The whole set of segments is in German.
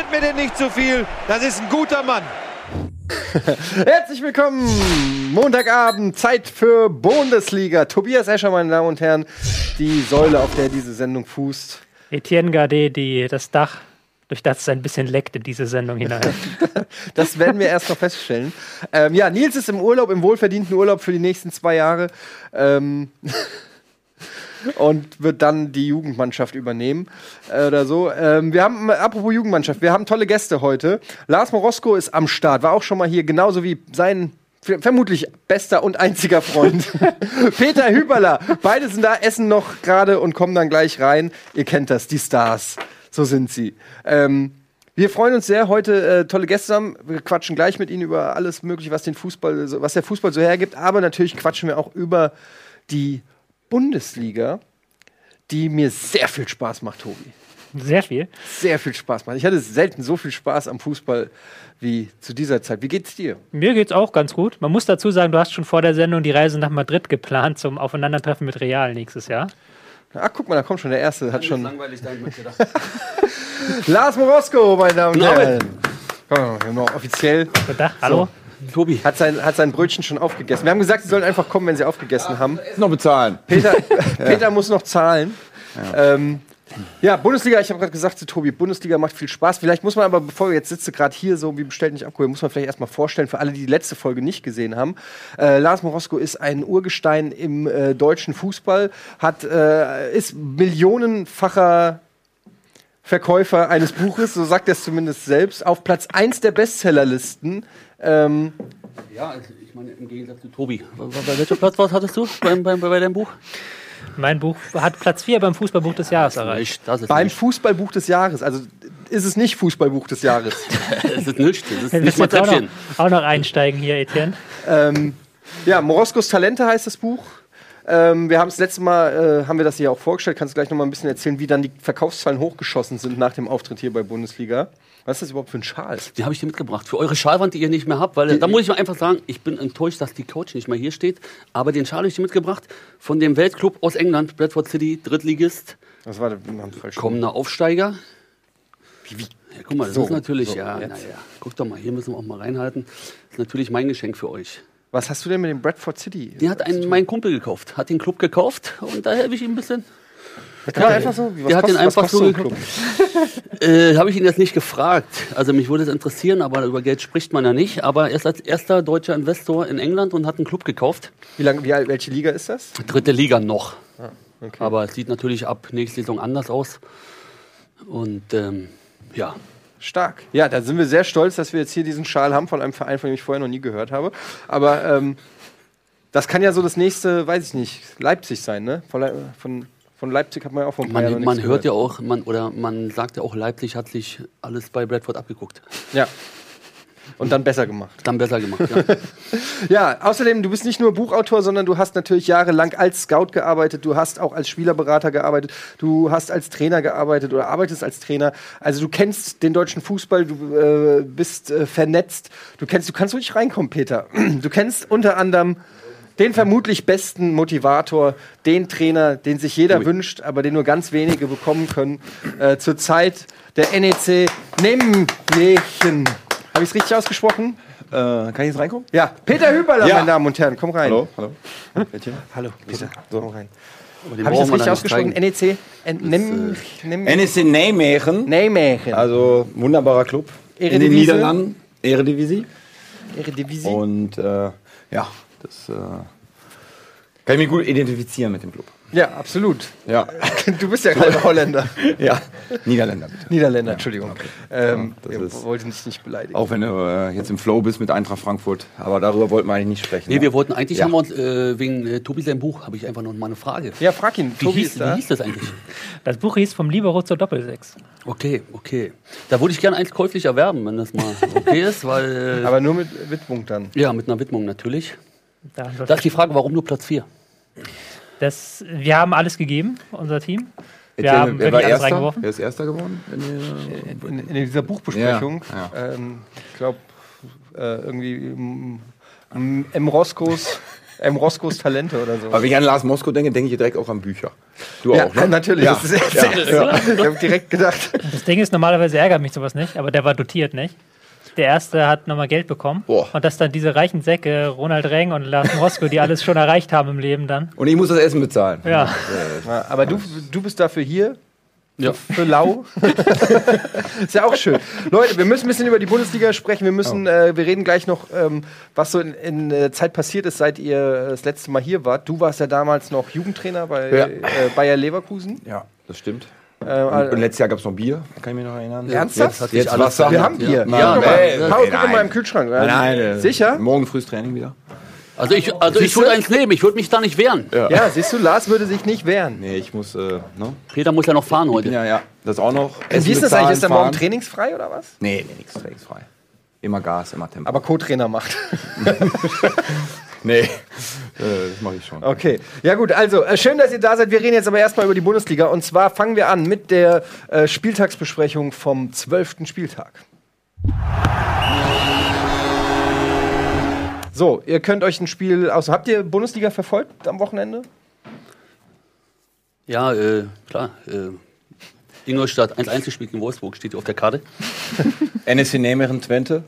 passiert mir denn nicht so viel. Das ist ein guter Mann. Herzlich willkommen! Montagabend, Zeit für Bundesliga. Tobias Escher, meine Damen und Herren, die Säule, auf der diese Sendung fußt. Etienne Gardet, die, das Dach, durch das es ein bisschen leckt in diese Sendung hinein. Das werden wir erst noch feststellen. Ähm, ja, Nils ist im Urlaub, im wohlverdienten Urlaub für die nächsten zwei Jahre. Ähm, und wird dann die Jugendmannschaft übernehmen äh, oder so. Ähm, wir haben, apropos Jugendmannschaft, wir haben tolle Gäste heute. Lars Morosko ist am Start, war auch schon mal hier, genauso wie sein vermutlich bester und einziger Freund Peter Hüberler. Beide sind da, essen noch gerade und kommen dann gleich rein. Ihr kennt das, die Stars. So sind sie. Ähm, wir freuen uns sehr, heute äh, tolle Gäste haben. Wir quatschen gleich mit Ihnen über alles Mögliche, was, den Fußball, was der Fußball so hergibt. Aber natürlich quatschen wir auch über die Bundesliga, die mir sehr viel Spaß macht, Tobi. Sehr viel. Sehr viel Spaß macht. Ich hatte selten so viel Spaß am Fußball wie zu dieser Zeit. Wie geht's dir? Mir geht's auch ganz gut. Man muss dazu sagen, du hast schon vor der Sendung die Reise nach Madrid geplant zum Aufeinandertreffen mit Real nächstes Jahr. Ach, guck mal, da kommt schon der Erste. Hat schon langweilig damit mitgedacht. Lars Morosko, meine Damen und Guten. Herren. Komm, wir haben noch offiziell. Gedacht, hallo? Tobi. Hat sein, hat sein Brötchen schon aufgegessen. Wir haben gesagt, sie sollen einfach kommen, wenn sie aufgegessen haben. Essen noch bezahlen. Peter, Peter muss noch zahlen. Ja, ähm, ja Bundesliga, ich habe gerade gesagt zu Tobi, Bundesliga macht viel Spaß. Vielleicht muss man aber, bevor wir jetzt sitze, gerade hier so wie bestellt nicht abgeholt, muss man vielleicht erstmal vorstellen, für alle, die die letzte Folge nicht gesehen haben. Äh, Lars Morosko ist ein Urgestein im äh, deutschen Fußball, hat, äh, ist millionenfacher Verkäufer eines Buches, so sagt er es zumindest selbst, auf Platz 1 der Bestsellerlisten. Ähm, Ja, also ich meine, im Gegensatz zu Tobi. Bei, bei welcher Platz was hattest du beim, beim, bei deinem Buch? Mein Buch hat Platz 4 beim Fußballbuch des Jahres erreicht. Nicht, das ist beim nicht. Fußballbuch des Jahres. Also ist es nicht Fußballbuch des Jahres. Das ist nicht. Das ist Wir nicht müssen mal auch noch, auch noch einsteigen hier, Etienne. ähm, ja, Moroskos Talente heißt das Buch. Ähm, wir haben das letzte Mal, äh, haben wir das hier auch vorgestellt. Kannst du gleich noch mal ein bisschen erzählen, wie dann die Verkaufszahlen hochgeschossen sind nach dem Auftritt hier bei Bundesliga? Was ist das überhaupt für ein Schal? Die habe ich dir mitgebracht. Für eure Schalwand, die ihr nicht mehr habt. Weil da muss ich mal einfach sagen, ich bin enttäuscht, dass die Coach nicht mehr hier steht. Aber den Schal habe ich dir mitgebracht. Von dem Weltclub aus England, Bradford City, Drittligist. Das war der. Kommender Aufsteiger. Wie, wie? Ja, guck mal, das So, ist natürlich, so, ja, naja. Guck doch mal, hier müssen wir auch mal reinhalten. Das ist natürlich mein Geschenk für euch. Was hast du denn mit dem Bradford City? Den hat einen, mein Kumpel gekauft, hat den Club gekauft und da helfe ich ihm ein bisschen. Kann man einfach so? Was Der hat den einfach so. Äh, Habe ich ihn jetzt nicht gefragt. Also mich würde es interessieren, aber über Geld spricht man ja nicht. Aber er ist als erster deutscher Investor in England und hat einen Club gekauft. Wie lange, wie, welche Liga ist das? Dritte Liga noch. Okay. Aber es sieht natürlich ab nächste Saison anders aus. Und ähm, ja, Stark. Ja, da sind wir sehr stolz, dass wir jetzt hier diesen Schal haben von einem Verein, von dem ich vorher noch nie gehört habe. Aber ähm, das kann ja so das nächste, weiß ich nicht, Leipzig sein, ne? Von, von, von Leipzig hat man ja auch Jahren man, man hört ja auch, man, oder man sagt ja auch, Leipzig hat sich alles bei Bradford abgeguckt. Ja. Und dann besser gemacht. Dann besser gemacht. Ja. Ja, außerdem, du bist nicht nur Buchautor, sondern du hast natürlich jahrelang als Scout gearbeitet, du hast auch als Spielerberater gearbeitet, du hast als Trainer gearbeitet oder arbeitest als Trainer. Also du kennst den deutschen Fußball, du äh, bist äh, vernetzt, du kennst, du kannst ruhig reinkommen, Peter. Du kennst unter anderem den vermutlich besten Motivator, den Trainer, den sich jeder wünscht, aber den nur ganz wenige bekommen können. Äh, zur Zeit der NEC Nijmegen. Habe ich es richtig ausgesprochen? Äh, kann ich jetzt reinkommen? Ja, Peter Hüberler, Ja. meine Damen und Herren, komm rein. Hallo, hallo. Mädchen. Hallo, Peter. So. Komm rein. Habe ich das brauchen wir richtig ausgesprochen? NEC? NSC Nijmegen, Nijmegen. also wunderbarer Club in den. Niederlanden, Eredivisie. Eredivisie. Und äh, ja, das äh, kann ich mich gut identifizieren mit dem Club. Ja, absolut. Ja, Du bist ja gerade Holländer. ja. Niederländer bitte. Niederländer, Entschuldigung. Ähm, das wir ist- wollten dich nicht beleidigen. Auch wenn du äh, jetzt im Flow bist mit Eintracht Frankfurt, aber darüber wollten wir eigentlich nicht sprechen. Nee, ja. wir wollten eigentlich, Ja. haben wir uns, äh, wegen äh, Tobi sein Buch, habe ich einfach noch mal eine Frage. Ja, frag ihn. Wie Tobi hieß, ist da. wie hieß das eigentlich? Das Buch hieß Vom Libero zur Doppelsechs. Okay, okay. Da würde ich gerne eins käuflich erwerben, wenn das mal okay ist, weil. Äh, Aber nur mit Widmung dann. ja, mit einer Widmung natürlich. Da, Da ist die Frage, warum nur Platz 4? das, wir haben alles gegeben, unser Team. Wir Erzähl, haben wer war alles Erster? reingeworfen. Wer ist Erster geworden? In der- In, in dieser Buchbesprechung, Ja, Ähm, ich glaube, äh, irgendwie M. M. Roskos M. Roskos Talente oder so. Aber wenn ich an Lars Moskau denke, denke ich direkt auch an Bücher. Du ja, auch, ne? natürlich. Ja. Das ist ja. Ich habe direkt gedacht. Das Ding ist, normalerweise ärgert mich sowas nicht, aber der war dotiert nicht. Der erste hat nochmal Geld bekommen. Boah. Und dass dann diese reichen Säcke, Ronald Reng und Lars Mosko, die alles schon erreicht haben im Leben dann. Und ich muss das Essen bezahlen. Ja. Ja, aber du, du bist dafür hier. Ja. Für Lau. ist ja auch schön. Leute, wir müssen ein bisschen über die Bundesliga sprechen. Wir müssen, äh, wir reden gleich noch, ähm, was so in, in äh, Zeit passiert ist, seit ihr äh, das letzte Mal hier wart. Du warst ja damals noch Jugendtrainer bei Ja. äh, Bayer Leverkusen. Ja, das stimmt. Äh, Und, und letztes Jahr gab es noch Bier, kann ich mich noch erinnern. Ernsthaft? Jetzt, jetzt Wasser. wir haben Bier. Nein, Guck mal, nein, Paul, guck mal im Kühlschrank. Nein, nein, äh, Sicher? Morgen frühes Training wieder. Also ich, also ich würde eins nehmen, ich würde mich da nicht wehren. Ja, siehst du, Lars würde sich nicht wehren. Nee, ich muss, äh, ne? Peter muss ja noch fahren heute. Ja, ja, das auch noch. Wie ist das bezahlen, eigentlich? Ist der morgen trainingsfrei oder was? Nee, nee, nichts trainingsfrei. Immer Gas, immer Tempo. Aber Co-Trainer macht. nee, äh, das mache ich schon. Okay, ja gut, also äh, schön, dass ihr da seid. Wir reden jetzt aber erstmal über die Bundesliga. Und zwar fangen wir an mit der äh, Spieltagsbesprechung vom 12. Spieltag. So, ihr könnt euch ein Spiel aus. Habt ihr Bundesliga verfolgt am Wochenende? Ja, äh, klar. Äh, Ingolstadt 1-1 gespielt in Wolfsburg, steht auf der Karte. NSC Nijmegen Twente.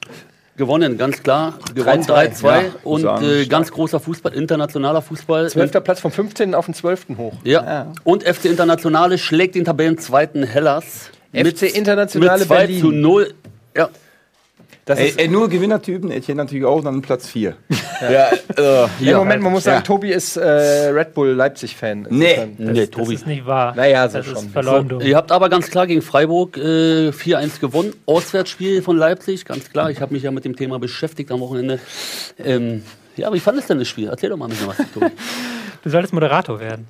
Gewonnen, ganz klar. Gewonnen 3-2, 3-2 ja, und äh, ganz großer Fußball, internationaler Fußball. 12. Platz vom 15. auf den 12. hoch. Ja. Und FC Internationale schlägt den Tabellenzweiten Hellas. FC Internationale mit 2 Berlin. zu 0. Ja, Ey, ist, ey, nur Gewinnertypen, Etienne natürlich auch, dann Platz 4. ja, äh, Im Moment, man muss sagen, Ja. Tobi ist äh, Red Bull Leipzig-Fan. Nee. Insofern- nee, Das Tobi. ist nicht wahr. Naja, so das schon. ist Verleumdung. Ihr habt aber ganz klar gegen Freiburg äh, 4-1 gewonnen. Auswärtsspiel von Leipzig, ganz klar. Ich habe mich ja mit dem Thema beschäftigt am Wochenende. Ähm, ja, wie fandest du denn das Spiel? Erzähl doch mal ein bisschen was, Tobi. Du solltest Moderator werden.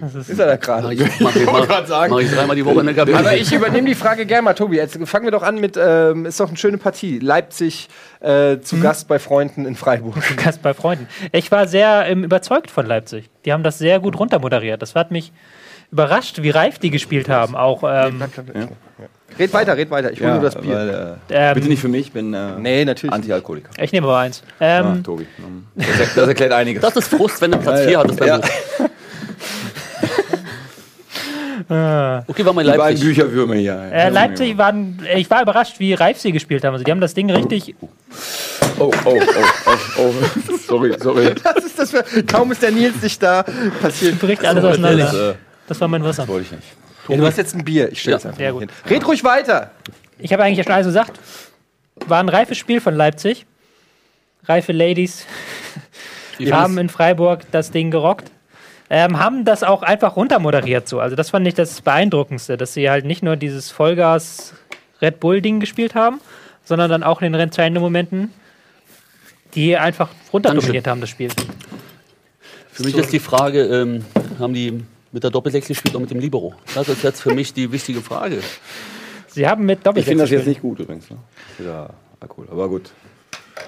Das ist, Ist er da Mach gerade? ich, mach ich, mach, mach ich dreimal die Woche in der Kabine. Aber ich übernehme die Frage gerne mal, Tobi. Jetzt fangen wir doch an mit, ähm, ist doch eine schöne Partie. Leipzig äh, zu Gast bei Freunden in Freiburg. Gast bei Freunden. Ich war sehr ähm, überzeugt von Leipzig. Die haben das sehr gut runtermoderiert. Das hat mich überrascht, wie reif die gespielt haben. Auch ähm, Red weiter, red weiter. Ich hole ja, nur das Bier. Weil, äh, Ähm, bitte nicht für mich, ich bin äh, Nee, natürlich. Antialkoholiker. ich nehme aber eins. Ja, Ähm, Tobi. Das, erklärt- das erklärt einiges. Das ist Frust, wenn du Platz 4 hattest. beim Ja. Buch. Okay, war mal Die beiden Leipzig. Bücherwürmer hier. äh, Leipzig waren, ich war überrascht, wie reif sie gespielt haben. Also die haben das Ding richtig. Oh, oh, oh, oh, oh. Sorry, sorry. Was ist das für. Kaum ist der Nils nicht da, passiert. bricht alles Das, auseinander. äh, Das war mein Wasser. wollte ich nicht. Ja, du hast jetzt ein Bier. Ich stell's Ja, einfach sehr mal gut. hin. Red ruhig weiter. Ich habe eigentlich ja schon alles gesagt. War ein reifes Spiel von Leipzig. Reife Ladies. Haben in Freiburg das Ding gerockt. Ähm, haben das auch einfach runtermoderiert so. Also das fand ich das Beeindruckendste, dass sie halt nicht nur dieses Vollgas Red Bull Ding gespielt haben, sondern dann auch in den entscheidenden Momenten die einfach runterdominiert haben das Spiel. Für mich ist die Frage, ähm, haben die mit der Doppelsechs gespielt oder mit dem Libero? Das ist jetzt für mich die wichtige Frage. Sie haben mit Ich Doppelsechs finde das jetzt nicht gut übrigens. Ne? Wieder Alkohol. Aber gut.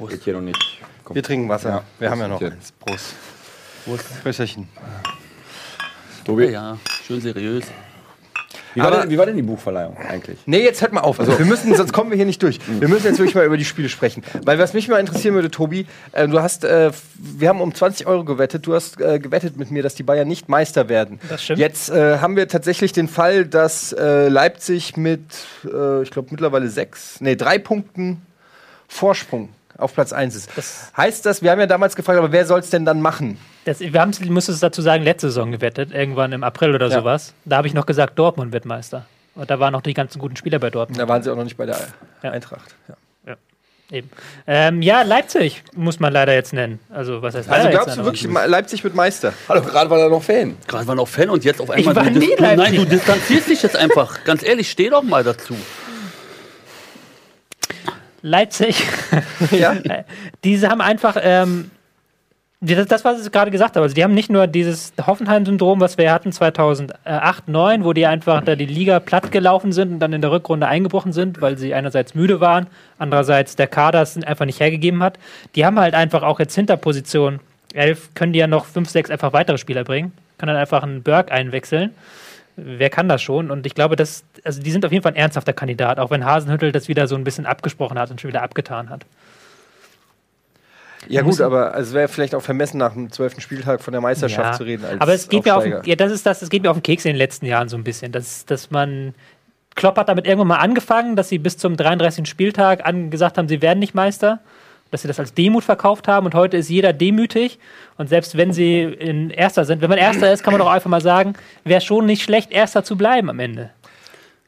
Geht hier noch nicht. Komm. Wir trinken Wasser. Ja. Wir haben ja noch Prost. eins. Prost. Prost. Prösterchen. Tobi, Ja, ja, schön seriös. wie, war denn, wie war denn die Buchverleihung eigentlich? Nee, jetzt hört mal auf. Wir müssen, sonst kommen wir hier nicht durch. Wir müssen jetzt wirklich mal über die Spiele sprechen. Weil was mich mal interessieren würde, Tobi, äh, du hast, äh, wir haben um 20 Euro gewettet. Du hast äh, gewettet mit mir, dass die Bayern nicht Meister werden. Das stimmt. Jetzt äh, haben wir tatsächlich den Fall, dass äh, Leipzig mit, äh, ich glaube mittlerweile sechs, nee, drei Punkten Vorsprung auf Platz 1 ist. Das- heißt das, wir haben ja damals gefragt, aber wer soll es denn dann machen? Das, wir haben, muss es dazu sagen, letzte Saison gewettet, irgendwann im April oder Ja. sowas. Da habe ich noch gesagt, Dortmund wird Meister. Und da waren noch die ganzen guten Spieler bei Dortmund. Da waren sie auch noch nicht bei der Ja. Eintracht. Ja. Eben. Ähm, ja, Leipzig muss man leider jetzt nennen. Also, was heißt Also glaubst du wirklich, Leipzig wird Meister? Hallo, gerade war er noch Fan. Gerade war noch Fan und jetzt auf einmal. war du, nie du, nein, Leipzig. du distanzierst dich jetzt einfach. Ganz ehrlich, steh doch mal dazu. Leipzig, ja. diese haben einfach, ähm, das, das, was ich gerade gesagt habe, also die haben nicht nur dieses Hoffenheim-Syndrom, was wir hatten 2008, 2009, wo die einfach da die Liga platt gelaufen sind und dann in der Rückrunde eingebrochen sind, weil sie einerseits müde waren, andererseits der Kader es einfach nicht hergegeben hat. Die haben halt einfach auch jetzt Hinterposition 11, können die ja noch 5, 6 einfach weitere Spieler bringen, können dann einfach einen Berg einwechseln. Wer kann das schon? Und ich glaube, dass, also die sind auf jeden Fall ein ernsthafter Kandidat, auch wenn Hasenhüttel das wieder so ein bisschen abgesprochen hat und schon wieder abgetan hat. Ja gut, aber es wäre vielleicht auch vermessen, nach dem zwölften Spieltag von der Meisterschaft Ja. zu reden. Aber es geht mir auf, ja, das ist das, es geht mir auf den Keks in den letzten Jahren so ein bisschen, dass, dass man Klopp hat damit irgendwann mal angefangen, dass sie bis zum 33. Spieltag gesagt haben, sie werden nicht Meister, dass sie das als Demut verkauft haben und heute ist jeder demütig und selbst wenn sie in Erster sind, wenn man Erster ist, kann man doch einfach mal sagen, wäre schon nicht schlecht, Erster zu bleiben am Ende.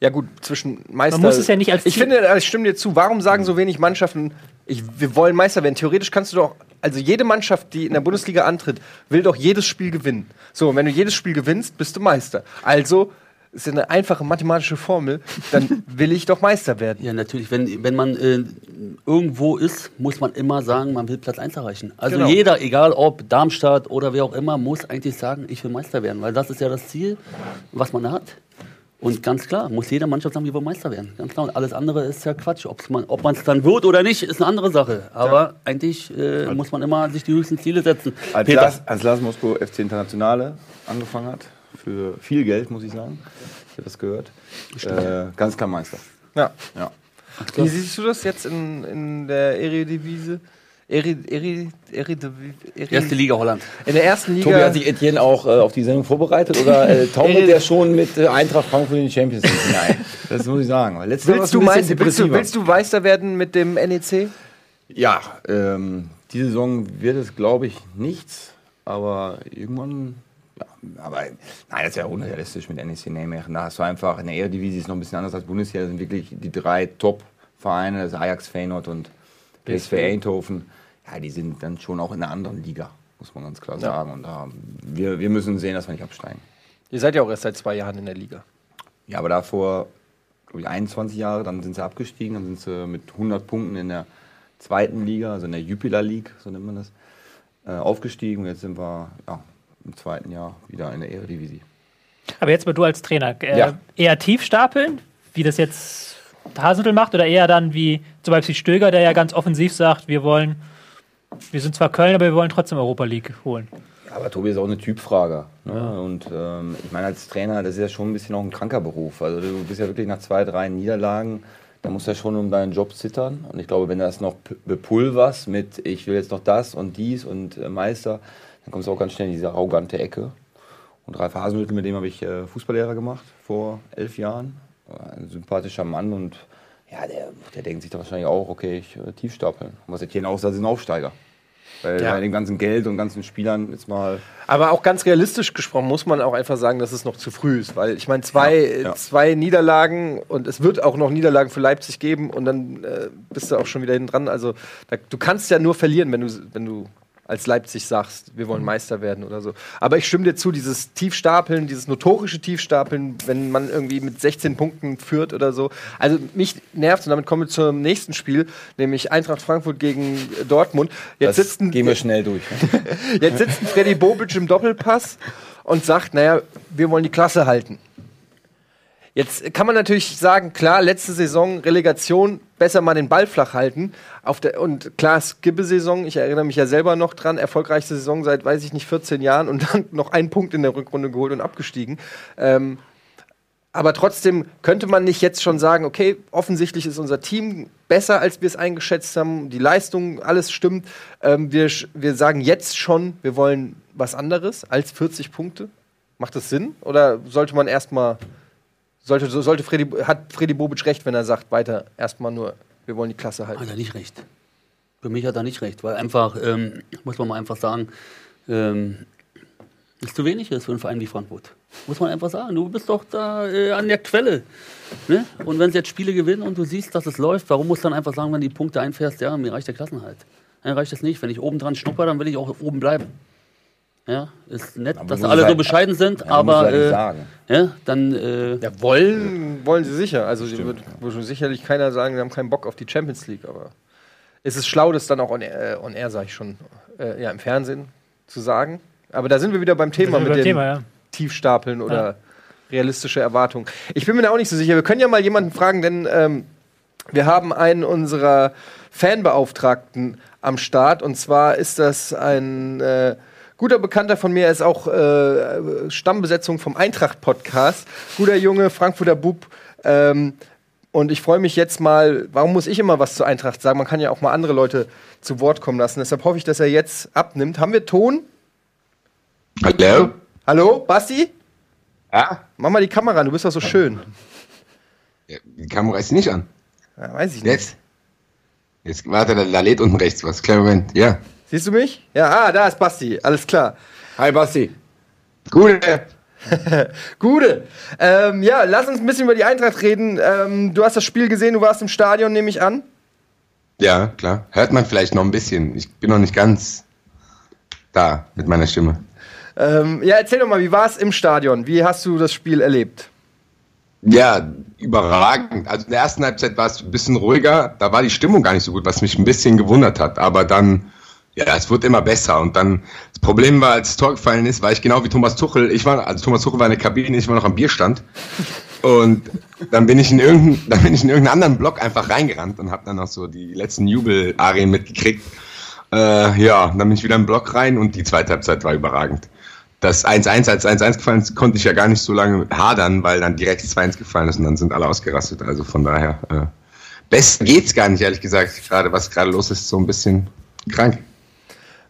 Ja gut, zwischen Meister. Man muss es ja nicht als Ich Ziel- finde, ich stimme dir zu. Warum sagen so wenig Mannschaften, ich, wir wollen Meister werden? Theoretisch kannst du doch, also jede Mannschaft, die in der Bundesliga antritt, will doch jedes Spiel gewinnen. So, und wenn du jedes Spiel gewinnst, bist du Meister. Also ist ja eine einfache mathematische Formel, dann will ich doch Meister werden. Ja, natürlich. Wenn, wenn man äh, irgendwo ist, muss man immer sagen, man will Platz 1 erreichen. Also Genau. jeder, egal ob Darmstadt oder wer auch immer, muss eigentlich sagen, ich will Meister werden. Weil das ist ja das Ziel, was man hat. Und ganz klar, muss jede Mannschaft sagen, wir wollen Meister werden. Ganz klar. Und alles andere ist ja Quatsch. Ob's man, ob man es dann wird oder nicht, ist eine andere Sache. Aber eigentlich äh, muss man immer sich die höchsten Ziele setzen. Als, Peter, Las, als Las Moskau FC Internationale angefangen hat, für viel Geld, muss ich sagen, ich habe das gehört, äh, ganz klar Meister. Ja. Ja. Wie siehst du das jetzt in, in der Eredivisie? Eri, Eri, Eri, Eri, erste Liga Holland. In der ersten Liga. Tobi, hat sich Etienne auch äh, auf die Sendung vorbereitet oder äh, taumelt der schon mit äh, Eintracht Frankfurt in die Champions League hinein? Das muss ich sagen. War's willst, du meinst, willst, du, willst du Meister werden mit dem NEC? Ja, ähm, diese Saison wird es, glaube ich, nichts. Aber irgendwann. Aber nein, das ist ja unrealistisch mit NEC Nijmegen. Da hast du einfach, in der Eredivisie ist noch ein bisschen anders als Bundesliga. Das sind wirklich die drei Top-Vereine, das Ajax, Feyenoord und PSV Eindhoven. Ja, die sind dann schon auch in einer anderen Liga, muss man ganz klar sagen. Und da, wir, wir müssen sehen, dass wir nicht absteigen. Ihr seid ja auch erst seit zwei Jahren in der Liga. Ja, aber davor, glaube ich, 21 Jahre, dann sind sie abgestiegen, dann sind sie mit 100 Punkten in der zweiten Liga, also in der Jupiler League, so nennt man das, äh, aufgestiegen. Und jetzt sind wir ja, im zweiten Jahr wieder in der Eredivisie. Aber jetzt mal du als Trainer, äh, Ja. eher tief stapeln, wie das jetzt Hasenhüttl macht, oder eher dann wie zum Beispiel Stöger, der ja ganz offensiv sagt, wir wollen, wir sind zwar Köln, aber wir wollen trotzdem Europa League holen. Ja, aber Tobi ist auch eine Typfrage. Ne? Und ähm, ich meine, als Trainer, das ist ja schon ein bisschen auch ein kranker Beruf. Also du bist ja wirklich nach zwei, drei Niederlagen, da musst du ja schon um deinen Job zittern. Und ich glaube, wenn du das noch bepulverst mit, ich will jetzt noch das und dies und äh, Meister, dann kommst du auch ganz schnell in diese arrogante Ecke. Und Ralf Hasenhüttl, mit dem habe ich äh, Fußballlehrer gemacht vor elf Jahren. Ein sympathischer Mann und ja, der, der denkt sich da wahrscheinlich auch, okay, ich äh, tief stapeln. Und was Etienne ist ein Aufsteiger. Weil Ja. bei dem ganzen Geld und ganzen Spielern jetzt mal Aber auch ganz realistisch gesprochen muss man auch einfach sagen, dass es noch zu früh ist. Weil ich meine, zwei, Ja, ja. zwei Niederlagen und es wird auch noch Niederlagen für Leipzig geben und dann äh, bist du auch schon wieder hinten dran. Also da, du kannst ja nur verlieren, wenn du, wenn du als Leipzig sagst, wir wollen Meister werden oder so. Aber ich stimme dir zu, dieses Tiefstapeln, dieses notorische Tiefstapeln, wenn man irgendwie mit 16 Punkten führt oder so. Also mich nervt und damit kommen wir zum nächsten Spiel, nämlich Eintracht Frankfurt gegen äh, Dortmund. Jetzt Das sitzt ein, gehen wir schnell durch. Jetzt sitzt Freddy Bobic im Doppelpass und sagt, naja, wir wollen die Klasse halten. Jetzt kann man natürlich sagen, klar, letzte Saison Relegation, besser mal den Ball flach halten. Auf der, und klar, Skibbe-Saison, ich erinnere mich ja selber noch dran, erfolgreichste Saison seit, weiß ich nicht, 14 Jahren und dann noch einen Punkt in der Rückrunde geholt und abgestiegen. Ähm, aber trotzdem könnte man nicht jetzt schon sagen, okay, offensichtlich ist unser Team besser, als wir es eingeschätzt haben. Die Leistung, alles stimmt. Ähm, wir, wir sagen jetzt schon, wir wollen was anderes als 40 Punkte. Macht das Sinn? Oder sollte man erstmal, sollte, so- sollte Freddy, hat Freddy Bobic recht, wenn er sagt, weiter erstmal nur, wir wollen die Klasse halten? Hat er nicht recht. Für mich hat er nicht recht, weil einfach, ähm, muss man mal einfach sagen, ähm, es zu wenig ist für einen Verein wie Frankfurt. Muss man einfach sagen. Du bist doch da äh, an der Quelle. Ne? Und wenn sie jetzt Spiele gewinnen und du siehst, dass es läuft, warum musst du dann einfach sagen, wenn du die Punkte einfährst, ja, mir reicht der Klassenhalt. Mir reicht das nicht. Wenn ich oben dran schnupper, dann will ich auch oben bleiben. Ja, ist nett, Aber dass alle halt- so bescheiden sind, Ja, aber halt äh, sagen. ja, dann äh, Ja, wollen, wollen sie sicher. Also sie wird, wird sicherlich keiner sagen, wir haben keinen Bock auf die Champions League, aber es ist schlau, das dann auch on air, äh, on air sag ich schon, äh, ja, im Fernsehen zu sagen. Aber da sind wir wieder beim Thema mit beim dem Thema, ja. Tiefstapeln oder realistische Erwartungen. Ich bin mir da auch nicht so sicher. Wir können ja mal jemanden fragen, denn ähm, wir haben einen unserer Fanbeauftragten am Start. Und zwar ist das ein äh, guter Bekannter von mir. Er ist auch äh, Stammbesetzung vom Eintracht-Podcast. Guter Junge, Frankfurter Bub. Ähm, Und ich freue mich jetzt mal, warum muss ich immer was zur Eintracht sagen? Man kann ja auch mal andere Leute zu Wort kommen lassen. Deshalb hoffe ich, dass er jetzt abnimmt. Haben wir Ton? Hallo? Hallo, Basti? Ja? Mach mal die Kamera an, du bist doch so schön. Ja, Die Kamera ist nicht an. Ja, weiß ich nicht. Jetzt. Jetzt, warte, da, da lädt unten rechts was. Kleiner Moment. Ja. Siehst du mich? Ja, ah, da ist Basti. Alles klar. Hi Basti. Gute. Gute. Ähm, ja, lass uns ein bisschen über die Eintracht reden. Ähm, du hast das Spiel gesehen, du warst im Stadion, nehme ich an. Ja, klar. Hört man vielleicht noch ein bisschen. Ich bin noch nicht ganz da mit meiner Stimme. Ähm, ja, erzähl doch mal, wie war es im Stadion? Wie hast du das Spiel erlebt? Ja, überragend. Also in der ersten Halbzeit war es ein bisschen ruhiger. Da war die Stimmung gar nicht so gut, was mich ein bisschen gewundert hat. Aber dann, ja, es wurde immer besser. Und dann, das Problem war, als das Tor gefallen ist, war ich genau wie Thomas Tuchel. Ich war, also Thomas Tuchel war in der Kabine, ich war noch am Bierstand. Und dann bin ich in irgendeinen, dann bin ich in irgendeinen anderen Block einfach reingerannt und habe dann noch so die letzten Jubelarien mitgekriegt. Äh, ja, dann bin ich wieder im Block rein und die zweite Halbzeit war überragend. Das 1-1 als 1-1 gefallen ist, konnte ich ja gar nicht so lange hadern, weil dann direkt 2-1 gefallen ist und dann sind alle ausgerastet. Also von daher, äh, besser geht's gar nicht, ehrlich gesagt. Gerade was gerade los ist, so ein bisschen krank.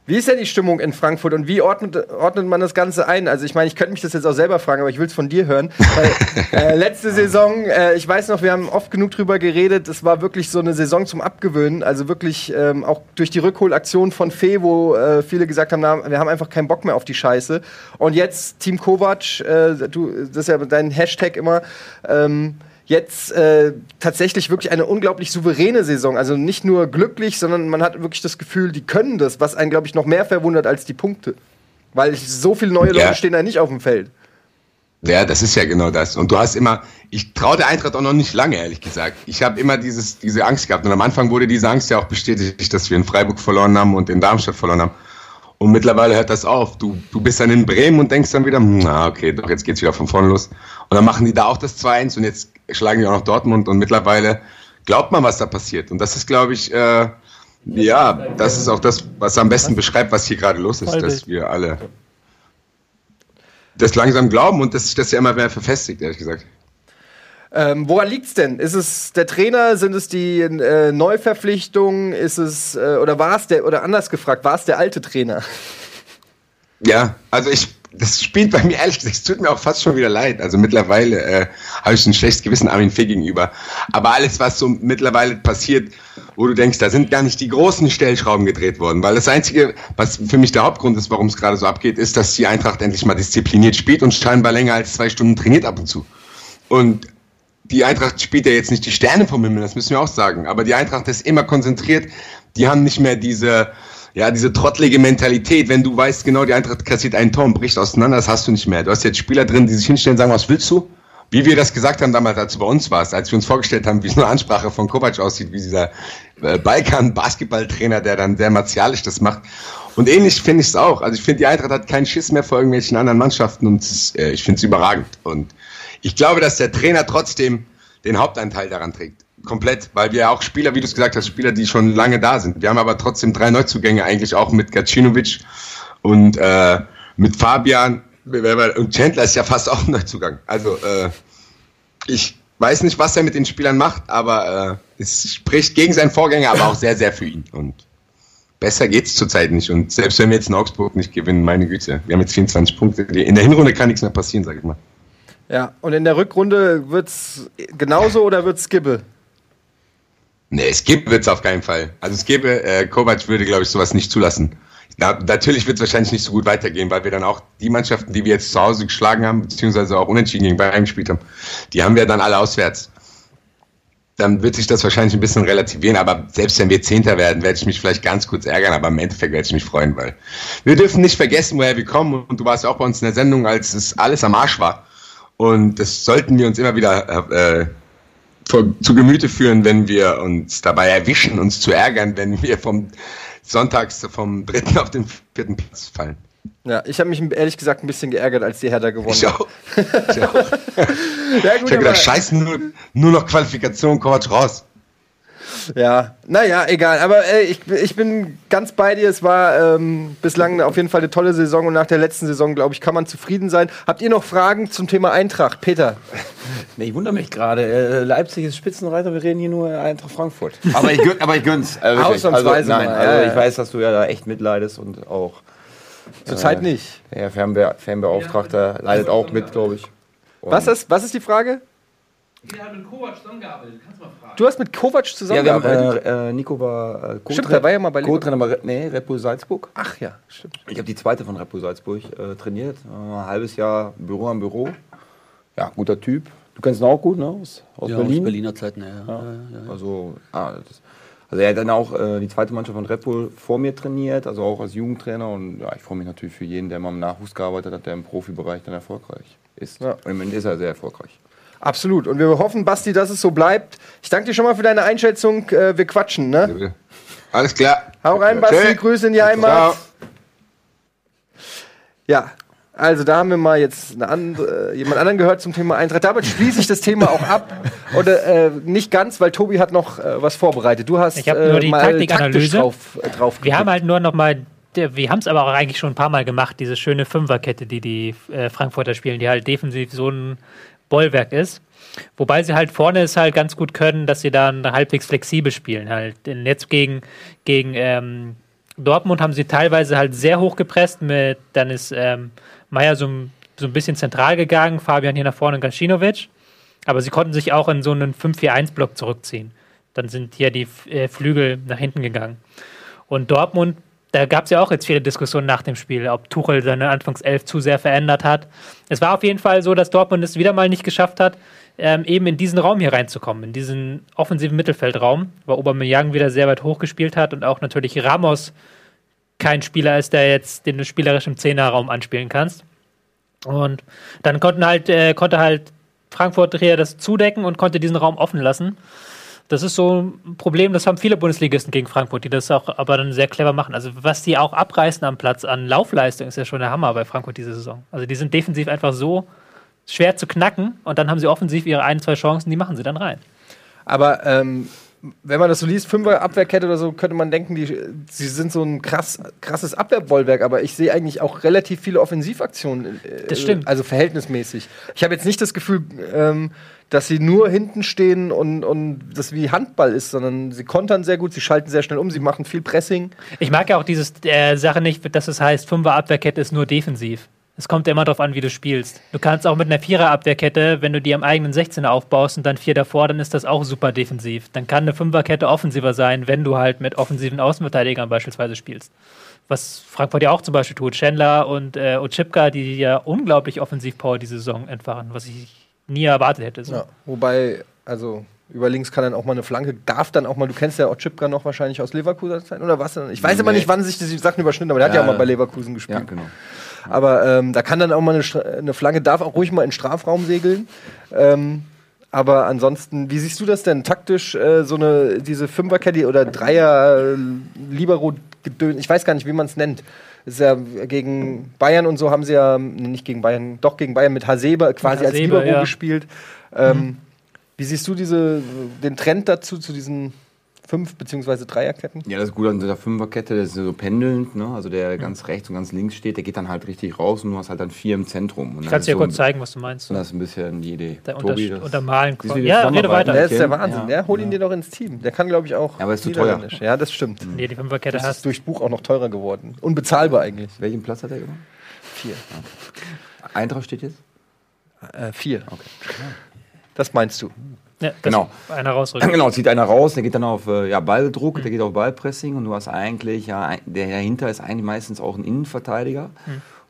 Wie ist denn die Stimmung in Frankfurt und wie ordnet, ordnet man das Ganze ein? Also ich meine, ich könnte mich das jetzt auch selber fragen, aber ich will es von dir hören. Weil, äh, letzte Saison, äh, ich weiß noch, wir haben oft genug drüber geredet, es war wirklich so eine Saison zum Abgewöhnen. Also wirklich ähm, auch durch die Rückholaktion von Fee, wo äh, viele gesagt haben, na, wir haben einfach keinen Bock mehr auf die Scheiße. Und jetzt Team Kovac, äh, du, das ist ja dein Hashtag immer, ähm, jetzt äh, tatsächlich wirklich eine unglaublich souveräne Saison. Also nicht nur glücklich, sondern man hat wirklich das Gefühl, die können das, was einen, glaube ich, noch mehr verwundert als die Punkte. Weil so viele neue Ja. Leute stehen da nicht auf dem Feld. Ja, das ist ja genau das. Und du hast immer, ich traue der Eintracht auch noch nicht lange, ehrlich gesagt. Ich habe immer dieses, diese Angst gehabt. Und am Anfang wurde diese Angst ja auch bestätigt, dass wir in Freiburg verloren haben und in Darmstadt verloren haben. Und mittlerweile hört das auf. Du, du bist dann in Bremen und denkst dann wieder, hm, na okay, doch jetzt geht's wieder von vorne los. Und dann machen die da auch das 2-1 und jetzt schlagen die auch noch Dortmund und mittlerweile glaubt man, was da passiert. Und das ist, glaube ich, äh, ja, das ist auch das, was am besten beschreibt, was hier gerade los ist, dass wir alle das langsam glauben und dass sich das ja immer mehr verfestigt, ehrlich gesagt. Ähm, woran liegt's denn? Ist es der Trainer? Sind es die äh, Neuverpflichtungen? Ist es äh, oder war es der oder anders gefragt, war es der alte Trainer? Ja, also ich, das spielt bei mir ehrlich gesagt, es tut mir auch fast schon wieder leid. Also mittlerweile äh, habe ich ein schlechtes Gewissen Armin Fee gegenüber. Aber alles, was so mittlerweile passiert, wo du denkst, da sind gar nicht die großen Stellschrauben gedreht worden. Weil das Einzige, was für mich der Hauptgrund ist, warum es gerade so abgeht, ist, dass die Eintracht endlich mal diszipliniert spielt und scheinbar länger als zwei Stunden trainiert ab und zu. Und die Eintracht spielt ja jetzt nicht die Sterne vom Himmel, das müssen wir auch sagen. Aber die Eintracht ist immer konzentriert. Die haben nicht mehr diese, ja, diese trottlige Mentalität. Wenn du weißt, genau, die Eintracht kassiert einen Tor und bricht auseinander, das hast du nicht mehr. Du hast jetzt Spieler drin, die sich hinstellen und sagen, was willst du? Wie wir das gesagt haben damals, als du bei uns warst, als wir uns vorgestellt haben, wie so eine Ansprache von Kovac aussieht, wie dieser äh, Balkan-Basketballtrainer, der dann sehr martialisch das macht. Und ähnlich finde ich es auch. Also ich finde, die Eintracht hat keinen Schiss mehr vor irgendwelchen anderen Mannschaften und ist, äh, ich finde es überragend. Und ich glaube, dass der Trainer trotzdem den Hauptanteil daran trägt. Komplett, weil wir ja auch Spieler, wie du es gesagt hast, Spieler, die schon lange da sind. Wir haben aber trotzdem drei Neuzugänge eigentlich auch mit Gacinovic und äh, mit Fabian und Chandler ist ja fast auch ein Neuzugang. Also äh, ich weiß nicht, was er mit den Spielern macht, aber äh, es spricht gegen seinen Vorgänger, aber auch sehr, sehr für ihn. Und besser geht's zurzeit nicht. Und selbst wenn wir jetzt in Augsburg nicht gewinnen, meine Güte, wir haben jetzt 24 Punkte. In der Hinrunde kann nichts mehr passieren, sag ich mal. Ja, und in der Rückrunde wird's genauso oder wird's Gibbe? Nee, es gibt wird's auf keinen Fall. Also es gäbe, äh, Kovac würde, glaube ich, sowas nicht zulassen. Na, natürlich wird es wahrscheinlich nicht so gut weitergehen, weil wir dann auch die Mannschaften, die wir jetzt zu Hause geschlagen haben, beziehungsweise auch unentschieden gegen Bayern gespielt haben, die haben wir dann alle auswärts. Dann wird sich das wahrscheinlich ein bisschen relativieren, aber selbst wenn wir Zehnter werden, werde ich mich vielleicht ganz kurz ärgern, aber im Endeffekt werde ich mich freuen, weil wir dürfen nicht vergessen, woher wir kommen und du warst ja auch bei uns in der Sendung, als es alles am Arsch war. Und das sollten wir uns immer wieder äh, vor, zu Gemüte führen, wenn wir uns dabei erwischen, uns zu ärgern, wenn wir vom Sonntags vom dritten auf den vierten Platz fallen. Ja, ich habe mich ehrlich gesagt ein bisschen geärgert, als die Hertha gewonnen Ich hat. auch. Ich auch. Ja, Ich gut, habe aber, gedacht, scheiße, nur, nur noch Qualifikation, Kovac raus. Ja, naja, egal. Aber äh, ich, ich bin ganz bei dir. Es war ähm, bislang auf jeden Fall eine tolle Saison und nach der letzten Saison, glaube ich, kann man zufrieden sein. Habt ihr noch Fragen zum Thema Eintracht? Peter? Nee, ich wundere mich gerade. Äh, Leipzig ist Spitzenreiter, wir reden hier nur Eintracht Frankfurt. Aber ich, aber ich gönn's. Äh. Ausnahmsweise also, nein, mal, also ja, ich ja. weiß, dass du ja da echt mitleidest und auch Zurzeit nicht. der Fernbe Fernbeauftragter leidet auch mit, glaube ich. Und Was ist, was ist die Frage? Wie hat mit Kovac zusammengearbeitet? Kannst du mal fragen. Du hast mit Kovac Ja, wir haben, zusammengearbeitet. äh, äh, Nico war äh, Stimmt, der war ja mal bei Co-Trainer bei nee, Red Bull Salzburg. Ach ja, stimmt. Ich habe die zweite von Red Bull Salzburg äh, trainiert. Äh, ein halbes Jahr Büro am Büro. Ja, guter Typ. Du kennst ihn auch gut, ne? Aus, aus Ja, Berlin. Aus Berliner Zeiten, ja. ja. ja. ja, ja. Also, ah, das, also er hat dann auch äh, die zweite Mannschaft von Red Bull vor mir trainiert, also auch als Jugendtrainer. Und ja, ich freue mich natürlich für jeden, der mal im Nachwuchs gearbeitet hat, der im Profibereich dann erfolgreich ist. Ja. Und im Moment ist er sehr erfolgreich. Absolut. Und wir hoffen, Basti, dass es so bleibt. Ich danke dir schon mal für deine Einschätzung. Äh, wir quatschen, ne? Alles klar. Hau rein, Basti. Tschö. Grüße in die Heimat. Ciao. Ja, also da haben wir mal jetzt eine andere, jemand anderen gehört zum Thema Eintracht. Damit schließe ich das Thema auch ab. Oder äh, nicht ganz, weil Tobi hat noch äh, was vorbereitet. Du hast Ich nur die mal Taktikanalyse. taktisch drauf, äh, drauf Wir haben halt nur noch mal, wir haben es aber auch eigentlich schon ein paar Mal gemacht, diese schöne Fünferkette, die die äh, Frankfurter spielen, die halt defensiv so ein Bollwerk ist. Wobei sie halt vorne es halt ganz gut können, dass sie dann halbwegs flexibel spielen. Halt. Denn jetzt gegen, gegen ähm, Dortmund haben sie teilweise halt sehr hoch gepresst. Mit, dann ist ähm, so, ein- so ein bisschen zentral gegangen, Fabian hier nach vorne und Gacinovic. Aber sie konnten sich auch in so einen 5-4-1-Block zurückziehen. Dann sind hier die äh, Flügel nach hinten gegangen. Und Dortmund, da gab es ja auch jetzt viele Diskussionen nach dem Spiel, ob Tuchel seine Anfangself zu sehr verändert hat. Es war auf jeden Fall so, dass Dortmund es wieder mal nicht geschafft hat, ähm, eben in diesen Raum hier reinzukommen, in diesen offensiven Mittelfeldraum, weil Aubameyang wieder sehr weit hoch gespielt hat und auch natürlich Ramos kein Spieler ist, der jetzt den du spielerisch im Zehnerraum anspielen kannst. Und dann konnten halt, äh, konnte halt Frankfurt hier das zudecken und konnte diesen Raum offen lassen. Das ist so ein Problem, das haben viele Bundesligisten gegen Frankfurt, die das auch aber dann sehr clever machen. Also was die auch abreißen am Platz an Laufleistung ist ja schon der Hammer bei Frankfurt diese Saison. Also die sind defensiv einfach so schwer zu knacken und dann haben sie offensiv ihre ein, zwei Chancen, die machen sie dann rein. Aber ähm, wenn man das so liest, Fünfer Abwehrkette oder so, könnte man denken, die, sie sind so ein krass, krasses Abwehrbollwerk, aber ich sehe eigentlich auch relativ viele Offensivaktionen. Äh, Das stimmt. Also verhältnismäßig. Ich habe jetzt nicht das Gefühl, ähm, dass sie nur hinten stehen und, und das wie Handball ist, sondern sie kontern sehr gut, sie schalten sehr schnell um, sie machen viel Pressing. Ich mag ja auch diese äh, Sache nicht, dass es heißt, Fünfer Abwehrkette ist nur defensiv. Es kommt ja immer darauf an, wie du spielst. Du kannst auch mit einer Vierer-Abwehrkette, wenn du die am eigenen 16er aufbaust und dann vier davor, dann ist das auch super defensiv. Dann kann eine Fünferkette offensiver sein, wenn du halt mit offensiven Außenverteidigern beispielsweise spielst. Was Frankfurt ja auch zum Beispiel tut. Chandler und äh, Ochipka, die ja unglaublich Offensivpower diese Saison entfachen, was ich nie erwartet hätte. So. Ja, wobei, also über links kann dann auch mal eine Flanke, darf dann auch mal, du kennst ja Otschipka noch wahrscheinlich aus Leverkusen sein, oder was? Ich weiß immer Nee. nicht, wann sich die Sachen überschnitten, aber der hat ja Ja. auch mal bei Leverkusen gespielt. Ja, genau. Aber ähm, da kann dann auch mal eine, eine Flanke, darf auch ruhig mal in den Strafraum segeln. Ähm, aber ansonsten, wie siehst du das denn taktisch, äh, so eine, diese Fünferkette oder Dreier, äh, ich weiß gar nicht, wie man es nennt. Ist ja gegen Bayern und so haben sie ja, nee, nicht gegen Bayern, doch gegen Bayern mit Hasebe quasi als Hasebe, Libero ja. gespielt. Ähm, Wie siehst du diese, den Trend dazu, zu diesen Fünf- bzw. Dreierketten? Ja, das ist gut an dieser Fünferkette, das ist so pendelnd, ne? Also der ganz rechts und ganz links steht, der geht dann halt richtig raus und du hast halt dann vier im Zentrum. Und Ich kann es ist dir so kurz zeigen, was du meinst. Das ist ein bisschen die Idee. Der Tobi, unter, das- untermalen. Ja, wir rede weiter. Der ist der? Wahnsinn. Ja. Ja, hol ihn dir doch ins Team. Der kann, glaube ich, auch. Ja, aber ist zu teuer. Ja, das stimmt. Nee, die Fünferkette Das ist hast. durch Buch auch noch teurer geworden. Unbezahlbar eigentlich. Welchen Platz hat er gemacht? Vier. Eintracht steht jetzt? Äh, vier. Das meinst du? Ja, das Genau. Einer rausrücken. Genau, zieht einer raus, der geht dann auf äh, ja, Balldruck, der geht auf Ballpressing und du hast eigentlich, ja, der dahinter ist eigentlich meistens auch ein Innenverteidiger.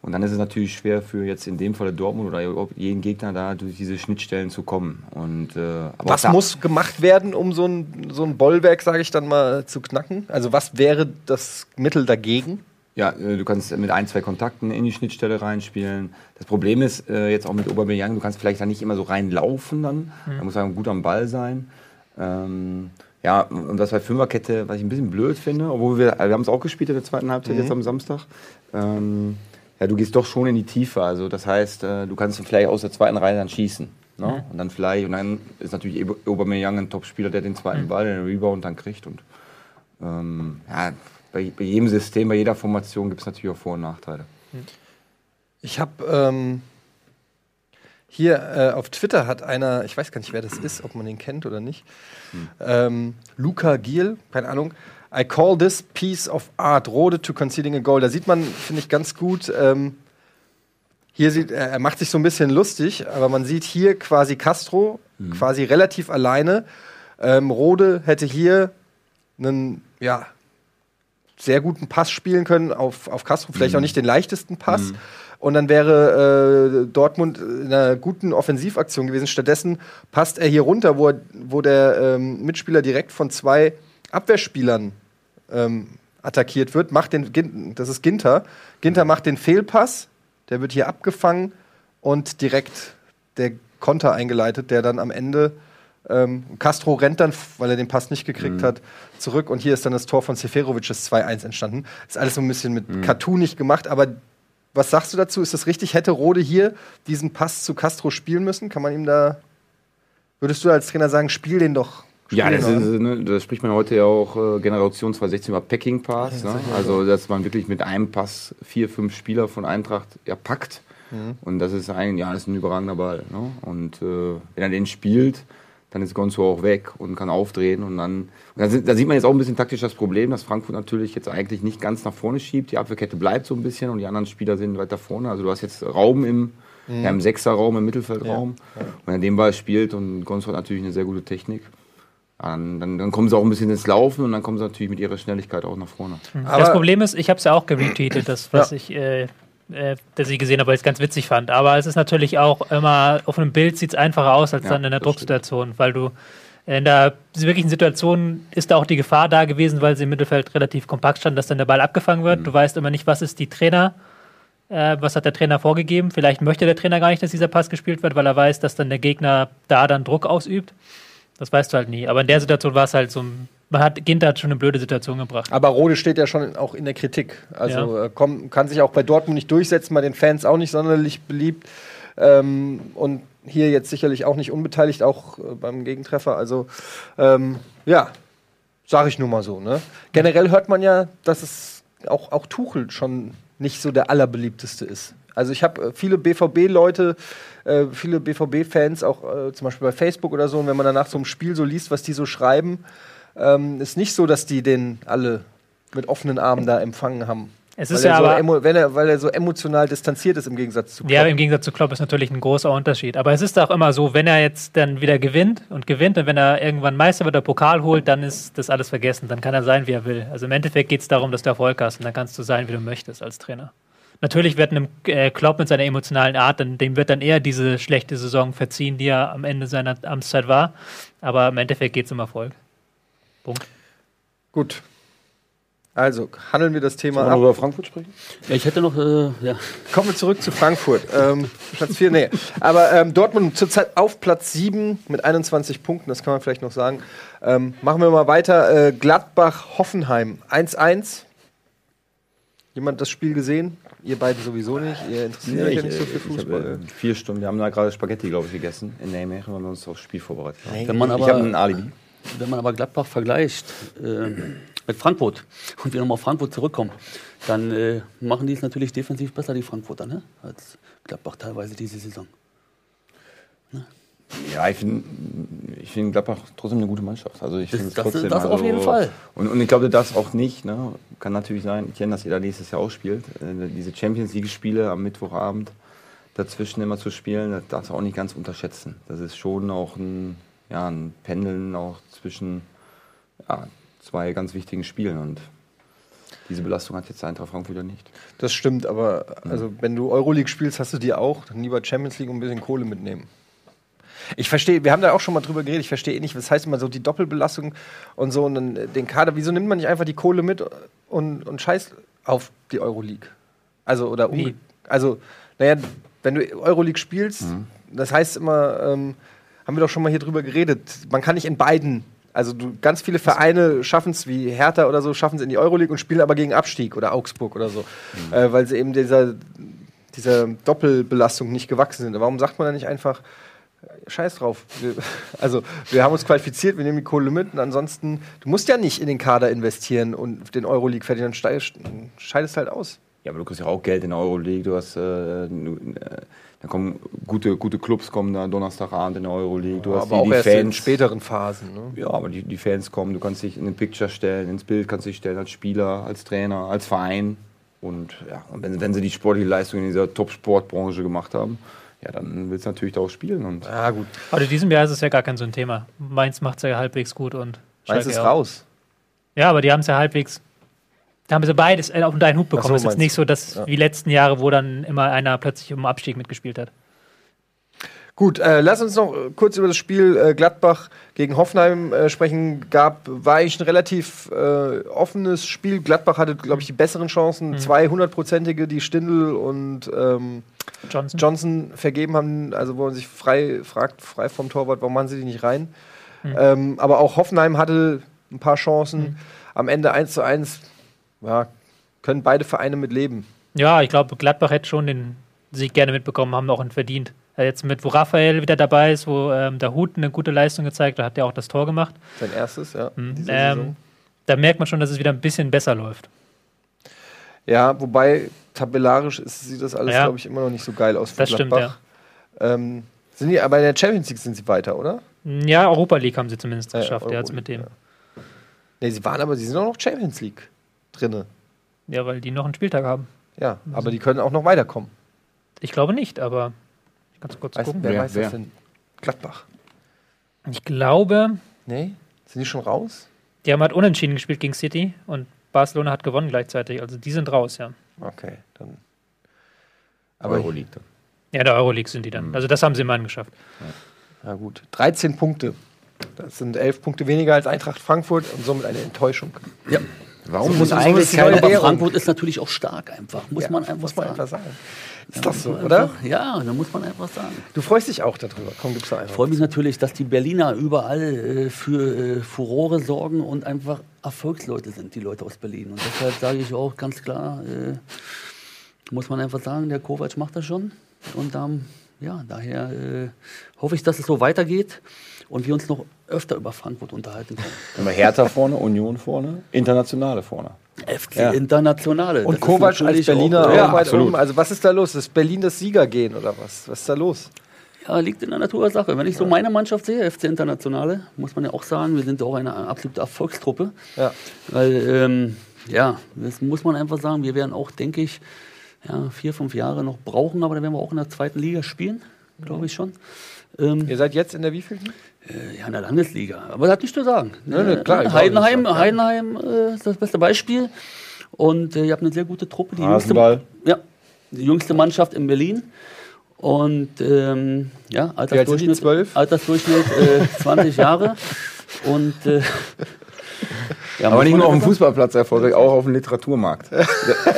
Und dann ist es natürlich schwer für jetzt in dem Fall Dortmund oder jeden Gegner da durch diese Schnittstellen zu kommen. Und, äh, aber Was muss gemacht werden, um so ein, so ein Bollwerk, sage ich dann mal, zu knacken? Also was wäre das Mittel dagegen? Ja, äh, du kannst mit ein, zwei Kontakten in die Schnittstelle reinspielen. Das Problem ist äh, jetzt auch mit Aubameyang, du kannst vielleicht da nicht immer so reinlaufen dann. Da muss man gut am Ball sein. Ähm, ja, und das bei Fünferkette, was ich ein bisschen blöd finde, obwohl wir, wir haben es auch gespielt in der zweiten Halbzeit jetzt am Samstag. Ähm, ja, du gehst doch schon in die Tiefe. Also das heißt, äh, du kannst vielleicht aus der zweiten Reihe dann schießen. Ne? Und dann vielleicht, und dann ist natürlich Aubameyang ein Topspieler, der den zweiten Ball, den Rebound dann kriegt. Und ähm, ja, bei, bei jedem System, bei jeder Formation gibt es natürlich auch Vor- und Nachteile. Ich habe ähm, hier äh, auf Twitter hat einer, ich weiß gar nicht, wer das ist, ob man den kennt oder nicht, ähm, Luca Giel, keine Ahnung. I call this piece of art, Rode to conceding a goal. Da sieht man, finde ich, ganz gut. Ähm, hier sieht, er macht sich so ein bisschen lustig, aber man sieht hier quasi Castro quasi relativ alleine. Ähm, Rode hätte hier einen, ja, sehr guten Pass spielen können auf, auf Castro, vielleicht auch nicht den leichtesten Pass. Und dann wäre äh, Dortmund in einer guten Offensivaktion gewesen. Stattdessen passt er hier runter, wo, er, wo der ähm, Mitspieler direkt von zwei Abwehrspielern ähm, attackiert wird. Macht den, das ist Ginter. Ginter macht den Fehlpass, der wird hier abgefangen und direkt der Konter eingeleitet, der dann am Ende ähm, Castro rennt dann, weil er den Pass nicht gekriegt hat, zurück und hier ist dann das Tor von Seferovic, das 2-1 entstanden. Ist alles so ein bisschen mit cartoonig gemacht, aber was sagst du dazu? Ist das richtig? Hätte Rode hier diesen Pass zu Castro spielen müssen? Kann man ihm da. Würdest du als Trainer sagen, spiel den doch? Spiel Ja, den das, ist, ne, das spricht man heute ja auch äh, Generation 2016 über Packing Pass. Ne? Also, dass man wirklich mit einem Pass vier, fünf Spieler von Eintracht ja, packt. Und das ist ein, ja, das ist ein überragender Ball. Ne? Und äh, wenn er den spielt, dann ist Gonzo auch weg und kann aufdrehen. Und dann, und da, si- da sieht man jetzt auch ein bisschen taktisch das Problem, dass Frankfurt natürlich jetzt eigentlich nicht ganz nach vorne schiebt. Die Abwehrkette bleibt so ein bisschen und die anderen Spieler sind weiter vorne. Also du hast jetzt Raum im, ja, im Sechserraum, im Mittelfeldraum. Und wenn er den Ball spielt und Gonzo hat natürlich eine sehr gute Technik, ja, dann, dann, dann kommen sie auch ein bisschen ins Laufen und dann kommen sie natürlich mit ihrer Schnelligkeit auch nach vorne. Aber- das Problem ist, ich habe es ja auch geretweetet, das, was ich, äh, äh, das ich gesehen habe, weil ich es ganz witzig fand. Aber es ist natürlich auch immer, auf einem Bild sieht es einfacher aus als Ja, dann in der Drucksituation, weil du in der wirklichen Situation ist da auch die Gefahr da gewesen, weil sie im Mittelfeld relativ kompakt stand, dass dann der Ball abgefangen wird. Du weißt immer nicht, was ist die Trainer, äh, was hat der Trainer vorgegeben. Vielleicht möchte der Trainer gar nicht, dass dieser Pass gespielt wird, weil er weiß, dass dann der Gegner da dann Druck ausübt. Das weißt du halt nie. Aber in der Situation war es halt so, ein- man hat Ginter hat schon eine blöde Situation gebracht. Aber Rode steht ja schon auch in der Kritik. Also Ja. äh, komm, kann sich auch bei Dortmund nicht durchsetzen, bei den Fans auch nicht sonderlich beliebt. Ähm, und hier jetzt sicherlich auch nicht unbeteiligt, auch äh, beim Gegentreffer. Also ähm, ja, sage ich nur mal so. Ne? Generell hört man ja, dass es auch, auch Tuchel schon nicht so der allerbeliebteste ist. Also ich habe äh, viele BVB-Leute, äh, viele BVB-Fans, auch äh, zum Beispiel bei Facebook oder so, und wenn man danach so ein Spiel so liest, was die so schreiben, ähm, ist nicht so, dass die den alle mit offenen Armen da empfangen haben. Es Weil ist er ja so aber. er, weil er so emotional distanziert ist im Gegensatz zu Klopp. Ja, im Gegensatz zu Klopp ist natürlich ein großer Unterschied. Aber es ist auch immer so, wenn er jetzt dann wieder gewinnt und gewinnt und wenn er irgendwann Meister wird, der Pokal holt, dann ist das alles vergessen. Dann kann er sein, wie er will. Also im Endeffekt geht es darum, dass du Erfolg hast und dann kannst du sein, wie du möchtest als Trainer. Natürlich wird einem äh, Klopp mit seiner emotionalen Art, dann, dem wird dann eher diese schlechte Saison verziehen, die er am Ende seiner Amtszeit war. Aber im Endeffekt geht es um Erfolg. Punkt. Gut. Also, handeln wir das Thema Wollen wir ab. über Frankfurt sprechen? Ja, ich hätte noch, äh, ja, Kommen wir zurück zu Frankfurt. ähm, Platz 4, nee. Aber ähm, Dortmund zurzeit auf Platz 7 mit 21 Punkten, das kann man vielleicht noch sagen. Ähm, machen wir mal weiter. Äh, Gladbach-Hoffenheim 1-1. Jemand das Spiel gesehen? Ihr beiden sowieso nicht. Ihr interessiert euch ja nicht so für ich Fußball. habe äh, vier Stunden, wir haben da gerade Spaghetti, glaube ich, gegessen in Nijmegen, weil wir uns aufs Spiel vorbereitet haben. wenn man Ich habe ein Alibi. Wenn man aber Gladbach vergleicht äh, mit Frankfurt und wir nochmal auf Frankfurt zurückkommen, dann äh, machen die es natürlich defensiv besser, die Frankfurter, ne? als Gladbach teilweise diese Saison. Ja, ich finde ich find Gladbach trotzdem eine gute Mannschaft. Also ich Das- das- trotzdem. das also, auf jeden Fall. Und, und ich glaube, das auch nicht. Ne? Kann natürlich sein, ich kenne, dass ihr da nächstes Jahr auch spielt. Äh, diese Champions League-Spiele am Mittwochabend dazwischen immer zu spielen, das darfst du auch nicht ganz unterschätzen. Das ist schon auch ein, ja, ein Pendeln auch zwischen ja, zwei ganz wichtigen Spielen. Und diese Belastung hat jetzt Eintracht Frankfurt ja nicht. Das stimmt, aber also, wenn du Euroleague spielst, hast du dir auch dann lieber Champions League und ein bisschen Kohle mitnehmen. Ich verstehe, wir haben da auch schon mal drüber geredet, ich verstehe eh nicht, was heißt immer so die Doppelbelastung und so und dann den Kader, wieso nimmt man nicht einfach die Kohle mit und, und scheißt auf die Euroleague? Also, oder Wie? Also, naja, wenn du Euroleague spielst, das heißt immer, ähm, haben wir doch schon mal hier drüber geredet, man kann nicht in beiden, also du, ganz viele Vereine schaffen es, wie Hertha oder so, schaffen es in die Euroleague und spielen aber gegen Abstieg oder Augsburg oder so, äh, weil sie eben dieser, dieser Doppelbelastung nicht gewachsen sind. Warum sagt man da nicht einfach, scheiß drauf. Wir, also, wir haben uns qualifiziert, wir nehmen die Kohle mit und ansonsten, du musst ja nicht in den Kader investieren und den Euroleague fertig, dann steigst- scheidest halt aus. Ja, aber du kriegst ja auch Geld in der Euroleague. Du hast, äh, äh, da kommen gute, gute Clubs kommen da Donnerstagabend in der Euroleague. Du hast aber auch die, die erst in Fans. späteren Phasen. Ne? Ja, aber die, die Fans kommen, du kannst dich in den Picture stellen, ins Bild kannst dich stellen als Spieler, als Trainer, als Verein. Und ja, und wenn, wenn sie die sportliche Leistung in dieser Top-Sportbranche gemacht haben, ja, dann willst du natürlich da auch spielen. Und Ja, gut. Aber in diesem Jahr ist es ja gar kein so ein Thema. Mainz macht es ja halbwegs gut und Mainz ist auch. raus. Ja, aber die haben es ja halbwegs. Da haben sie beides äh, auf deinen Hut bekommen. So, es ist meinst nicht so, dass Ja. wie letzten Jahre, wo dann immer einer plötzlich um Abstieg mitgespielt hat. Gut, äh, lass uns noch äh, kurz über das Spiel äh, Gladbach gegen Hoffenheim äh, sprechen. Gab, war eigentlich ein relativ äh, offenes Spiel. Gladbach hatte, glaube ich, die besseren Chancen. Zwei hundertprozentige, die Stindl und ähm, Johnson. Johnson vergeben haben. Also, wo man sich frei fragt, frei vom Torwart, warum machen sie die nicht rein? Ähm, aber auch Hoffenheim hatte ein paar Chancen. Am Ende 1 zu 1. Ja, können beide Vereine mit leben. Ja, ich glaube, Gladbach hätte schon den Sieg gerne mitbekommen, haben auch einen verdient. Jetzt mit, wo Raphael wieder dabei ist, wo ähm, der Hut eine gute Leistung gezeigt hat, hat er auch das Tor gemacht. Sein erstes, ja. Mhm. Ähm, da merkt man schon, dass es wieder ein bisschen besser läuft. Ja, wobei tabellarisch ist, sieht das alles, Ja. glaube ich, immer noch nicht so geil aus für Das stimmt, Gladbach. Ähm, sind die, aber in der Champions League sind sie weiter, oder? Ja, Europa League haben sie zumindest Ja, geschafft, jetzt Euroleague, mit dem. ja. Nee, sie waren aber, sie sind auch noch Champions League drinne. Ja, weil die noch einen Spieltag haben. Ja, aber die können auch noch weiterkommen. Ich glaube nicht, aber ich kann kurz Weiß, gucken. wer Wer- weiß wer? das denn? Gladbach. Ich glaube, Nee? Sind die schon raus? die haben halt unentschieden gespielt gegen City und Barcelona hat gewonnen gleichzeitig. Also die sind raus, ja. Okay, dann. Aber Euroleague dann. Ja, der Euroleague sind die dann. Also das haben sie immerhin geschafft. ja gut. 13 Punkte. Das sind 11 Punkte weniger als Eintracht Frankfurt und somit eine Enttäuschung. Ja. Warum So muss eigentlich Aber Währung. Frankfurt ist natürlich auch stark einfach. Muss Ja, man einfach muss man sagen. einfach sagen. Ist das so, oder? einfach- Ja, da muss man einfach sagen. Du freust dich auch darüber. Komm, gib's Ich einfach. freue mich natürlich, dass die Berliner überall äh, für äh, Furore sorgen und einfach Erfolgsleute sind, die Leute aus Berlin. Und deshalb sage ich auch ganz klar, äh, muss man einfach sagen, der Kovac macht das schon. Und ähm, ja, daher äh, hoffe ich, dass es so weitergeht und wir uns noch öfter über Frankfurt unterhalten können. Immer Hertha vorne, Union vorne, Internationale vorne. FC Ja. Internationale. Und Kovac als Berliner auch, auch, ja, weit absolut. oben. Also was ist da los? Ist Berlin das Siegergehen oder was? Was ist da los? Ja, liegt in der Natur der Sache. Wenn ich so meine Mannschaft sehe, FC Internationale, muss man ja auch sagen, wir sind auch eine absolute Erfolgstruppe. Ja. Weil, ähm, ja, das muss man einfach sagen, wir werden auch, denke ich, ja, vier, fünf Jahre noch brauchen, aber dann werden wir auch in der zweiten Liga spielen, glaube ich schon. Ähm, Ihr seid jetzt in der wievielten? Äh, ja, in der Landesliga. Aber das hat nichts zu sagen. Nee, nee, klar, Heidenheim, ja. Heidenheim äh, ist das beste Beispiel. Und äh, ihr habt eine sehr gute Truppe. Die jüngste, ja, die jüngste Mannschaft in Berlin. Und ähm, ja? Altersdurchschnitt, 12? Altersdurchschnitt äh, 20 Jahre. Und äh, ja, Aber nicht nur auf dem Fußballplatz erfolgreich, auch auf dem Literaturmarkt.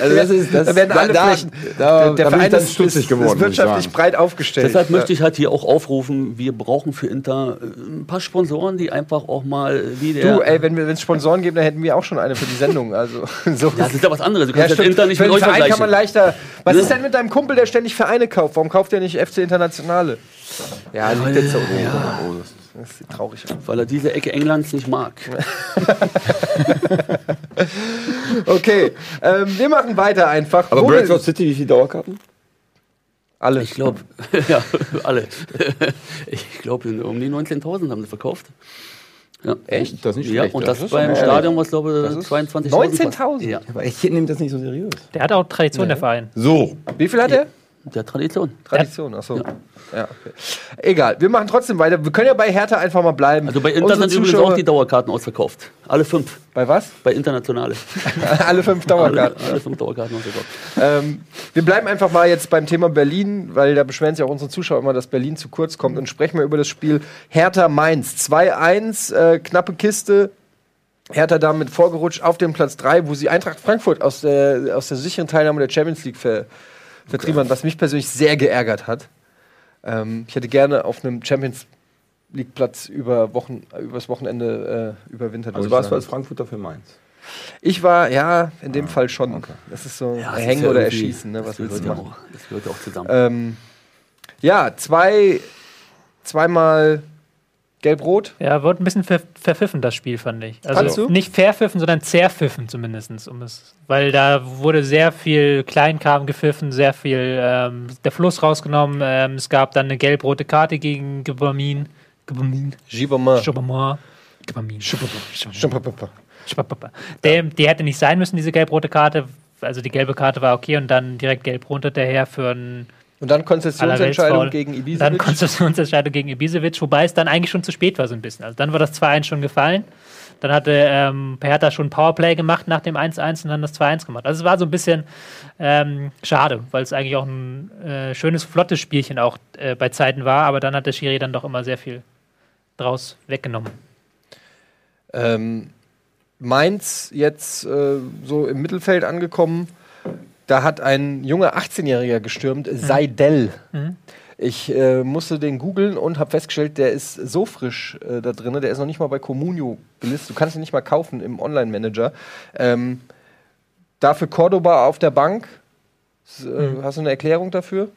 Also das ist, das, Da werden alle da, Flächen. Da, der da Verein ist, stutzig ist, geworden. ist wirtschaftlich breit aufgestellt. Deshalb Ja. möchte ich halt hier auch aufrufen, wir brauchen für Inter äh, ein paar Sponsoren, die einfach auch mal wie der. Du, ey, wenn wir es Sponsoren geben, dann hätten wir auch schon eine für die Sendung. Also, so. ja, das ist ja was anderes. Du Ja, kannst das stimmt. Inter nicht Für mit den euch Verein kann man leichter. Was Ne? ist denn mit deinem Kumpel, der ständig Vereine kauft? Warum kauft der nicht FC Internationale? Ja, liegt jetzt so. Oh, das sieht traurig aus. Weil er diese Ecke Englands nicht mag. Okay, ähm, wir machen weiter einfach. Aber Bradford City, wie viele Dauerkarten? alle. Ich glaube, ja, alle. Ich glaube, um die 19.000 haben sie verkauft. Ja. Echt? Das ist nicht Ja, schlecht. und Das das, beim Stadion, was glaube ich, ist 22.000. 19.000? Ja, Aber ich nehme das nicht so seriös. Der hat auch Tradition, der Verein. So. Wie viel hat er? Der Tradition. Tradition, achso. Ja. okay. Egal, wir machen trotzdem weiter. Wir können ja bei Hertha einfach mal bleiben. Also bei Inter Unsere sind übrigens auch die Dauerkarten ausverkauft. Alle fünf. Bei was? Bei Internationale. Alle fünf Alle, Dauerkarten. alle fünf Dauerkarten ausverkauft. Ähm, wir bleiben einfach mal jetzt beim Thema Berlin, weil da beschweren sich auch unsere Zuschauer immer, dass Berlin zu kurz kommt. Und sprechen wir über das Spiel Hertha-Mainz. 2-1, äh, knappe Kiste. Hertha damit vorgerutscht auf den Platz 3, wo sie Eintracht Frankfurt aus der, aus der sicheren Teilnahme der Champions League ver, vertrieben hat, was mich persönlich sehr geärgert hat. Ähm, ich hätte gerne auf einem Champions League-Platz über Wochen, übers Wochenende äh, überwintert. Also warst du als Frankfurter für Mainz? Ich war, ja, in dem Fall schon. okay. Das ist so Ja, ist Hängen ja oder Erschießen, ne, das was willst gehört du ja machen. auch, Das gehört ja auch zusammen. Ähm, ja, zwei zweimal gelb-rot. Ja, wurde ein bisschen ver verpfiffen, das Spiel, fand ich. Also nicht verpfiffen, sondern zerpfiffen zumindest. Um es, weil da wurde sehr viel Kleinkram gepfiffen, sehr viel ähm, der Fluss rausgenommen. Ähm, es gab dann eine gelb-rote Karte gegen. Gibbermann. Gbamin. Gbamin. Schwappapa. Der, die hätte nicht sein müssen, diese gelb-rote Karte. Also die gelbe Karte war okay und dann direkt gelb-rot hinterher für ein Und dann Konzessionsentscheidung gegen Dann Ibisevic. Konzessionsentscheidung gegen Ibisevic, wobei es dann eigentlich schon zu spät war so ein bisschen. Also dann war das 2-1 schon gefallen. Dann hatte ähm, Hertha schon ein Powerplay gemacht nach dem 1-1 und dann das 2-1 gemacht. Also es war so ein bisschen ähm, schade, weil es eigentlich auch ein äh, schönes, flottes Spielchen auch äh, bei Zeiten war, aber dann hat der Schiri dann doch immer sehr viel draus weggenommen. Ähm, Mainz jetzt äh, so im Mittelfeld angekommen. Da hat ein junger 18-Jähriger gestürmt, Seidel. Ich äh, musste den googeln und habe festgestellt, der ist so frisch äh, da drin, der ist noch nicht mal bei Comunio gelistet. Du kannst ihn nicht mal kaufen im Online-Manager. Ähm, dafür Cordoba auf der Bank. S- Äh, Hast du eine Erklärung dafür?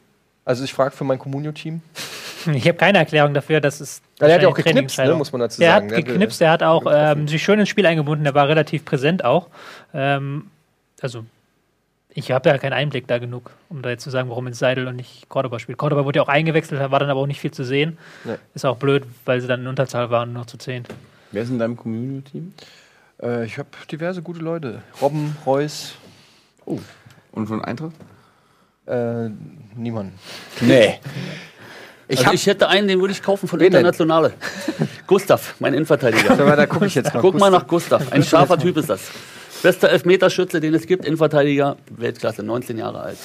Also ich frage für mein Comunio-Team. Ich habe keine Erklärung dafür, dass es. Ja, der hat ja auch geknipst, ne, muss man dazu der sagen. hat Der hat, geknipst, der hat auch ähm, sich schön ins Spiel eingebunden, der war relativ präsent auch. Ähm, also, ich habe ja keinen Einblick da genug, um da jetzt zu sagen, warum jetzt Seidel und nicht Cordoba spielt. Cordoba wurde ja auch eingewechselt, war dann aber auch nicht viel zu sehen. Nee. Ist auch blöd, weil sie dann in Unterzahl waren, nur zu zehn. Wer ist in deinem Community-Team? Äh, ich habe diverse gute Leute. Robben, Reus, Und von Eintracht? äh, niemand. Nee. Ich also hab, ich hätte einen, den würde ich kaufen von Wen? Internationale. Gustav, mein Innenverteidiger. da, da gucke ich jetzt mal. Guck mal nach Gustav. Ein scharfer Typ ist das. Bester Elfmeterschütze, den es gibt, Innenverteidiger, Weltklasse, 19 Jahre alt.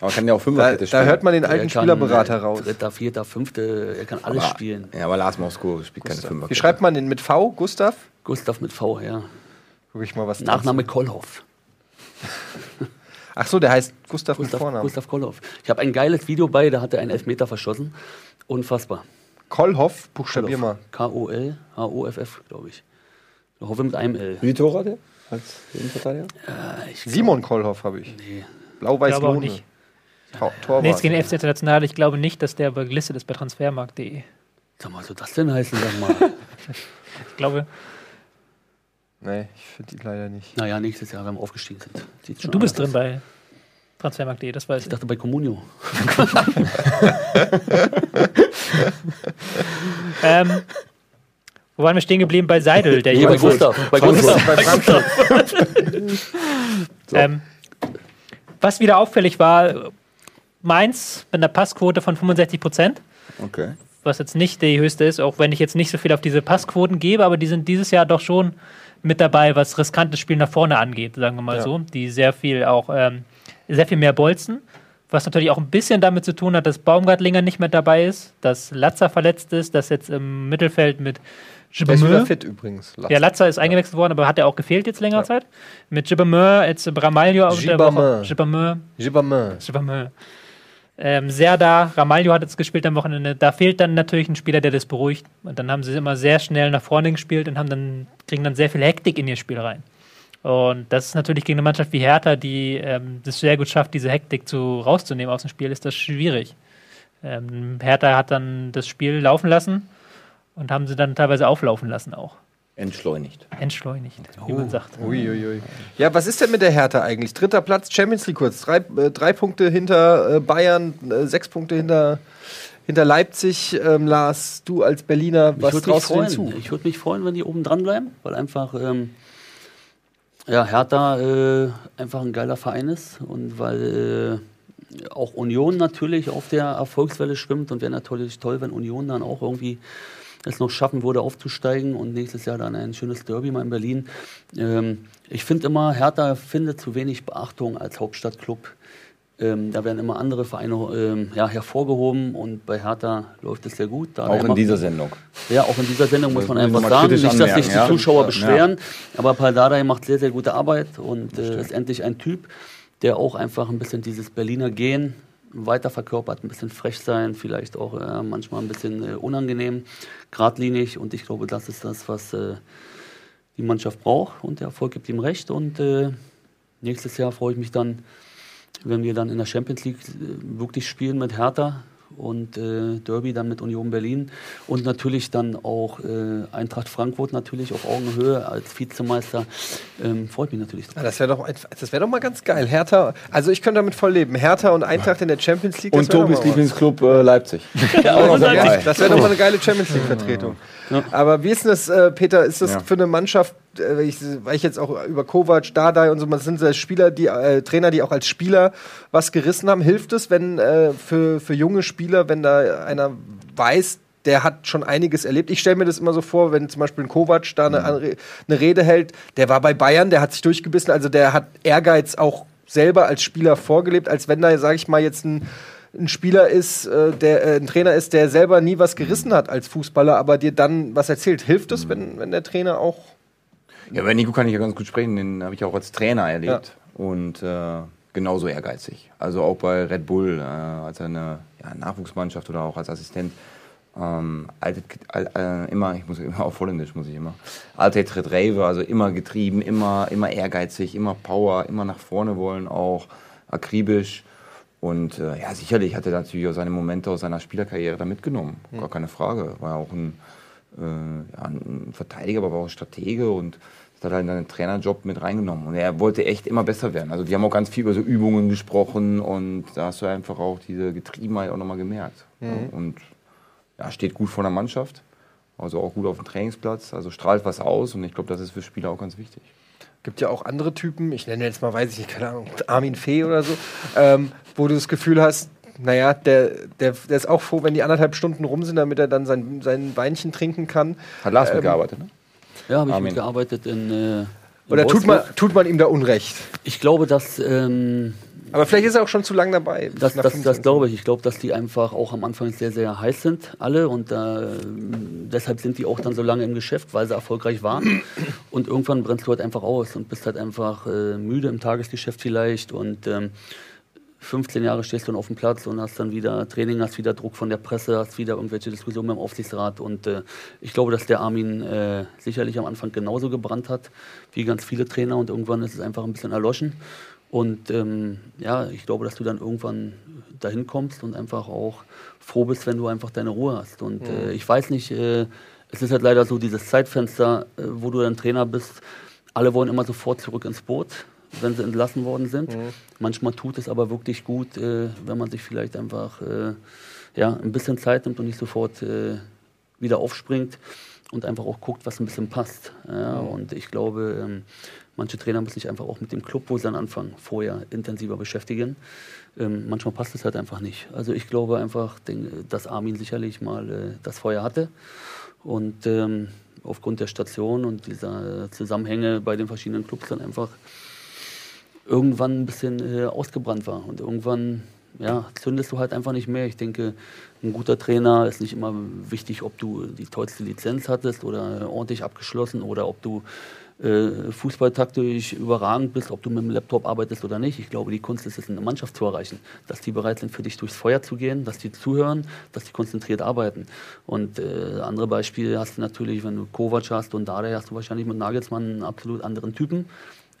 Aber kann ja auch Da, Fünferkette da hört man den alten Er kann, Spielerberater äh, raus. Dritter, vierter, fünfte, er kann alles Aber- spielen. Ja, aber Lars Mosko spielt keine Fünferkette. Wie schreibt man den mit V? Gustav? Gustav mit V, ja. Guck ich mal was. Nachname Kollhoff. ist. Ach so, der heißt Gustav, mit Gustav, Vornamen. Gustav Kollhoff. Ich habe ein geiles Video bei, da hat er einen Elfmeter verschossen. Unfassbar. Kolhoff, buchstabier mal. K-O-L, H-O-F-F, glaube ich. Ich hoffe mit einem L. Wie die Tore hat er als Innenverteidiger? Äh, ich Simon Kolhoff habe ich. Nee. Blau-Weiß Glaube auch Lohne. nicht. Tor- Nee, Torwart. jetzt gegen FC International, ich glaube nicht, dass der gelistet ist bei transfermarkt.de. Sag mal, was soll das denn heißen, sag mal. Ich glaube, Nee, ich finde die leider nicht. naja, nächstes Jahr, wenn wir aufgestiegen sind. Sieht's schon du bist drin aus. bei transfermarkt.de, das weiß Ich ich. dachte bei Communio. Ähm, wo waren wir stehen geblieben? Bei Seidel, der Nee, junge bei Gustav. Bei Gustav. Bei Frankfurt. Ähm, was wieder auffällig war, Mainz mit einer Passquote von 65 Prozent, Okay. was jetzt nicht die höchste ist, auch wenn ich jetzt nicht so viel auf diese Passquoten gebe, aber die sind dieses Jahr doch schon mit dabei, was riskantes Spiel nach vorne angeht, sagen wir mal Ja. so. Die sehr viel auch, ähm, sehr viel mehr bolzen. Was natürlich auch ein bisschen damit zu tun hat, dass Baumgartlinger nicht mehr dabei ist, dass Latzer verletzt ist, dass jetzt im Mittelfeld mit Der ist fit übrigens. Latz. ja, Latzer ist eingewechselt worden, aber hat er auch gefehlt jetzt längere Ja. Zeit. Mit Gibameur, jetzt Ramalho auf der. Woche. Gibameur. Gibbermann. Gibameur. Ähm, Serda, Ramalho hat jetzt gespielt am Wochenende. Da fehlt dann natürlich ein Spieler, der das beruhigt. Und dann haben sie immer sehr schnell nach vorne gespielt und haben dann, kriegen dann sehr viel Hektik in ihr Spiel rein. Und das ist natürlich gegen eine Mannschaft wie Hertha, die ähm, das sehr gut schafft, diese Hektik zu, rauszunehmen aus dem Spiel, ist das schwierig. Ähm, Hertha hat dann das Spiel laufen lassen und haben sie dann teilweise auflaufen lassen auch. Entschleunigt. Entschleunigt, wie man sagt. Uiuiui. Ja, was ist denn mit der Hertha eigentlich? Dritter Platz, Champions League kurz. Drei, äh, drei Punkte hinter äh, Bayern, äh, sechs Punkte hinter, hinter Leipzig. Ähm, Lars, du als Berliner, Ich was würde mich traust du zu? Ich würde mich freuen, wenn die oben dran bleiben, weil einfach ähm, ja, Hertha äh, einfach ein geiler Verein ist und weil äh, auch Union natürlich auf der Erfolgswelle schwimmt und wäre natürlich toll, wenn Union dann auch irgendwie es noch schaffen würde, aufzusteigen und nächstes Jahr dann ein schönes Derby mal in Berlin. Ähm, ich finde immer, Hertha findet zu wenig Beachtung als Hauptstadtclub. Ähm, da werden immer andere Vereine ähm, ja, hervorgehoben und bei Hertha läuft es sehr gut. Da Auch in macht- dieser Sendung. ja, auch in dieser Sendung muss Das man muss einfach sagen, nicht, dass sich anmerken, die ja. Zuschauer Ja. beschweren, aber Paldadei macht sehr, sehr gute Arbeit und äh, ist endlich ein Typ, der auch einfach ein bisschen dieses Berliner Gehen weiter verkörpert, ein bisschen frech sein, vielleicht auch äh, manchmal ein bisschen äh, unangenehm, geradlinig. Und ich glaube, das ist das, was äh, die Mannschaft braucht. Und der Erfolg gibt ihm recht. Und äh, nächstes Jahr freue ich mich dann, wenn wir dann in der Champions League äh, wirklich spielen mit Hertha und äh, Derby dann mit Union Berlin und natürlich dann auch äh, Eintracht Frankfurt natürlich auf Augenhöhe als Vizemeister. Ähm, freut mich natürlich. Ja, das wäre doch, das wär doch mal ganz geil. Hertha, also ich könnte damit voll leben. Hertha und Eintracht in der Champions League. Und Tobis. Lieblingsclub äh, Leipzig. Ja. Das wäre doch mal eine geile Champions League-Vertretung. Aber wie ist denn das, äh, Peter? Ist das Ja. für eine Mannschaft, äh, weil ich, weil ich jetzt auch über Kovac, Dardai und so, das sind Spieler, die äh, Trainer, die auch als Spieler was gerissen haben. Hilft es, wenn äh, für, für junge Spieler, wenn da einer weiß, der hat schon einiges erlebt. Ich stelle mir das immer so vor, wenn zum Beispiel ein Kovac da eine, Anre- eine Rede hält, der war bei Bayern, der hat sich durchgebissen, also der hat Ehrgeiz auch selber als Spieler vorgelebt, als wenn da, sage ich mal, jetzt ein ein Spieler ist, äh, der äh, ein Trainer ist, der selber nie was gerissen hat als Fußballer, aber dir dann was erzählt. Hilft es, wenn, wenn der Trainer auch. Ja, über Nico kann ich ja ganz gut sprechen, den habe ich auch als Trainer erlebt. Und äh, genauso ehrgeizig. Also auch bei Red Bull, äh, als eine ja, Nachwuchsmannschaft oder auch als Assistent. Ähm, alte, al, äh, immer, ich muss immer auf Holländisch muss ich immer. Alte Redreve, also immer getrieben, immer, immer ehrgeizig, immer Power, immer nach vorne wollen, auch akribisch. Und äh, ja, sicherlich hat er natürlich auch seine Momente aus seiner Spielerkarriere da mitgenommen. Gar keine Frage. War ja auch ein, äh, ja, ein Verteidiger, aber auch ein Stratege und das hat in seinen Trainerjob mit reingenommen. Und er wollte echt immer besser werden. Also die haben auch ganz viel über so Übungen gesprochen und da hast du einfach auch diese Getriebenheit auch nochmal gemerkt. Und ja, steht gut vor der Mannschaft, also auch gut auf dem Trainingsplatz, also strahlt was aus und ich glaube, das ist für Spieler auch ganz wichtig. Gibt ja auch andere Typen, ich nenne jetzt mal, weiß ich nicht, keine Ahnung, Armin Fee oder so, ähm, wo du das Gefühl hast, naja, der, der, der ist auch froh, wenn die anderthalb Stunden rum sind, damit er dann sein, sein Weinchen trinken kann. Hat Lars Ähm, mitgearbeitet, ne? Ja, habe ich Amen. mitgearbeitet in. Äh, in Oder tut man, tut man ihm da Unrecht? Ich glaube, dass. Ähm, Aber vielleicht ist er auch schon zu lang dabei. Das, das, 25. das glaube ich. Ich glaube, dass die einfach auch am Anfang sehr, sehr heiß sind, alle. Und äh, deshalb sind die auch dann so lange im Geschäft, weil sie erfolgreich waren. Und irgendwann brennst du halt einfach aus und bist halt einfach äh, müde im Tagesgeschäft vielleicht. Und ähm, 15 Jahre stehst du dann auf dem Platz und hast dann wieder Training, hast wieder Druck von der Presse, hast wieder irgendwelche Diskussionen dem Aufsichtsrat. Und äh, ich glaube, dass der Armin äh, sicherlich am Anfang genauso gebrannt hat wie ganz viele Trainer. Und irgendwann ist es einfach ein bisschen erloschen. Und ähm, ja, ich glaube, dass du dann irgendwann dahin kommst und einfach auch froh bist, wenn du einfach deine Ruhe hast. Und äh, ich weiß nicht, äh, es ist halt leider so dieses Zeitfenster, äh, wo du dann Trainer bist. Alle wollen immer sofort zurück ins Boot, wenn sie entlassen worden sind. Manchmal tut es aber wirklich gut, äh, wenn man sich vielleicht einfach äh, ja, ein bisschen Zeit nimmt und nicht sofort äh, wieder aufspringt und einfach auch guckt, was ein bisschen passt. Ja, Und ich glaube, ähm, manche Trainer müssen sich einfach auch mit dem Club, wo sie dann anfangen, vorher intensiver beschäftigen. Ähm, manchmal passt es halt einfach nicht. Also ich glaube einfach, dass Armin sicherlich mal äh, das Feuer hatte. Und ähm, aufgrund der Station und dieser Zusammenhänge bei den verschiedenen Clubs dann einfach irgendwann ein bisschen äh, ausgebrannt war. Und irgendwann ja, zündest du halt einfach nicht mehr. Ich denke, ein guter Trainer ist nicht immer wichtig, ob du die tollste Lizenz hattest oder ordentlich abgeschlossen oder ob du äh, fußballtaktisch überragend bist, ob du mit dem Laptop arbeitest oder nicht. Ich glaube, die Kunst ist es, eine Mannschaft zu erreichen, dass die bereit sind, für dich durchs Feuer zu gehen, dass die zuhören, dass die konzentriert arbeiten. Und äh, andere Beispiele hast du natürlich, wenn du Kovac hast und Dada hast du wahrscheinlich mit Nagelsmann einen absolut anderen Typen,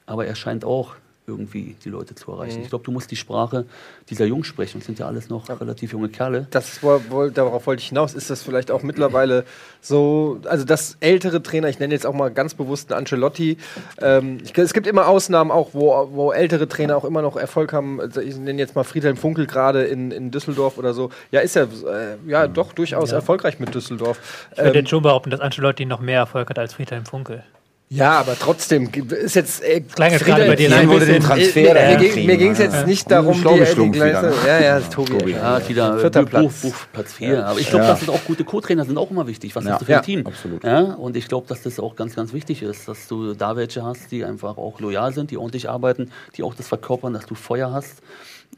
aber er scheint auch irgendwie die Leute zu erreichen. Ich glaube, du musst die Sprache dieser Jungs sprechen. Es sind ja alles noch relativ junge Kerle. das wo, wo, darauf wollte ich hinaus. Ist das vielleicht auch mittlerweile so, also dass ältere Trainer, ich nenne jetzt auch mal ganz bewusst einen Ancelotti, ähm, ich, es gibt immer Ausnahmen auch, wo, wo ältere Trainer auch immer noch Erfolg haben. Also ich nenne jetzt mal Friedhelm Funkel gerade in, in Düsseldorf oder so. Ja, ist er äh, ja doch durchaus erfolgreich mit Düsseldorf. Ich würde Ähm, jetzt schon behaupten, dass Ancelotti noch mehr Erfolg hat als Friedhelm Funkel. Ja, aber trotzdem ist jetzt äh, jetzt gerade bei dir Friedhelm- ein wollte den bisschen- Transfer Äh, mir ging- mir ging es ja. jetzt nicht darum, Schlau die, die geschlumpft wieder, Gleise. Ja, ja, Tobi. Tobi. Ja, wieder Vierter Buch, Platz. Buch, Buch, Platz 4. Aber ich glaube, Ja. das sind auch gute Co-Trainer, sind auch immer wichtig. Was Ja. hast du für ein Ja, Team? absolut. Ja, und ich glaube, dass das auch ganz, ganz wichtig ist, dass du da welche hast, die einfach auch loyal sind, die ordentlich arbeiten, die auch das verkörpern, dass du Feuer hast.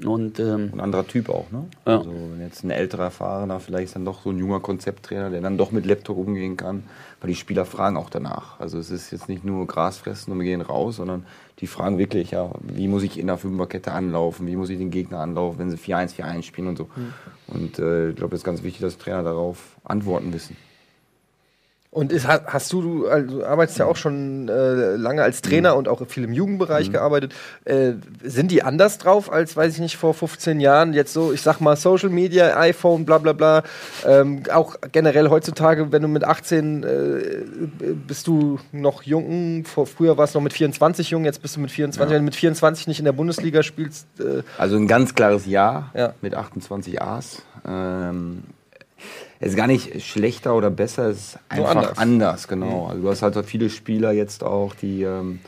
Und ähm, Ein anderer Typ auch, ne? Ja. Also wenn jetzt ein älterer Erfahrener, vielleicht ist dann doch so ein junger Konzepttrainer, der dann doch mit Laptop umgehen kann, weil die Spieler fragen auch danach. Also es ist jetzt nicht nur Gras fressen und wir gehen raus, sondern die fragen wirklich, ja, wie muss ich in der Fünferkette anlaufen, wie muss ich den Gegner anlaufen, wenn sie 4-1, 4-1 spielen und so. Und äh, ich glaube, es ist ganz wichtig, dass Trainer darauf Antworten wissen. Und ist, ha- hast du, du also, arbeitest ja auch schon äh, lange als Trainer Mhm. und auch viel im Jugendbereich gearbeitet. Äh, sind die anders drauf als, weiß ich nicht, vor 15 Jahren? Jetzt so, ich sag mal, Social Media, iPhone, bla bla bla. Ähm, auch generell heutzutage, wenn du mit 18 äh, bist du noch jung, vor, früher warst du noch mit 24 jung, jetzt bist du mit 24. Wenn du mit 24 nicht in der Bundesliga spielst, äh, Also ein ganz klares Ja, Ja. mit 28 A's. Ähm, es ist gar nicht schlechter oder besser, es ist einfach anders. anders, genau. Also du hast halt viele Spieler jetzt auch, die, ähm,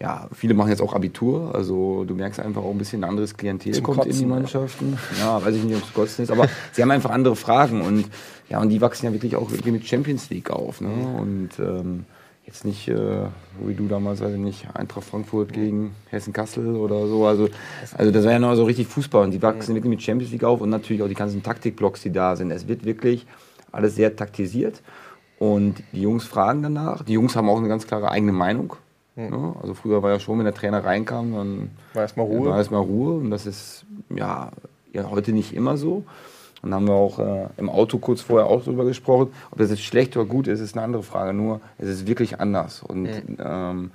ja, viele machen jetzt auch Abitur, also du merkst einfach auch ein bisschen ein anderes Klientel Zum kommt in die Kotzen, ja. Mannschaften. Ja, weiß ich nicht, ob es Kotzen ist, aber sie haben einfach andere Fragen und ja, und die wachsen ja wirklich auch wirklich mit Champions League auf, ne? Und ähm, jetzt nicht, äh, wie du damals, ich nicht, Eintracht Frankfurt gegen Hessen-Kassel oder so. Also, also das war ja noch so richtig Fußball und die wachsen wirklich mit Champions League auf und natürlich auch die ganzen Taktikblocks, die da sind. Es wird wirklich alles sehr taktisiert und die Jungs fragen danach. Die Jungs haben auch eine ganz klare eigene Meinung. Ne? Also früher war ja schon, wenn der Trainer reinkam, dann war erstmal Ruhe. war erstmal Ruhe und das ist ja, ja heute nicht immer so. Und haben wir auch äh, im Auto kurz vorher auch drüber gesprochen. Ob das jetzt schlecht oder gut ist, ist eine andere Frage. Nur es ist wirklich anders. Und ähm,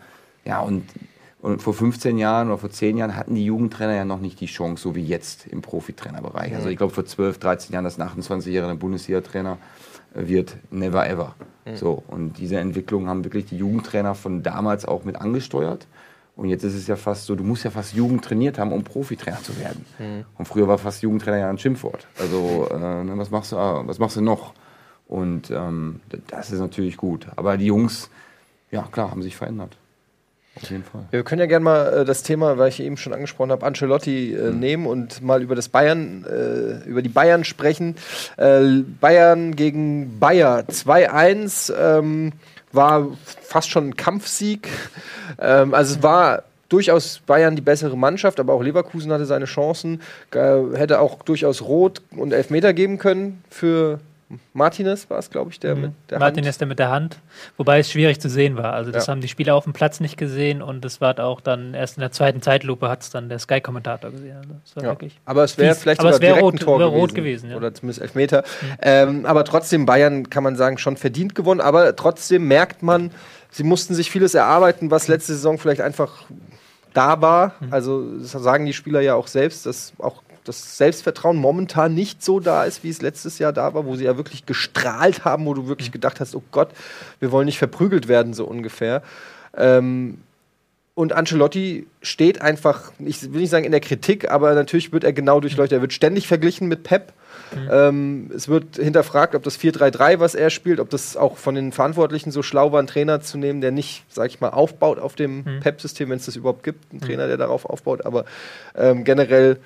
ja, und, und vor 15 Jahren oder vor 10 Jahren hatten die Jugendtrainer ja noch nicht die Chance, so wie jetzt im Profitrainerbereich. Also ich glaube vor 12, 13 Jahren, dass ein 28-jähriger Bundesliga-Trainer wird, never ever. So, und diese Entwicklung haben wirklich die Jugendtrainer von damals auch mit angesteuert. Und jetzt ist es ja fast so, du musst ja fast Jugend trainiert haben, um Profitrainer zu werden. Und früher war fast Jugendtrainer ja ein Schimpfwort. Also, äh, ne, was, machst du, ah, was machst du noch? Und ähm, das ist natürlich gut. Aber die Jungs, ja klar, haben sich verändert. Auf jeden Fall. Wir können ja gerne mal äh, das Thema, weil ich eben schon angesprochen habe, Ancelotti äh, Mhm. nehmen und mal über das Bayern, äh, über die Bayern sprechen. Äh, Bayern gegen Bayer 2-1 ähm, war fast schon ein Kampfsieg. Ähm, also es war durchaus Bayern die bessere Mannschaft, aber auch Leverkusen hatte seine Chancen. Äh, hätte auch durchaus Rot und Elfmeter geben können für Martinez war es, glaube ich, der mit der Martin Hand. der mit der Hand, wobei es schwierig zu sehen war. Also das Ja. haben die Spieler auf dem Platz nicht gesehen und es war auch dann erst in der zweiten Zeitlupe hat es dann der Sky-Kommentator gesehen. Also das war Ja. wirklich Aber es wäre vielleicht Aber sogar es wäre direkt rot, ein Tor gewesen. rot gewesen. Ja. Oder zumindest Elfmeter. Ähm, aber trotzdem, Bayern kann man sagen, schon verdient gewonnen. Aber trotzdem merkt man, sie mussten sich vieles erarbeiten, was letzte Saison vielleicht einfach da war. Also das sagen die Spieler ja auch selbst, dass auch das Selbstvertrauen momentan nicht so da ist, wie es letztes Jahr da war, wo sie ja wirklich gestrahlt haben, wo du wirklich gedacht hast, oh Gott, wir wollen nicht verprügelt werden, so ungefähr. Ähm, und Ancelotti steht einfach, ich will nicht sagen in der Kritik, aber natürlich wird er genau durchleuchtet. Er wird ständig verglichen mit Pep. Ähm, es wird hinterfragt, ob das 4-3-3, was er spielt, ob das auch von den Verantwortlichen so schlau war, einen Trainer zu nehmen, der nicht, sag ich mal, aufbaut auf dem Pep-System, wenn es das überhaupt gibt, einen Trainer, der darauf aufbaut. Aber ähm, generell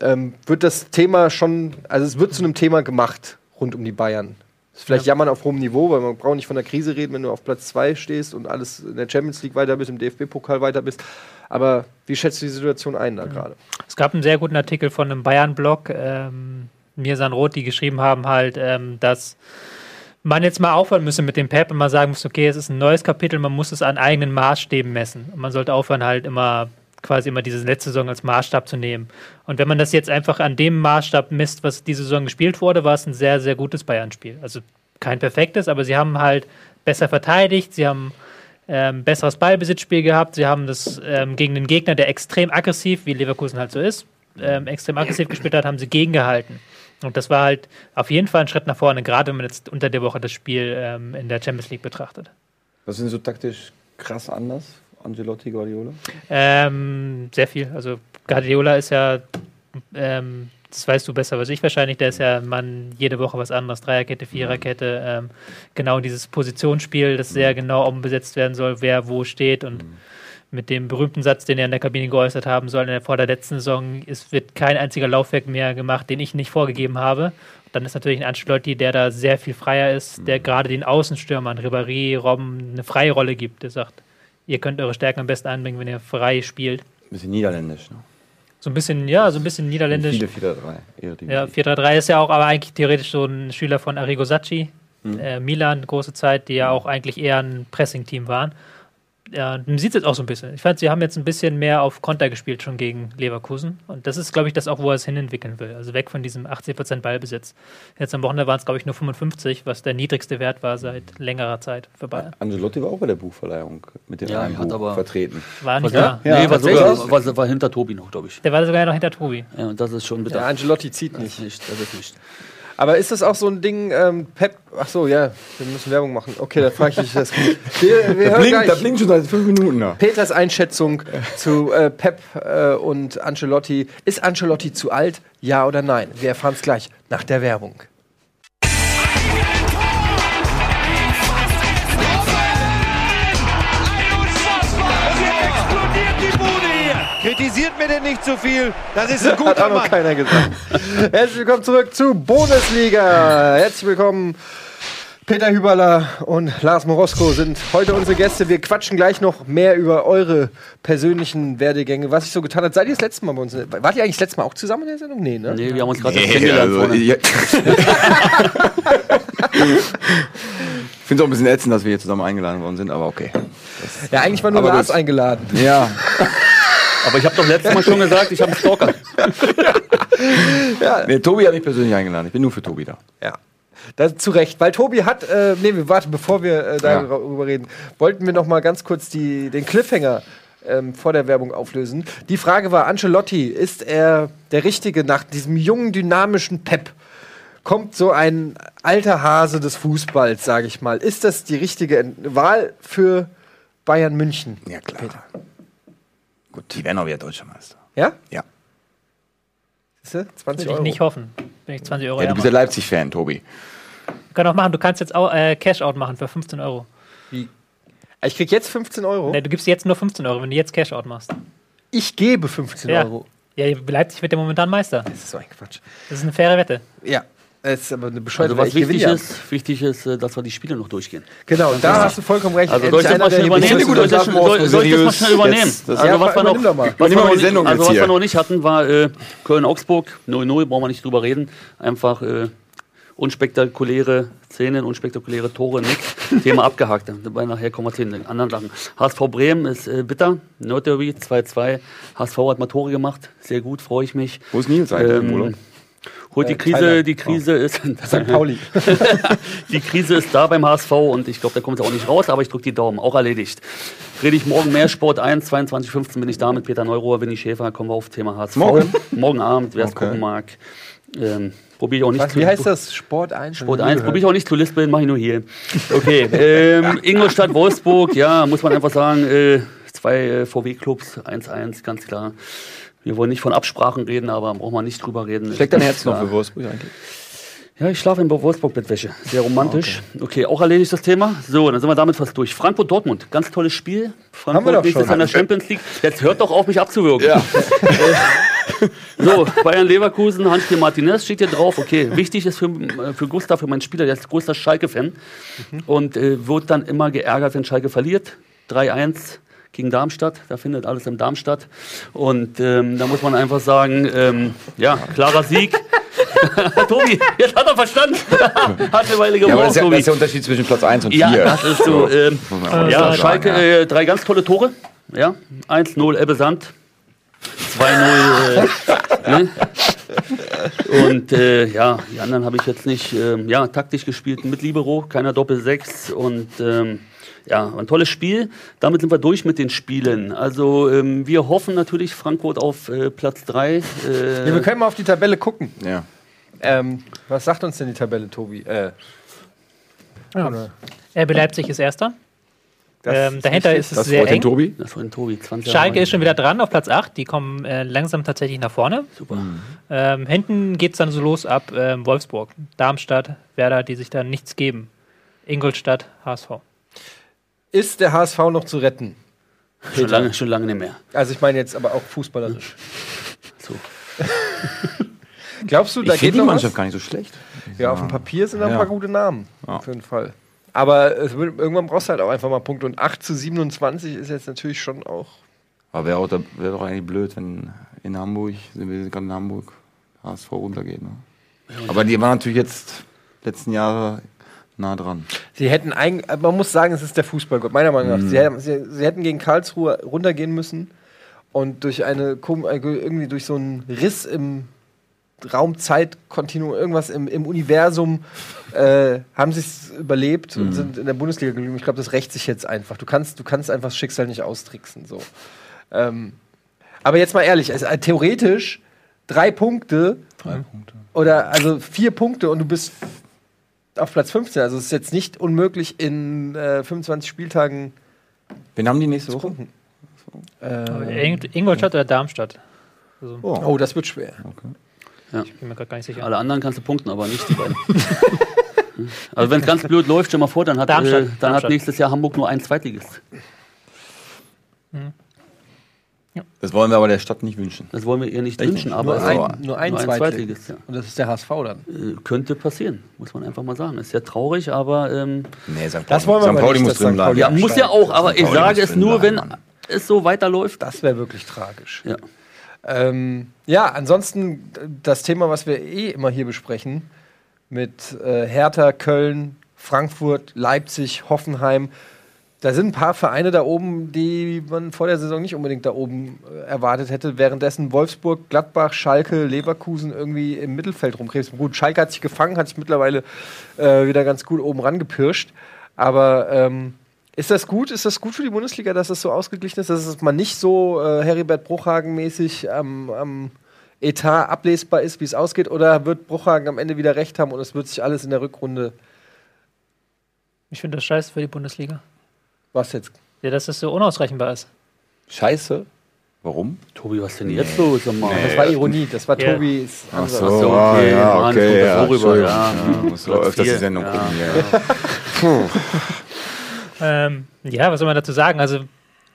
ähm, wird das Thema schon, also es wird zu einem Thema gemacht rund um die Bayern. Ist vielleicht Jammern auf hohem Niveau, weil man braucht nicht von der Krise reden, wenn du auf Platz 2 stehst und alles in der Champions League weiter bist, im DFB-Pokal weiter bist. Aber wie schätzt du die Situation ein da gerade? Es gab einen sehr guten Artikel von einem Bayern-Blog, ähm, Mirsan Roth, die geschrieben haben halt, ähm, dass man jetzt mal aufhören müsse mit dem Pep und mal sagen muss, okay, es ist ein neues Kapitel, man muss es an eigenen Maßstäben messen. Und man sollte aufhören, halt immer quasi immer diese letzte Saison als Maßstab zu nehmen. Und wenn man das jetzt einfach an dem Maßstab misst, was diese Saison gespielt wurde, war es ein sehr, sehr gutes Bayern-Spiel. Also kein perfektes, aber sie haben halt besser verteidigt, sie haben ähm, besseres Ballbesitzspiel gehabt, sie haben das ähm, gegen den Gegner, der extrem aggressiv, wie Leverkusen halt so ist, ähm, extrem aggressiv gespielt hat, haben sie gegengehalten. Und das war halt auf jeden Fall ein Schritt nach vorne, gerade wenn man jetzt unter der Woche das Spiel ähm, in der Champions League betrachtet. Was sind so taktisch krass anders? Angelotti, Guardiola? Ähm, sehr viel. Also Guardiola ist ja, ähm, das weißt du besser als ich wahrscheinlich, der ist ja Mann jede Woche was anderes, Dreierkette, Viererkette, ähm, genau dieses Positionsspiel, das sehr genau umgesetzt werden soll, wer wo steht und mit dem berühmten Satz, den er in der Kabine geäußert haben soll, in der, vor der letzten Saison, es wird kein einziger Laufwerk mehr gemacht, den ich nicht vorgegeben habe. Dann ist natürlich ein Ancelotti, der da sehr viel freier ist, der gerade den Außenstürmern, Ribéry, Robben, eine freie Rolle gibt, der sagt, ihr könnt eure Stärken am besten einbringen, wenn ihr frei spielt. Ein bisschen niederländisch, ne? So ein bisschen, ja, so ein bisschen niederländisch. Viele 4-3. Eredivisie. Ja, 4-3-3 ist ja auch aber eigentlich theoretisch so ein Schüler von Arrigo Sacchi, äh, Milan, große Zeit, die ja auch eigentlich eher ein Pressing-Team waren. Ja, man sieht es jetzt auch so ein bisschen. Ich fand, sie haben jetzt ein bisschen mehr auf Konter gespielt schon gegen Leverkusen. Und das ist, glaube ich, das auch, wo er es hinentwickeln will. Also weg von diesem 80% Ballbesitz. Jetzt am Wochenende waren es, glaube ich, nur 55, was der niedrigste Wert war seit längerer Zeit für Bayern. Angelotti war auch bei der Buchverleihung mit dem Ja, einen hat Buch aber- vertreten. War nicht Ja, da. Ja, nee, war, sogar, war, war hinter Tobi noch, glaube ich. Der war sogar noch hinter Tobi. Ja, und das ist schon bitter. Der Angelotti zieht das nicht. ist nicht, das ist nicht. Aber ist das auch so ein Ding, ähm, Pep? Ach so, ja, wir müssen Werbung machen. Okay, da frage ich dich das. Wir, wir hören Blinkt, da blinkt schon seit fünf Minuten da. Peters Einschätzung zu äh, Pep äh, und Ancelotti. Ist Ancelotti zu alt? Ja oder nein? Wir erfahren es gleich nach der Werbung. Kritisiert mir denn nicht zu viel. Das ist ein Hat guter auch noch Mann. keiner gesagt. Herzlich willkommen zurück zu Bundesliga. Herzlich willkommen. Peter Hüberler und Lars Morosko sind heute unsere Gäste. Wir quatschen gleich noch mehr über eure persönlichen Werdegänge, was sich so getan hat. Seid ihr das letzte Mal bei uns? Wart ihr eigentlich das letzte Mal auch zusammen in der Sendung? Nee, ne? Nee, wir haben uns gerade erst Nee, kennengelernt. also, ja. ich finde es auch ein bisschen ätzend, dass wir hier zusammen eingeladen worden sind, aber okay. Ja, eigentlich war nur Lars eingeladen. Ja, Aber ich habe doch letztes Mal schon gesagt, ich habe einen Stalker. nee, Tobi hat mich persönlich eingeladen. Ich bin nur für Tobi da. Ja. Das, zu Recht, weil Tobi hat, äh, nee, wir warten, bevor wir äh, darüber reden, wollten wir noch mal ganz kurz die, den Cliffhanger ähm, vor der Werbung auflösen. Die Frage war, Ancelotti, ist er der Richtige nach diesem jungen, dynamischen Pep? Kommt so ein alter Hase des Fußballs, sage ich mal. Ist das die richtige Wahl für Bayern München? Ja, klar. Gut, die werden auch wieder Deutscher Meister. Ja? Ja. Siehst du? 20 Würde ich Euro. nicht hoffen. Bin ich 20 Euro ja du bist ja Leipzig-Fan, Tobi. Können auch machen, du kannst jetzt auch äh, Cash-Out machen für 15 Euro. Ich krieg jetzt 15 Euro. Nee, du gibst jetzt nur 15 Euro, wenn du jetzt Cash-Out machst. Ich gebe 15 Ja. Euro. Ja, Leipzig wird ja momentan Meister. Das ist so ein Quatsch. Das ist eine faire Wette. Ja. Es ist aber eine bescheuerte Also was ich wichtig ja. ist, wichtig ist, äh, dass wir die Spiele noch durchgehen. Genau, und da hast du vollkommen recht. Also soll ich das mal schnell übernehmen? Bundesliga- Soll, soll, soll, soll ich das mal schnell übernehmen? Jetzt, das- also Ja, was wir noch, was wir noch nicht, Sendung also was wir noch nicht hatten, war äh, Köln-Augsburg 0-0, brauchen wir nicht drüber reden. Einfach äh, unspektakuläre Szenen, unspektakuläre Tore, nix. Thema abgehakt. Dabei nachher kommen wir zu den anderen Sachen. HSV Bremen ist äh, bitter. Nordderby 2-2. HSV hat mal Tore gemacht. Sehr gut, freue ich mich. Wo ist Nils eigentlich Urlaub? Holt die Äh, Krise, Thailand. die Krise ist. St. Pauli. Die Krise ist da beim HSV und ich glaube, da kommt es auch nicht raus, aber ich drücke die Daumen. Auch erledigt. Rede ich morgen mehr Sport 1, 22.15 bin ich da mit Peter Neurohr, Winnie Schäfer, kommen wir auf Thema HSV. Morgen? Morgen Abend, wer es Okay. gucken mag. Ähm, Probiere ich auch nicht Was, wie heißt das? Sport 1? Sport 1, probiere ich auch nicht zu lispeln, mache ich nur hier. Okay, ähm, Ingolstadt, Wolfsburg, ja, muss man einfach sagen, äh, zwei äh, VW-Clubs, 1-1, ganz klar. Wir wollen nicht von Absprachen reden, aber brauchen wir nicht drüber reden. Schlägt dein Herz noch für Wolfsburg eigentlich? Ja, ich schlafe in Wolfsburg-Bettwäsche. Sehr romantisch. Okay. auch erledigt das Thema. So, dann sind wir damit fast durch. Frankfurt-Dortmund, ganz tolles Spiel. Frankfurt Haben wir doch nächstes. Jahr in der Champions League. Jetzt hört doch auf, mich abzuwürgen. Ja. So, Bayern-Leverkusen, Hans Martinez steht hier drauf. Okay, wichtig ist für, äh, für Gustav, für meinen Spieler, der ist größter Schalke-Fan. Und äh, wird dann immer geärgert, wenn Schalke verliert. 3-1 gegen Darmstadt, da findet alles in Darmstadt. Und ähm, da muss man einfach sagen, ähm, ja, klarer Sieg. Tobi, jetzt hat er verstanden. hat eine Weile Ja, aber das gebraucht, ist, ja, das Tobi. ist der Unterschied zwischen Platz 1 und 4. Ja, das ist so. Ähm, ja, Schalke, äh, drei ganz tolle Tore. Ja, 1-0 Ebbe Sand. 2-0. Äh, ne? Und äh, ja, die anderen habe ich jetzt nicht ähm, ja, taktisch gespielt mit Libero, keiner Doppel-6 und ähm, ja, ein tolles Spiel. Damit sind wir durch mit den Spielen. Also ähm, wir hoffen natürlich Frankfurt auf äh, Platz 3. Äh, Ja, wir können mal auf die Tabelle gucken. Ja. Ähm, was sagt uns denn die Tabelle, Tobi? Äh, oder- RB Leipzig ist Erster. das Ähm, dahinter ist es Das sehr freut den eng. Tobi. das war Tobi, 20 Jahre Schalke alt. ist schon wieder dran auf Platz 8. Die kommen äh, langsam tatsächlich nach vorne. Super. Ähm, hinten geht es dann so los ab ähm, Wolfsburg, Darmstadt, Werder, die sich dann nichts geben. Ingolstadt, HSV. Ist der HSV noch zu retten? Schon lange, schon lange nicht mehr. Also ich meine jetzt aber auch fußballerisch. So. Glaubst du, da Ich geht finde die noch Mannschaft was? gar nicht so schlecht. Ja, auf dem Papier sind da ein Ja. paar gute Namen. Ja. Auf jeden Fall. Aber es wird, irgendwann brauchst du halt auch einfach mal Punkte. Und 8 zu 27 ist jetzt natürlich schon auch. Aber wäre auch da- wär doch eigentlich blöd, wenn in Hamburg, sind wir gerade in Hamburg, HSV runtergeht. Ne? Aber die waren natürlich jetzt letzten Jahre nah dran. Sie hätten eigentlich, man muss sagen, es ist der Fußballgott, meiner Meinung nach. Sie, hätten- sie, sie hätten gegen Karlsruhe runtergehen müssen und durch eine äh, irgendwie durch so einen Riss im Raum-Zeit-Kontinuum, irgendwas im, im Universum, äh, haben sie es überlebt und sind in der Bundesliga geblieben. Ich glaube, das rächt sich jetzt einfach. Du kannst, du kannst einfach das Schicksal nicht austricksen. So. Ähm, aber jetzt mal ehrlich, es, äh, theoretisch drei Punkte Drei Punkte. oder also vier Punkte und du bist auf Platz 15. Also es ist jetzt nicht unmöglich in äh, 25 Spieltagen. Wen haben die nächste Woche? Äh, Ing- Ingolstadt oder Darmstadt? Also, Oh. Oh, das wird schwer. Ich bin mir gerade gar nicht sicher. Alle anderen kannst du punkten, aber nicht die beiden. also wenn es ganz blöd läuft, stell mal vor, dann hat, Darmstadt, äh, dann hat nächstes Jahr Hamburg nur einen Zweitligist. Das wollen wir aber der Stadt nicht wünschen. Das wollen wir ihr nicht Echt wünschen, nicht? aber Nur es- ein, nur ein, nur ein. Zweitligist, ja. Und das ist der HSV dann. äh, könnte passieren, muss man einfach mal sagen. Ist ja traurig, aber ähm, Nee, St. Pauli, Das wollen wir St. aber Pauli nicht, muss drin bleiben. Ja, muss ja auch, aber ich sage es nur, wenn bleiben, es so weiterläuft. Das wäre wirklich tragisch. Ja. Ähm, ja, ansonsten das Thema, was wir eh immer hier besprechen, mit äh, Hertha, Köln, Frankfurt, Leipzig, Hoffenheim. Da sind ein paar Vereine da oben, die man vor der Saison nicht unbedingt da oben äh, erwartet hätte. Währenddessen Wolfsburg, Gladbach, Schalke, Leverkusen irgendwie im Mittelfeld rumkrebsen. Gut, Schalke hat sich gefangen, hat sich mittlerweile äh, wieder ganz gut oben rangepirscht. Aber ähm, ist das gut? Ist das gut für die Bundesliga, dass es so ausgeglichen ist, dass es mal nicht so äh, Heribert Bruchhagen-mäßig am, am Etat ablesbar ist, wie es ausgeht? Oder wird Bruchhagen am Ende wieder recht haben und es wird sich alles in der Rückrunde Ich finde das scheiße für die Bundesliga. Was jetzt? Ja, dass das so unausrechenbar ist. Scheiße. Warum? Tobi, was denn jetzt los? Mal. Das war Ironie, das war Ja. Tobis Ach Ansatz. so, Ach so, ah, okay. ja, Mann, okay, ja, so rüber, Entschuldigung. ja. Ja, muss öfters die Sendung ja. gucken. Ja. Ähm, ja, was soll man dazu sagen? Also,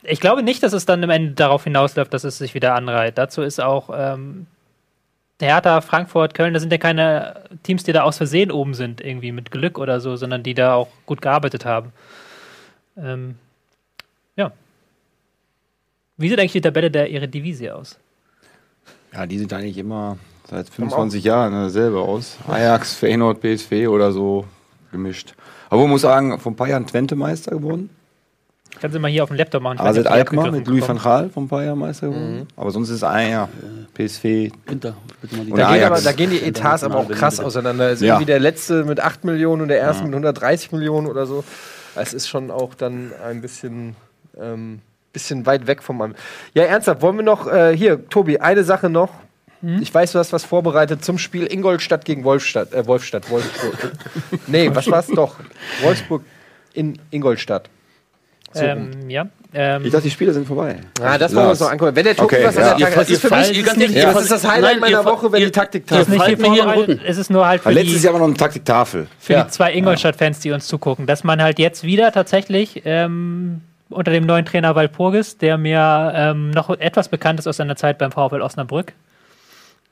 ich glaube nicht, dass es dann am Ende darauf hinausläuft, dass es sich wieder anreiht. Dazu ist auch ähm, Hertha, Frankfurt, Köln, das sind ja keine Teams, die da aus Versehen oben sind, irgendwie mit Glück oder so, sondern die da auch gut gearbeitet haben. Ähm, ja. Wie sieht eigentlich die Tabelle der Eredivisie aus? ja, die sieht eigentlich immer seit 25 Jahren dasselbe aus. Ajax, Feyenoord, PSV oder so gemischt. Aber man muss sagen, vor ein paar Jahren Twente Meister geworden. Kannst du mal hier auf dem Laptop machen? Ob die Alkmaar mit Louis van. Gaal vor ein paar Jahren Meister geworden. Aber sonst ist ein ja, PSV. Inter, bitte mal die Und Da gehen, Ajax. aber, da gehen die Etats aber auch krass auseinander. Also Ja. irgendwie der letzte mit 8 Millionen und der erste mit 130 Millionen oder so. Es ist schon auch dann ein bisschen, ähm, bisschen weit weg vom Mann. Ja, ernsthaft, wollen wir noch, äh, hier, Tobi, eine Sache noch. Ich weiß, du hast was vorbereitet zum Spiel Ingolstadt gegen Wolfstadt, äh, Wolfstadt, Wolfsburg. nee, was war's doch? Wolfsburg in Ingolstadt. So. Ähm, ja. Ähm, Ich dachte, die Spiele sind vorbei. Ah, das wollen wir uns noch angucken. Wenn der Tobi Okay, was ja. an der das ist für mich ganz nicht, ehrlich, das ist das Highlight Nein, meiner ihr- Woche, wenn ihr- die Taktik das ist nicht fallt hier mir hier im vorbereitet, Rücken. es ist nur halt für Aber letztes die, Jahr war noch eine Taktiktafel. für Ja. die zwei Ingolstadt-Fans, die uns zugucken, dass man halt jetzt wieder tatsächlich ähm, unter dem neuen Trainer Walpurgis, der mir ähm, noch etwas bekannt ist aus seiner Zeit beim VfL Osnabrück.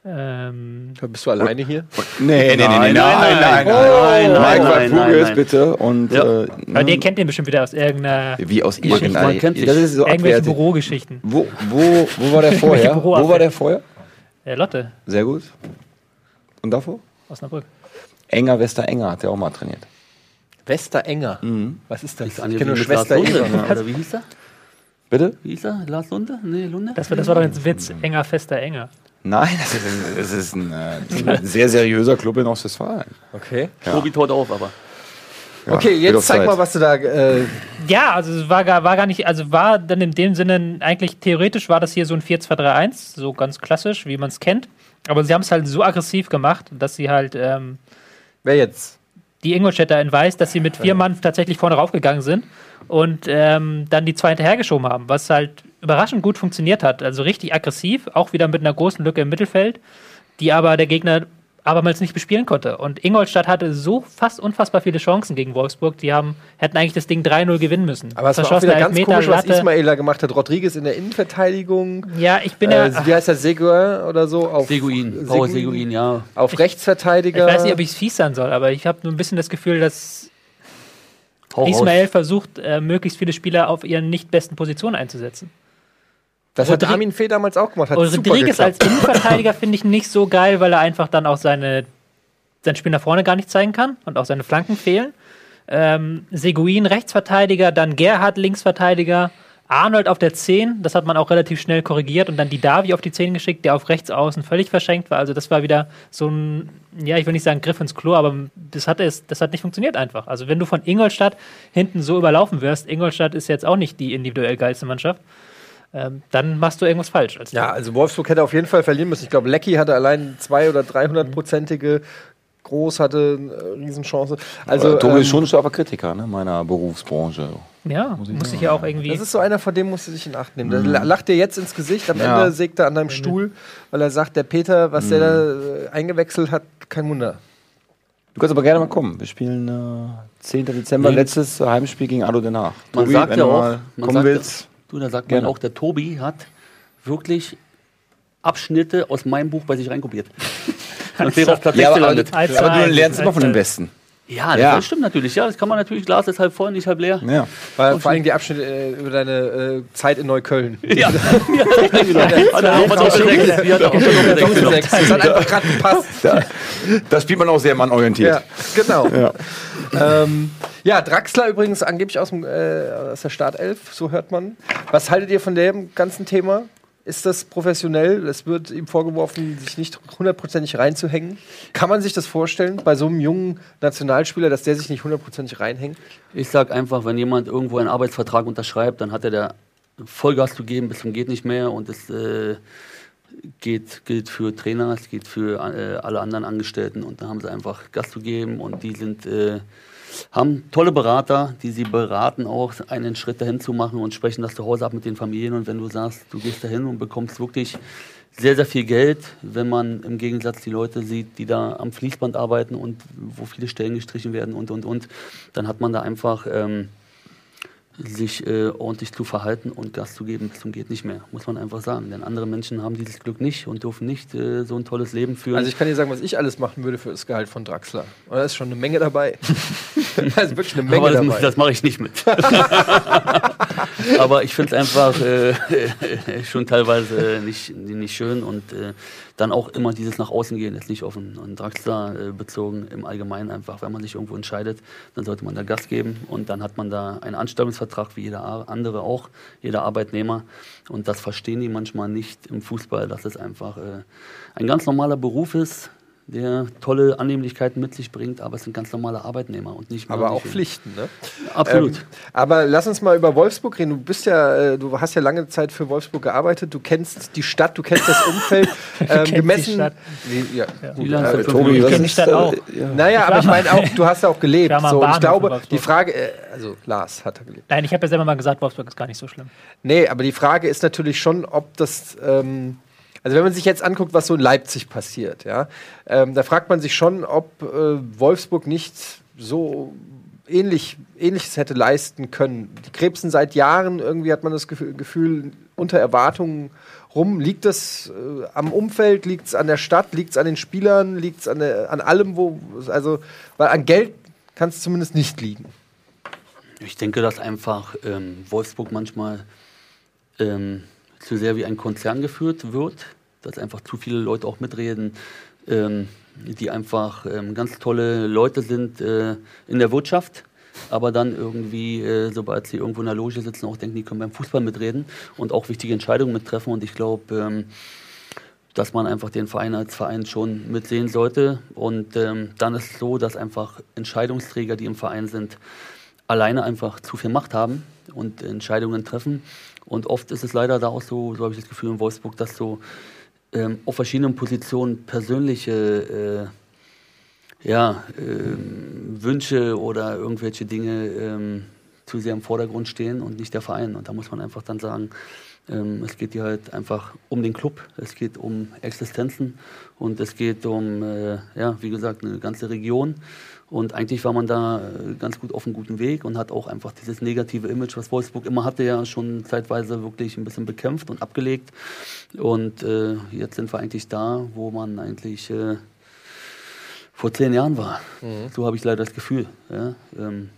Ähm, Bist du alleine hier? Nee, nee, nee, Nein, nee, nein, nein, nein, nein. nein, nein, Mike nein, Walpurgis, nein, nein. bitte. Und, Ja. äh, aber ihr kennt den bestimmt wieder aus irgendeiner, wie aus irgendeiner. Das ist so irgendwelchen abwertend. Bürogeschichten. Wo, wo, wo war der vorher? Wo war der vorher? Äh, Lotte, Sehr gut. Und davor? Osnabrück. Enger Wester Enger hat der auch mal trainiert. Westerenger. Was ist das? Ich kenne nur Schwester Eva. Oder wie hieß er? Bitte? Wie hieß er? Lars Lunde? Nee, Lunde? Das, war- das war doch jetzt Witz. Enger, fester, enger. Nein, das ist ein, das ist ein, äh, ein sehr seriöser Club in Ostwestfalen. Okay. Ja. Tobi tot auf, aber. Ja, Okay, jetzt zeig Zeit. mal, was du da. Äh, Ja, also es war gar, war gar nicht, also war dann in dem Sinne, eigentlich theoretisch war das hier so ein 4-2-3-1, so ganz klassisch, wie man es kennt. Aber sie haben es halt so aggressiv gemacht, dass sie halt ähm, wer jetzt? Die Ingolstädter in Weiß, dass sie mit vier Mann tatsächlich vorne raufgegangen sind und ähm, dann die zwei hinterhergeschoben haben, was halt überraschend gut funktioniert hat. Also richtig aggressiv, auch wieder mit einer großen Lücke im Mittelfeld, die aber der Gegner abermals nicht bespielen konnte. Und Ingolstadt hatte so fast unfassbar viele Chancen gegen Wolfsburg, die haben, hätten eigentlich das Ding 3-0 gewinnen müssen. Aber es war auch wieder ganz Elfmeter, komisch, was Latte. Ismaila gemacht hat. Rodriguez in der Innenverteidigung. Ja, ich bin ja. Äh, wie heißt der? Seguin oder so? Auf, Seguin. Paul Seguin, ja. Auf ich Rechtsverteidiger. weiß nicht, ob ich es fies sein soll, aber ich habe nur ein bisschen das Gefühl, dass Hau raus. Ismail versucht, äh, möglichst viele Spieler auf ihren nicht besten Positionen einzusetzen. Das hat Rodri- Armin Fee damals auch gemacht. Hat Rodriguez als. Innenverteidiger finde ich nicht so geil, weil er einfach dann auch seine, sein Spiel nach vorne gar nicht zeigen kann und auch seine Flanken fehlen. ähm, Seguin Rechtsverteidiger, dann Gerhard Linksverteidiger, Arnold auf der 10, das hat man auch relativ schnell korrigiert und dann die Davi auf die 10 geschickt, der auf rechts außen völlig verschenkt war. Also das war wieder so ein, ja, ich will nicht sagen Griff ins Klo, aber das hat, es, das hat nicht funktioniert einfach. Also wenn du von Ingolstadt hinten so überlaufen wirst, Ingolstadt ist jetzt auch nicht die individuell geilste Mannschaft, ähm, dann machst du irgendwas falsch. Als Ja, also Wolfsburg hätte auf jeden Fall verlieren müssen. Ich glaube, Lecky hatte allein zwei oder 300-prozentige. Groß hatte eine Riesenchance. Also, Also, Tobi ähm, ist schon ein scharfer Kritiker ne, meiner Berufsbranche. ja, muss ich ja auch irgendwie. Das ist so einer, vor dem musst du dich in Acht nehmen. Der la- lacht dir jetzt ins Gesicht, am Ja. Ende sägt er an deinem Stuhl, weil er sagt, der Peter, was der da äh, eingewechselt hat, kein Wunder. Du kannst aber gerne mal kommen. Wir spielen äh, 10. Dezember, Nee. letztes Heimspiel gegen Ado Haag. Man Tobi, sagt wenn ja du auch, mal man kommen sagt, willst. Du, da sagt Gerne. man auch, der Tobi hat wirklich Abschnitte aus meinem Buch bei sich reinkopiert. Und wäre auf Platz Ja, 6 aber, aber du lernst immer von den. Besten. Ja, das, Ja. das stimmt natürlich. Ja, das kann man natürlich. Glas ist halb voll, nicht halb leer. Ja. Weil vor allem die Abschnitte äh, über deine äh, Zeit in Neukölln. Ja, ja genau. Doppel sechs. Die hat er auch sechs genommen. Das hat einfach gerade gepasst. Da, da spielt man auch sehr mannorientiert. Ja, genau. Ja. Ähm, ja, Draxler übrigens angeblich aus, dem, äh, aus der Startelf, so hört man. Was haltet ihr von dem ganzen Thema? Ist das professionell? Es wird ihm vorgeworfen, sich nicht hundertprozentig reinzuhängen. Kann man sich das vorstellen, bei so einem jungen Nationalspieler, dass der sich nicht hundertprozentig reinhängt? Ich sag einfach, wenn jemand irgendwo einen Arbeitsvertrag unterschreibt, dann hat er da Vollgas zu geben bis zum geht nicht mehr und es äh, geht, gilt für Trainer, es geht für äh, alle anderen Angestellten und da haben sie einfach Gas zu geben und die sind äh, haben tolle Berater, die sie beraten auch einen Schritt dahin zu machen und sprechen das zu Hause ab mit den Familien. Und wenn du sagst, du gehst dahin und bekommst wirklich sehr, sehr viel Geld, wenn man im Gegensatz die Leute sieht, die da am Fließband arbeiten und wo viele Stellen gestrichen werden und, und, und, dann hat man da einfach ähm, sich äh, ordentlich zu verhalten und Gas zu geben bis zum geht nicht mehr, muss man einfach sagen. Denn andere Menschen haben dieses Glück nicht und dürfen nicht äh, so ein tolles Leben führen. Also ich kann dir sagen, was ich alles machen würde für das Gehalt von Draxler. Und da ist schon eine Menge dabei. da ist wirklich eine Menge Aber das, dabei. das mache ich nicht mit. Aber ich finde es einfach äh, schon teilweise äh, nicht, nicht schön und äh, dann auch immer dieses nach außen gehen, jetzt nicht auf einen, Draxler äh, bezogen, im Allgemeinen einfach, wenn man sich irgendwo entscheidet, dann sollte man da Gas geben und dann hat man da einen Anstellungsvertrag wie jeder andere auch, jeder Arbeitnehmer und das verstehen die manchmal nicht im Fußball, dass es einfach äh, ein ganz normaler Beruf ist, der tolle Annehmlichkeiten mit sich bringt, aber es sind ganz normale Arbeitnehmer und nicht Aber auch Pflichten, ne? Absolut. Ähm, aber lass uns mal über Wolfsburg reden. Du bist ja, äh, du hast ja lange Zeit für Wolfsburg gearbeitet. Du kennst die Stadt, du kennst das Umfeld. ähm, kennst die gemessen. Stadt. Wie, ja, gut. Lange ist Äh, das Tobi, Tobi, was kenn die Stadt auch. ja. Naja, aber ich meine auch, du hast ja auch gelebt. am So, und ich glaube, die Frage, äh, also Lars hat er gelebt. Nein, ich habe ja selber mal gesagt, Wolfsburg ist gar nicht so schlimm. Nee, aber die Frage ist natürlich schon, ob das. Ähm, also wenn man sich jetzt anguckt, was so in Leipzig passiert, ja, ähm, da fragt man sich schon, ob äh, Wolfsburg nicht so ähnlich, ähnliches hätte leisten können. Die krebsen seit Jahren, irgendwie hat man das Gefühl, unter Erwartungen rum. Liegt das äh, am Umfeld, liegt es an der Stadt, liegt es an den Spielern, liegt es an, an allem, wo, also, weil an Geld kann es zumindest nicht liegen. Ich denke, dass einfach ähm, Wolfsburg manchmal ähm, zu sehr wie ein Konzern geführt wird, dass einfach zu viele Leute auch mitreden, ähm, die einfach ähm, ganz tolle Leute sind äh, in der Wirtschaft, aber dann irgendwie, äh, sobald sie irgendwo in der Loge sitzen, auch denken, die können beim Fußball mitreden und auch wichtige Entscheidungen mittreffen. Und ich glaube, ähm, dass man einfach den Verein als Verein schon mitsehen sollte. Und ähm, dann ist es so, dass einfach Entscheidungsträger, die im Verein sind, alleine einfach zu viel Macht haben und Entscheidungen treffen. Und oft ist es leider da auch so, so habe ich das Gefühl in Wolfsburg, dass so ähm, auf verschiedenen Positionen persönliche äh, ja, ähm, Wünsche oder irgendwelche Dinge ähm, zu sehr im Vordergrund stehen und nicht der Verein. Und da muss man einfach dann sagen, ähm, es geht hier halt einfach um den Club, es geht um Existenzen und es geht um, äh, ja, wie gesagt, eine ganze Region. Und eigentlich war man da äh, ganz gut auf einem guten Weg und hat auch einfach dieses negative Image, was Wolfsburg immer hatte, ja schon zeitweise wirklich ein bisschen bekämpft und abgelegt. Und äh, jetzt sind wir eigentlich da, wo man eigentlich äh, vor zehn Jahren war. So habe ich leider das Gefühl. Ja? Ähm,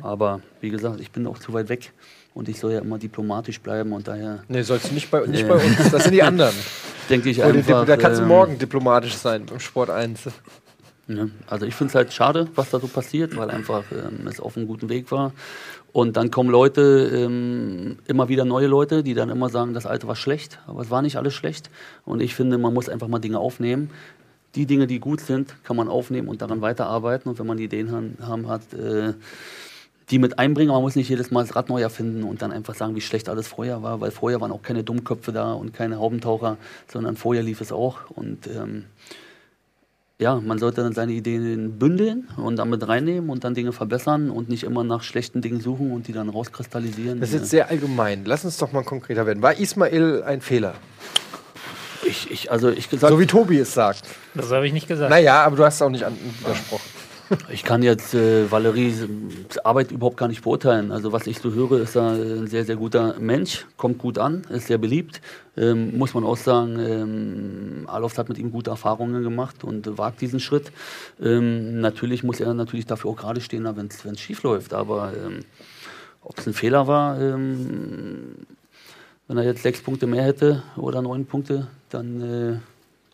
aber wie gesagt, ich bin auch zu weit weg und ich soll ja immer diplomatisch bleiben und daher Nee, sollst du nicht bei, nicht Nee. bei uns. Das sind die anderen. denke ich Oder einfach. da kannst du ähm, morgen diplomatisch sein beim Sport 1. Ja, also ich finde es halt schade, was da so passiert, weil einfach ähm, es auf einem guten Weg war. Und dann kommen Leute, ähm, immer wieder neue Leute, die dann immer sagen, das Alte war schlecht, aber es war nicht alles schlecht. Und ich finde, man muss einfach mal Dinge aufnehmen. Die Dinge, die gut sind, kann man aufnehmen und daran weiterarbeiten. Und wenn man Ideen haben, haben hat, äh, die mit einbringen, aber man muss nicht jedes Mal das Rad neu erfinden und dann einfach sagen, wie schlecht alles vorher war, weil vorher waren auch keine Dummköpfe da und keine Haubentaucher, sondern vorher lief es auch. Und ähm, ja, man sollte dann seine Ideen bündeln und damit reinnehmen und dann Dinge verbessern und nicht immer nach schlechten Dingen suchen und die dann rauskristallisieren. Das ist jetzt sehr allgemein. Lass uns doch mal konkreter werden. War Ismail ein Fehler? ich, ich, also ich gesagt, So wie Tobi es sagt. Das habe ich nicht gesagt. Naja, aber du hast auch nicht widersprochen. Ich kann jetzt äh, Valeries Arbeit überhaupt gar nicht beurteilen. Also was ich so höre, ist er ein sehr, sehr guter Mensch, kommt gut an, ist sehr beliebt. Ähm, muss man auch sagen, ähm, Aloft hat mit ihm gute Erfahrungen gemacht und wagt diesen Schritt. Ähm, natürlich muss er natürlich dafür auch gerade stehen, wenn es schief läuft. Aber ähm, ob es ein Fehler war, ähm, wenn er jetzt sechs Punkte mehr hätte oder neun Punkte, dann äh,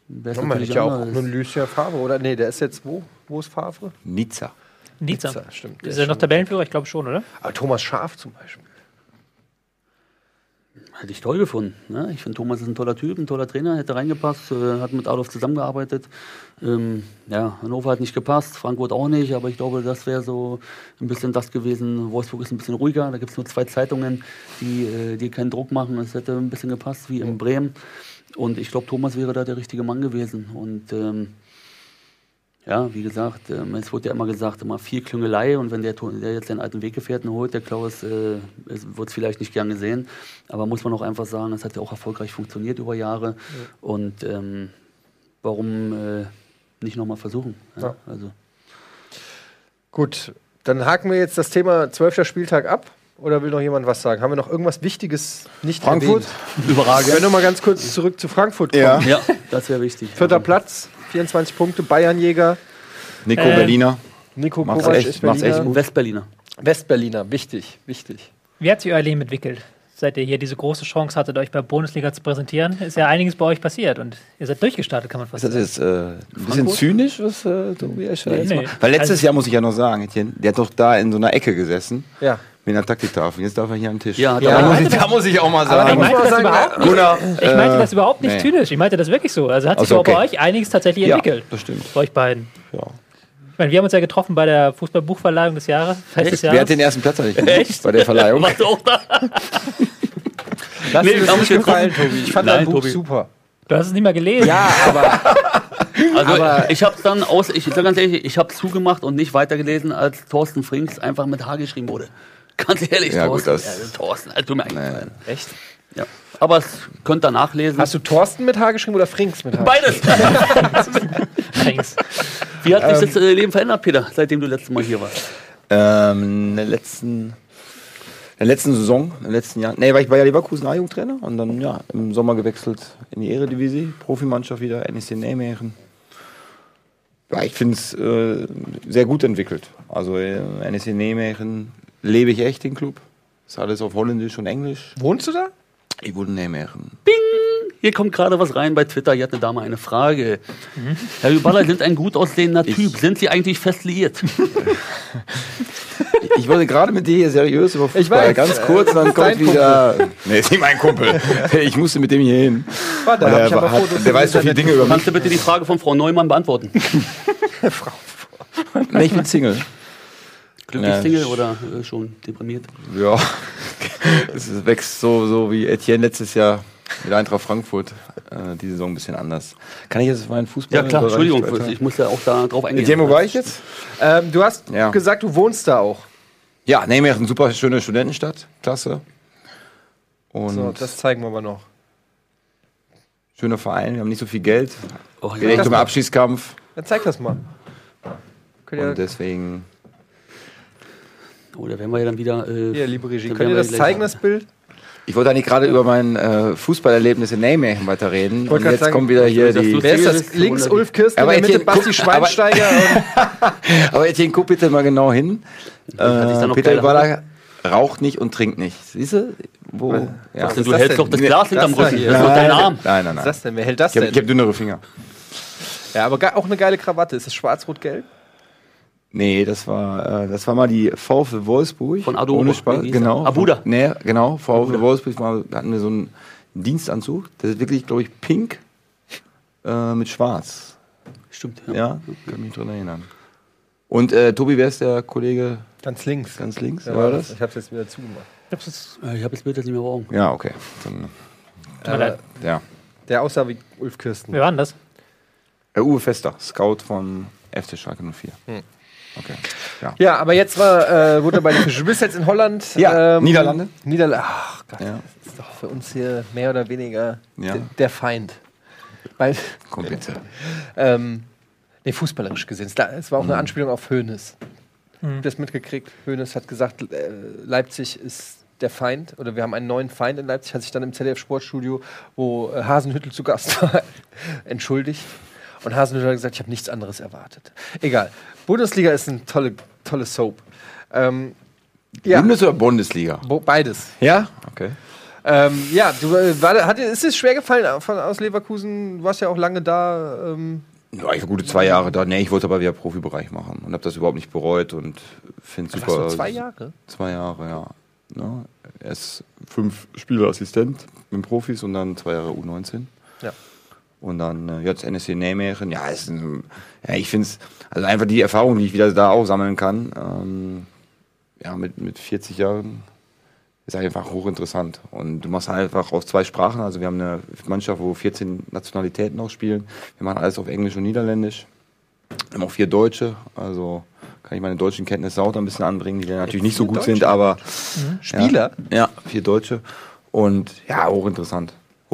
wäre natürlich ja auch nur Lucia Favre, oder? Nee, der ist jetzt wo? Wo ist Favre? Nizza. Nizza. Nizza, stimmt. Der Ist ist er noch Tabellenführer? Ich glaube schon, oder? Aber Thomas Schaf zum Beispiel. Hätte ich toll gefunden. Ne? Ich finde, Thomas ist ein toller Typ, ein toller Trainer, hätte reingepasst, äh, hat mit Adolf zusammengearbeitet. Ähm, ja, Hannover hat nicht gepasst, Frankfurt auch nicht, aber ich glaube, das wäre so ein bisschen das gewesen. Wolfsburg ist ein bisschen ruhiger, da gibt es nur zwei Zeitungen, die, äh, die keinen Druck machen. Es hätte ein bisschen gepasst, wie in Bremen. Und ich glaube, Thomas wäre da der richtige Mann gewesen. Und ähm, ja, wie gesagt, ähm, es wurde ja immer gesagt, immer viel Klüngelei und wenn der, der jetzt den alten Weggefährten holt, der Klaus, äh, wird es vielleicht nicht gern gesehen. Aber muss man auch einfach sagen, es hat ja auch erfolgreich funktioniert über Jahre. Und ähm, warum äh, nicht nochmal versuchen? Ja, Ja. Also, Gut, dann haken wir jetzt das Thema 12. Spieltag ab. Oder will noch jemand was sagen? Haben wir noch irgendwas Wichtiges nicht Frankfurt? erwähnt? überragend. Wir können noch mal ganz kurz zurück zu Frankfurt kommen. Ja. Ja, das wäre wichtig. Vierter Platz, 24 Punkte, Bayernjäger. Nico Äh, Berliner. Nico Macht's Kovac echt- ist macht's echt Berliner. gut. Westberliner. Westberliner, wichtig, wichtig. Wie hat sich euer Leben entwickelt? Seit ihr hier diese große Chance hattet, euch bei Bundesliga zu präsentieren, ist ja einiges bei euch passiert und ihr seid durchgestartet, kann man fast Ist das sagen. jetzt äh, ein bisschen zynisch, was äh, Tobi Escher Nee, nee. Weil letztes Also- Jahr, muss ich ja noch sagen, der hat doch da in so einer Ecke gesessen Ja. Mit einer Taktiktafel. Jetzt darf er hier am Tisch. Ja, hat Ja, da, auch- muss ich, da muss ich auch mal Aber Ich sagen. muss meinte das sagen, überhaupt nicht. Gunnar, Ich meinte äh, das überhaupt nicht nee. zynisch. Ich meinte das wirklich so. Also hat sich Also, so okay. bei euch einiges tatsächlich Ja, entwickelt. das stimmt. Bei euch beiden. Ja. Ich meine, wir haben uns ja getroffen bei der Fußballbuchverleihung des Jahres. Des Wer hat den ersten Platz eigentlich? Echt? Bei der Verleihung. Warst du auch da? Lass Nee, dir nicht ich gefallen. Tobi. Ich fand Nein, dein Buch Tobi. super. Du hast es nicht mal gelesen. Ja, aber Also Aber- ich habe es dann aus, ich sag ganz ehrlich, ich habe zugemacht und nicht weitergelesen, als Thorsten Frings einfach mit H geschrieben wurde. Ganz ehrlich, Ja, gut, Thorsten. das- ja, Thorsten, also tut mir eingefallen. echt? Ja. Aber es könnt ihr nachlesen. Hast du Thorsten mit H geschrieben oder Frings mit H? Beides. Thanks. Wie hat sich das äh, Leben verändert, Peter, seitdem du letztes Mal hier warst? Ähm, in der letzten, in der letzten Saison, im letzten Jahr. Nee, war ich bei Leverkusen A-Jugendtrainer und dann ja im Sommer gewechselt in die Eredivisie, Profimannschaft wieder, NEC Nijmegen. Ja, ich finde es äh, sehr gut entwickelt. Also äh, NEC Nijmegen lebe ich echt den Club. Ist alles auf Holländisch und Englisch. Wohnst du da? Ich wohne in Nijmegen. Hier kommt gerade was rein bei Twitter. Hier hat eine Dame eine Frage. Herr Hüballer sind ein gut aussehender Typ. Sind Sie eigentlich fest liiert? Ich wollte gerade mit dir hier seriös über Fußball, Ich weiß. ganz kurz, dann ist kommt wieder. Nee, ist nicht mein Kumpel. Ich musste mit dem hier hin. Warte, der, ich aber hat, Fotos der weiß so viele Dinge über mich. Kannst du bitte die Frage von Frau Neumann beantworten? Nee, ich bin Single. Glücklich Ja. Single oder äh, schon deprimiert? Ja, es wächst so, so wie Etienne letztes Jahr mit Eintracht Frankfurt. Äh, die Saison ein bisschen anders. Kann ich jetzt meinen Fußball? Ja klar, Entschuldigung, weiter- ich muss ja auch da drauf eingehen. Etienne, wo war ich jetzt? Ähm, du hast Ja. gesagt, du wohnst da auch. Ja, Nijmegen, super schöne Studentenstadt. Klasse. Und So, das zeigen wir aber noch. schöner Verein. Wir haben nicht so viel Geld. Oh, ja. echt um Abschießkampf. Dann zeig das mal. Und deswegen. Oh, da werden wir ja dann wieder. Äh, hier, liebe Regie, dann könnt ihr das zeigen, das Bild? Ich wollte eigentlich gerade über mein äh, Fußballerlebnis in Nijmegen weiterreden. Und jetzt sagen, kommt wieder hier die. Wer ist das? Links. Ulf Kirsten, Aber in der Mitte Basti guck- aber- Schweinsteiger. und Aber Etienne, guck bitte mal genau hin. Äh, Peter Überler raucht nicht und trinkt nicht. Siehst du? Wo? Ja. Denn ist du hältst denn? doch das Glas hinterm Rücken. hier. Das ist doch dein Arm. Nein, nein, was ist nein. das denn? Wer hält das Ich habe denn? hab dünnere Finger. Ja, aber auch eine geile Krawatte. Ist das schwarz-rot-gelb? Nee, das war, äh, das war mal die VfL Wolfsburg. Von Ado Ohne Spaß, genau. Abuda. Nee, genau. VfL Wolfsburg war, da hatten wir so einen Dienstanzug. Das ist wirklich, glaube ich, pink äh, mit schwarz. Stimmt. Ja, kann mich dran erinnern. Und äh, Tobi, wer ist der Kollege Ganz links. ganz links? Ja, war das? Ich hab's jetzt wieder zugemacht. Äh, Ich habe das Bild jetzt nicht mehr vor Augen. Ja, okay. Dann, leid. ja. Der aussah wie Ulf Kirsten. Wer war denn das? Äh, Uwe Fester, Scout von FC Schalke 04. Okay. Ja. Ja, aber jetzt war, äh, wurde er bei den Fischen. Du bist jetzt in Holland. Ja, Niederlande. Niederlande. Ach Gott, Ja. das ist doch für uns hier mehr oder weniger Ja. der, der Feind. Weil, Komm bitte. ähm, nee, fußballerisch gesehen. Es war auch Mhm. eine Anspielung auf Hoeneß. Habt ihr das mitgekriegt? Hoeneß hat gesagt, äh, Leipzig ist der Feind oder wir haben einen neuen Feind in Leipzig. Hat sich dann im ZDF Sportstudio, wo äh, Hasenhüttel zu Gast war, entschuldigt. Und Hasenhüttel hat gesagt, ich habe nichts anderes erwartet. Egal. Bundesliga ist eine tolle, tolle Soap. Ähm, ja, Bundes- oder Bundesliga? bo- beides. Ja? Okay. Ähm, ja, du, äh, war, hat, dir- ist es schwer gefallen von, aus Leverkusen? Du warst ja auch lange da. Ähm, Ja, ich war gute zwei Jahre da. Nee, ich wollte aber wieder Profibereich machen und habe das überhaupt nicht bereut und finde warst super. du zwei Jahre? Zwei Jahre, ja. ja. Erst fünf Spielerassistent mit Profis und dann zwei Jahre U19. Ja. Und dann äh, jetzt NSC Nijmegen. Ja, ist ein, ja ich finde es, also einfach die Erfahrung, die ich wieder da auch sammeln kann, ähm, ja, mit, mit 40 Jahren, ist einfach hochinteressant. Und du machst einfach aus zwei Sprachen. Also wir haben eine Mannschaft, wo 14 Nationalitäten auch spielen. Wir machen alles auf Englisch und Niederländisch. Wir haben auch vier Deutsche. Also kann ich meine deutschen Kenntnisse auch noch ein bisschen anbringen, die natürlich nicht so gut sind, Deutsche? aber Spieler? ja, ja, vier Deutsche. Und ja, hochinteressant.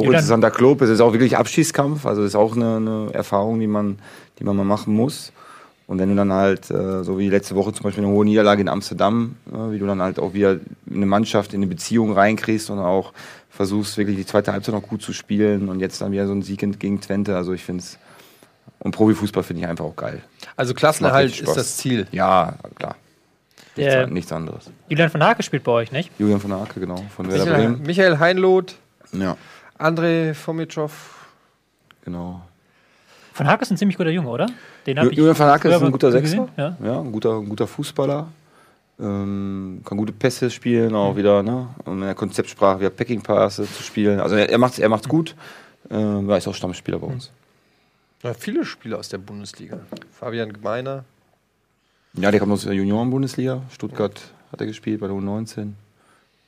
Hochinteressanter Club. Es ist auch wirklich Abschießkampf. Also es ist auch eine, eine Erfahrung, die man, die man mal machen muss. Und wenn du dann halt, äh, so wie letzte Woche zum Beispiel eine hohe Niederlage in Amsterdam, äh, wie du dann halt auch wieder eine Mannschaft in eine Beziehung reinkriegst und auch versuchst, wirklich die zweite Halbzeit noch gut zu spielen und jetzt dann wieder so ein Sieg gegen Twente. Also ich finde es, und Profifußball finde ich einfach auch geil. Also Klassenerhalt ist das Ziel. Ja, klar. Nichts, Der nichts anderes. Julian von Hake spielt bei euch, nicht? Julian von Aake, genau, von Werder Bremen. Michael Heinloth, Ja, André Fomitrow. genau. Von Hake ist ein ziemlich guter Junge, oder? Den Ju- Julian van Hake ist ein guter Sechser. Ja. Ja, ein guter, ein guter Fußballer. Ähm, kann gute Pässe spielen, auch wieder, ne? Um in der Konzeptsprache wieder Packing-Passe zu spielen. Also er, er macht es er macht's gut. Ähm, er ist auch Stammspieler bei uns. Ja, viele Spieler aus der Bundesliga. Fabian Gemeiner. Ja, der kommt aus der Junioren-Bundesliga. Stuttgart hat er gespielt bei der U19.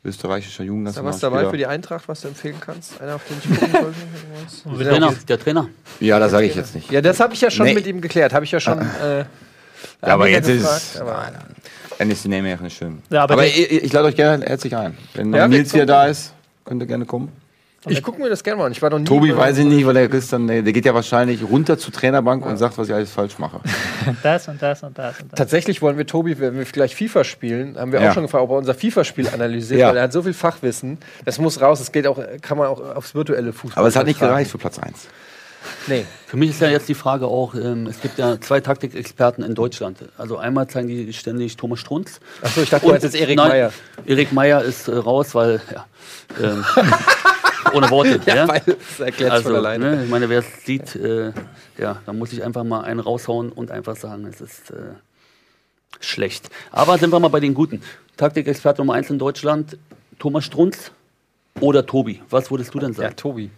Österreichischer Ist da was Jugendnationalspieler. dabei für die Eintracht, was du empfehlen kannst? Einer, auf den ich gucken sollte? Ja, Trainer, okay. der Trainer. Ja, das sage ich jetzt nicht. Ja, das habe ich ja schon Nee. mit ihm geklärt. Habe ich ja schon. Äh, Ja, aber jetzt gefragt, ist. aber- Nein, ist die Name nicht schön. Ja, aber aber der- ich, ich lade euch gerne herzlich ein. Wenn Ja, Nils kommen. da ist, könnt ihr gerne kommen. Ich gucke mir das gerne mal an. Ich war noch nie. Tobi weiß ich nicht, weil der ist dann, der geht ja wahrscheinlich runter zur Trainerbank und sagt, was ich alles falsch mache. das und das und das und das. Tatsächlich wollen wir Tobi, wenn wir gleich FIFA spielen, haben wir Ja. auch schon gefragt, ob er unser FIFA-Spiel analysiert, Ja. weil er hat so viel Fachwissen. Das muss raus. Das geht auch, kann man auch aufs virtuelle Fußball. Aber es hat nicht übertragen. gereicht für Platz 1. Nee. Für mich ist ja jetzt die Frage auch, ähm, es gibt ja zwei Taktikexperten in Deutschland. Also einmal zeigen die ständig Thomas Strunz. Achso, ich dachte, du meinst jetzt Erik Nein, Meyer. Erik Meyer ist äh, raus, weil, ja, ähm, ohne Worte. ja, weil das erklärt also, von alleine. ne, ich meine, wer es sieht, äh, ja, da muss ich einfach mal einen raushauen und einfach sagen, es ist äh, schlecht. Aber sind wir mal bei den Guten. Taktikexperte Nummer 1 in Deutschland, Thomas Strunz oder Tobi. Was würdest du denn Ja, sagen? Tobi.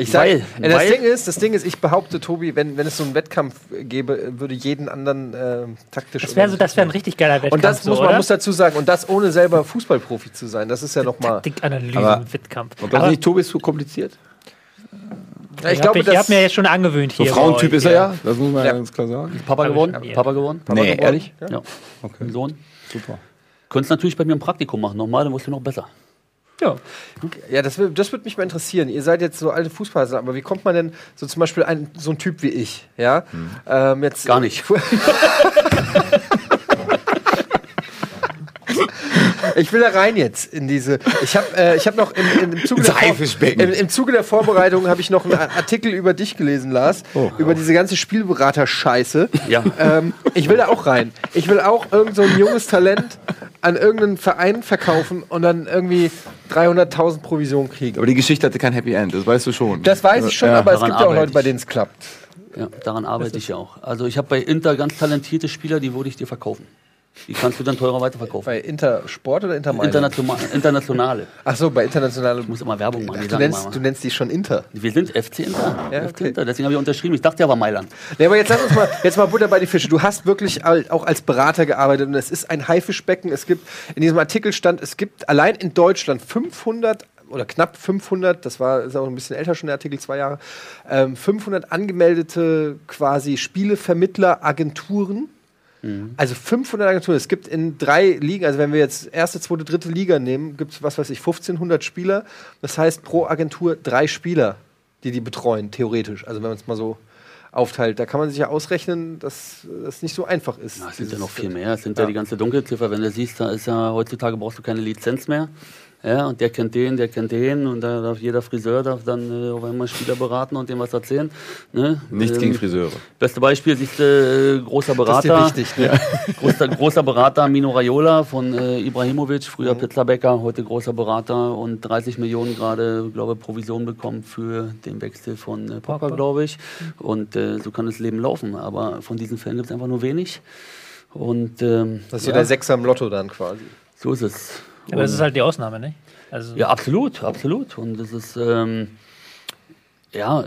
Ich sag, Weil- äh, das, weil- Ding ist, das Ding ist, ich behaupte, Tobi, wenn, wenn es so einen Wettkampf gäbe, würde jeden anderen äh, taktisch. Das wäre so, das wäre ein richtig geiler Wettkampf. und das so, muss man oder? muss dazu sagen, und das ohne selber Fußballprofi zu sein, das ist ja nochmal. Taktikanalyse, Aber- Wettkampf. Das Aber nicht, Tobi ist zu kompliziert? Ja, ich glaube, ihr habt mir jetzt schon angewöhnt So hier. Frauentyp bei ist er ja, das muss man Ja. ganz klar sagen. Papa ich- ich- Papa geworden? Papa Nee, geworden? ehrlich? Ja. Ja. Okay. Sohn. Super. Könntest natürlich bei mir ein Praktikum machen. Normal, dann wirst du noch besser. Ja. Ja, das, das würde mich mal interessieren. Ihr seid jetzt so alte Fußballer, aber wie kommt man denn so zum Beispiel ein, so ein Typ wie ich? Ja, ähm, jetzt Gar nicht. Ich will da rein jetzt in diese. Ich habe äh, ich hab noch im, im, im, Zuge der im, im Zuge der Vorbereitung habe ich noch einen Artikel über dich gelesen, Lars, über diese ganze Spielberater-Scheiße. Ja. Ähm, ich will da auch rein. Ich will auch irgend so ein junges Talent an irgendeinen Verein verkaufen und dann irgendwie 300.000 Provision kriegen. Aber die Geschichte hatte kein Happy End, das weißt du schon. Das weiß ich schon, Ja. aber es gibt ja auch Leute, bei denen es klappt. Ja, daran arbeite ich ja auch. Also ich habe bei Inter ganz talentierte Spieler, die würde ich dir verkaufen. Die kannst du dann teurer weiterverkaufen. Bei Intersport oder Intermailand? International, internationale. Ach so, bei internationale. Ich muss immer Werbung machen. die Du nennst, immer, du nennst die schon Inter. wir sind FC Inter. Ja, FC okay. Inter. Deswegen habe ich unterschrieben. Ich dachte ja, war Mailand. Nee, aber jetzt lass uns mal, jetzt mal Butter bei die Fische. Du hast wirklich auch als Berater gearbeitet und es ist ein Haifischbecken. Es gibt, in diesem Artikel stand, es gibt allein in Deutschland 500 oder knapp 500, das war ist auch ein bisschen älter schon der Artikel, zwei Jahre, ähm, 500 angemeldete quasi Spielevermittler, Agenturen. Also 500 Agenturen. Es gibt in drei Ligen, also wenn wir jetzt erste, zweite, dritte Liga nehmen, gibt es, was weiß ich, 1500 Spieler. Das heißt pro Agentur drei Spieler, die die betreuen, theoretisch. Also wenn man es mal so aufteilt. Da kann man sich ja ausrechnen, dass das nicht so einfach ist. Na, es sind ja noch viel mehr. Es sind ja. Ja. die ganze Dunkelziffer. Wenn du siehst, da ist ja heutzutage brauchst du keine Lizenz mehr. Ja, und der kennt den, der kennt den und da darf jeder Friseur darf dann äh, auf einmal Spieler beraten und dem was erzählen. Ne? Nichts Ähm, gegen Friseure. Beste Beispiel siehst du, äh, großer Das ist dir Berater. wichtig. Ne? großer, großer Berater Mino Raiola von äh, Ibrahimovic, früher Pizzabäcker, heute großer Berater und 30 Millionen gerade, glaube Provision bekommen für den Wechsel von äh, Pogba. glaube ich. Und äh, so kann das Leben laufen. Aber von diesen Fällen gibt es einfach nur wenig. Und ähm, Das ist so ja, der Sechser im Lotto dann quasi. so ist es. Aber das Und- ist halt die Ausnahme, nicht? Also, ja, absolut, absolut. Und es ist, ähm, ja,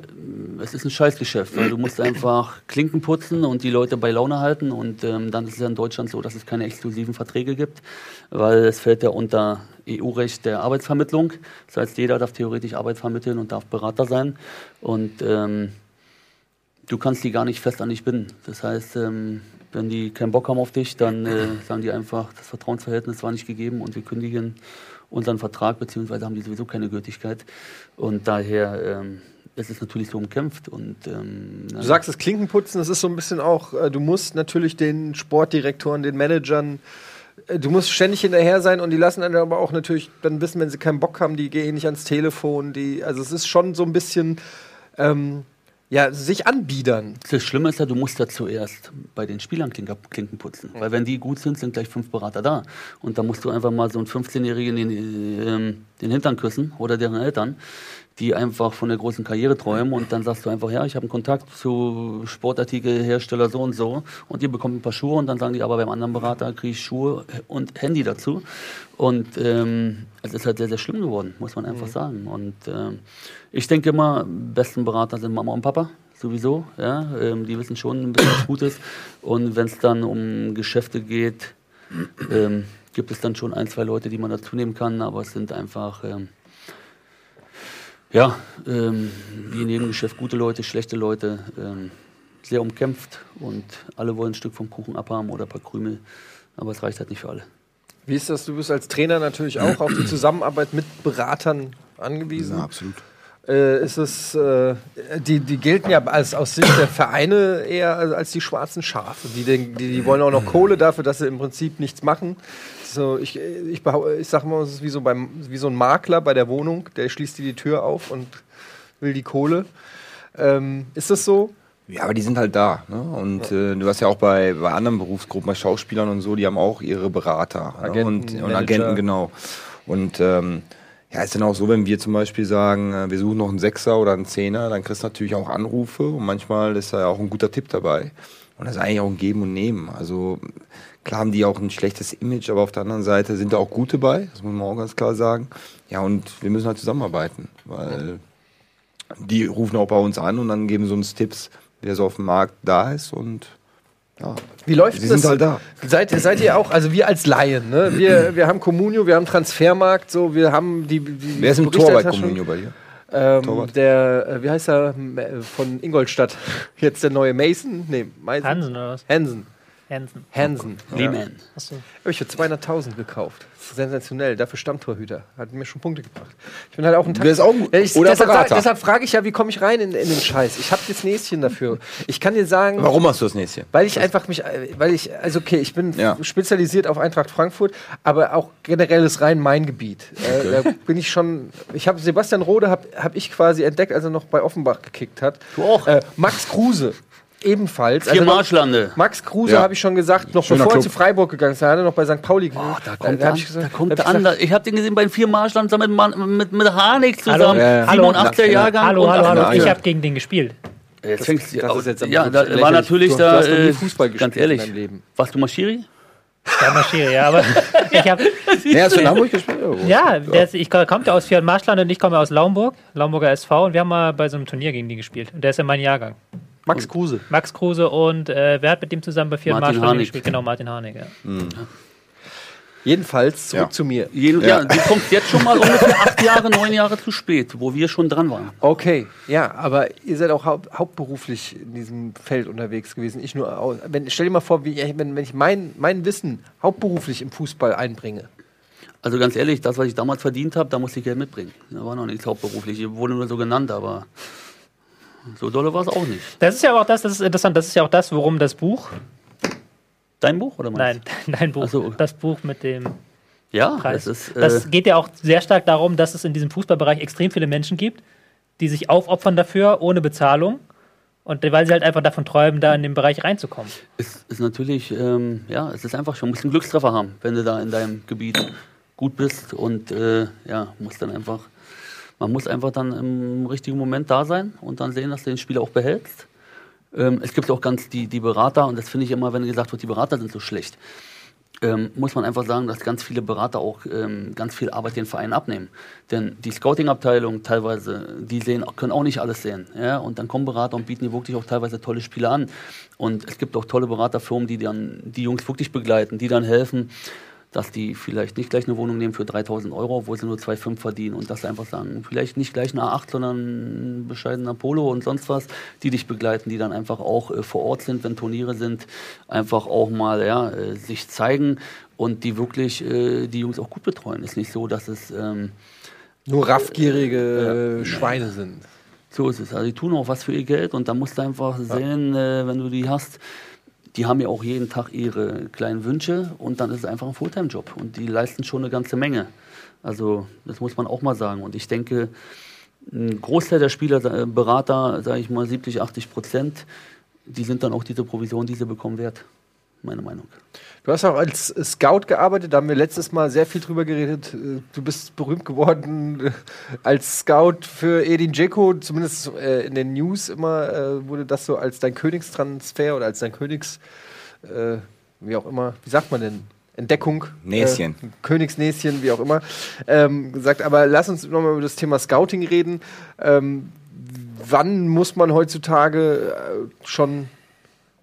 es ist ein Scheißgeschäft, weil du musst einfach Klinken putzen und die Leute bei Laune halten. Und ähm, dann ist es ja in Deutschland so, dass es keine exklusiven Verträge gibt, weil es fällt ja unter EU-Recht der Arbeitsvermittlung. Das heißt, jeder darf theoretisch Arbeit vermitteln und darf Berater sein. Und ähm, du kannst die gar nicht fest an dich binden. Das heißt, ähm, wenn die keinen Bock haben auf dich, dann äh, sagen die einfach, das Vertrauensverhältnis war nicht gegeben und wir kündigen unseren Vertrag, beziehungsweise haben die sowieso keine Gültigkeit. Und daher ähm, ist es natürlich so umkämpft. Und, ähm, Du sagst es Klinkenputzen, das ist so ein bisschen auch, äh, du musst natürlich den Sportdirektoren, den Managern, äh, du musst ständig hinterher sein und die lassen dann aber auch natürlich dann wissen, wenn sie keinen Bock haben, die gehen nicht ans Telefon, die, also es ist schon so ein bisschen, ähm, ja, sich anbiedern. Das Schlimme ist ja, du musst ja zuerst bei den Spielern Klinker, Klinken putzen. Weil wenn die gut sind, sind gleich fünf Berater da. Und da musst du einfach mal so einen 15-Jährigen den, ähm, den Hintern küssen oder deren Eltern, die einfach von der großen Karriere träumen. Und dann sagst du einfach, ja, ich habe einen Kontakt zu Sportartikelhersteller so und so. Und ihr bekommt ein paar Schuhe und dann sagen die, aber beim anderen Berater kriege ich Schuhe und Handy dazu. Und ähm, es ist halt sehr, sehr schlimm geworden, muss man einfach sagen. Und ähm, ich denke immer, besten Berater sind Mama und Papa, sowieso. Ja? Ähm, die wissen schon ein bisschen was Gutes. Und wenn es dann um Geschäfte geht, ähm, gibt es dann schon ein, zwei Leute, die man dazu nehmen kann. Aber es sind einfach, ähm, ja, ähm, wie in jedem Geschäft gute Leute, schlechte Leute. Ähm, sehr umkämpft und alle wollen ein Stück vom Kuchen abhaben oder ein paar Krümel. Aber es reicht halt nicht für alle. Wie ist das? Du bist als Trainer natürlich auch auf die Zusammenarbeit mit Beratern angewiesen. absolut. Äh, ist es, äh, die, die gelten ja als, aus Sicht der Vereine eher als die schwarzen Schafe. Die, die, die wollen auch noch Kohle dafür, dass sie im Prinzip nichts machen. So, ich, ich, ich sag mal, es ist wie so, beim, wie so ein Makler bei der Wohnung, der schließt dir die Tür auf und will die Kohle. Ähm, ist das so? Ja, aber die sind halt da. Ne? Und äh, du hast ja auch bei, bei anderen Berufsgruppen, bei Schauspielern und so, die haben auch ihre Berater. Agenten, ne? und, und. Agenten, genau. Und ähm, ja, ist dann auch so, wenn wir zum Beispiel sagen, äh, wir suchen noch einen Sechser oder einen Zehner, dann kriegst du natürlich auch Anrufe und manchmal ist da ja auch ein guter Tipp dabei. Und das ist eigentlich auch ein Geben und Nehmen. Also klar haben die auch ein schlechtes Image, aber auf der anderen Seite sind da auch gute bei, das muss man auch ganz klar sagen. Ja, und wir müssen halt zusammenarbeiten, weil die rufen auch bei uns an und dann geben sie uns Tipps, wer so auf dem Markt da ist und ja. Wie läuft Sie das? sind halt da. Seid, seid ihr auch, also wir als Laien, ne? wir, wir haben Communio, wir haben Transfermarkt, so, wir haben die. die Wer ist im Tor bei. Comunio bei dir? Ähm, der, äh, wie heißt er, äh, von Ingolstadt? Jetzt der neue Mason? Nee, Mason. Hansen oder was? Hansen. Hansen. Hansen. Lehman. Achso. Habe ich für 200.000 gekauft. Sensationell. Dafür Stammtorhüter. Hat mir schon Punkte gebracht. Ich bin halt auch ein Der ist auch ein- Ja, ich, oder deshalb, Berater. deshalb frage ich ja, wie komme ich rein in, in den Scheiß? Ich habe das Näschen dafür. Ich kann dir sagen, Warum hast du das nächste? weil ich einfach mich, äh, weil ich, also okay, ich bin Ja. spezialisiert auf Eintracht Frankfurt, aber auch generell ist rein mein Gebiet. Äh, da bin ich schon, ich habe Sebastian Rode habe hab ich quasi entdeckt, als er noch bei Offenbach gekickt hat. Du auch? Äh, Max Kruse ebenfalls. Vier noch- Marschlande. Max Kruse Ja. habe ich schon gesagt, noch Schöner bevor er Club. zu Freiburg gegangen ist, hat er noch bei St. Pauli Oh, gespielt. da kommt da er hab an. ich gesagt- da kommt hab ich er an. habe den gesehen bei den vier Marschland mit, mit, mit Harnik Hallo? zusammen. Ja, ja. 87er Hallo. Jahrgang. Hallo, hallo, hallo. Ich habe gegen den gespielt. Jetzt fängst du das ist jetzt am ja, da war natürlich du, da. Du hast noch nie äh, Fußball gespielt ganz ehrlich. in deinem Leben. Warst du Maschiri? Ja, Maschiri, ja, aber ich habe Ja, hast du in Hamburg gespielt? Ja, ist, ich komme ja aus Fjord Marschland und ich komme aus Laumburg, Laumburger SV und wir haben mal bei so einem Turnier gegen die gespielt. Und der ist ja mein Jahrgang. Max Kruse. Max Kruse und äh, wer hat mit dem zusammen bei Marschland Harnik. gespielt? Genau, Martin Harnik, ja. Jedenfalls zurück Ja. zu mir. Jeden, ja. du kommst jetzt schon mal ungefähr acht Jahre, neun Jahre zu spät, wo wir schon dran waren. Okay, ja, aber ihr seid auch haupt, hauptberuflich in diesem Feld unterwegs gewesen. Ich nur, wenn, stell dir mal vor, wie, wenn, wenn ich mein, mein Wissen hauptberuflich im Fußball einbringe. Also ganz ehrlich, das, was ich damals verdient habe, da musste ich Geld mitbringen. Da war noch nichts hauptberuflich. Ich wurde nur so genannt, aber so dolle war es auch nicht. Das ist ja auch das, das ist interessant, das ist ja auch das, worum das Buch, Dein Buch oder nein, meins? dein Buch, so. das Buch mit dem Ja, Preis. das ist. Äh, das geht ja auch sehr stark darum, dass es in diesem Fußballbereich extrem viele Menschen gibt, die sich aufopfern dafür, ohne Bezahlung. Und weil sie halt einfach davon träumen, da in den Bereich reinzukommen. ist, ist natürlich, ähm, ja, es ist einfach schon, musst einen Glückstreffer haben, wenn du da in deinem Gebiet gut bist und äh, ja, musst dann einfach, man muss einfach dann im richtigen Moment da sein und dann sehen, dass du den Spieler auch behältst. Ähm, es gibt auch ganz die, die Berater und das finde ich immer, wenn gesagt wird, die Berater sind so schlecht. Ähm, muss man einfach sagen, dass ganz viele Berater auch ähm, ganz viel Arbeit den Vereinen abnehmen. Denn die Scouting-Abteilung teilweise, die sehen, können auch nicht alles sehen. Ja? Und dann kommen Berater und bieten dir wirklich auch teilweise tolle Spiele an. Und es gibt auch tolle Beraterfirmen, die dann die Jungs wirklich begleiten, die dann helfen, dass die vielleicht nicht gleich eine Wohnung nehmen für 3000 Euro, obwohl sie nur 2,5 verdienen und dass sie einfach sagen, vielleicht nicht gleich eine A8, sondern ein bescheidener Polo und sonst was, die dich begleiten, die dann einfach auch äh, vor Ort sind, wenn Turniere sind, einfach auch mal ja, äh, sich zeigen und die wirklich äh, die Jungs auch gut betreuen. Ist nicht so, dass es ähm, Nur raffgierige äh, Schweine sind. so ist es. Also die tun auch was für ihr Geld und da musst du einfach sehen, äh, wenn du die hast, die haben ja auch jeden Tag ihre kleinen Wünsche und dann ist es einfach ein Fulltime-Job und die leisten schon eine ganze Menge. Also das muss man auch mal sagen. Und ich denke, ein Großteil der Spieler, äh, Berater, sage ich mal 70, 80 Prozent, die sind dann auch diese Provision, die sie bekommen, wert. Meine Meinung. Du hast auch als Scout gearbeitet, da haben wir letztes Mal sehr viel drüber geredet. Äh, Du bist berühmt geworden äh, als Scout für Edin Dzeko, zumindest äh, in den News immer wurde das so als dein Königstransfer oder als dein Königs, wie auch immer, wie sagt man denn? Entdeckung. Näschen. Äh, Königsnäschen, wie auch immer. Ähm, gesagt, aber lass uns nochmal über das Thema Scouting reden. Ähm, wann muss man heutzutage äh, schon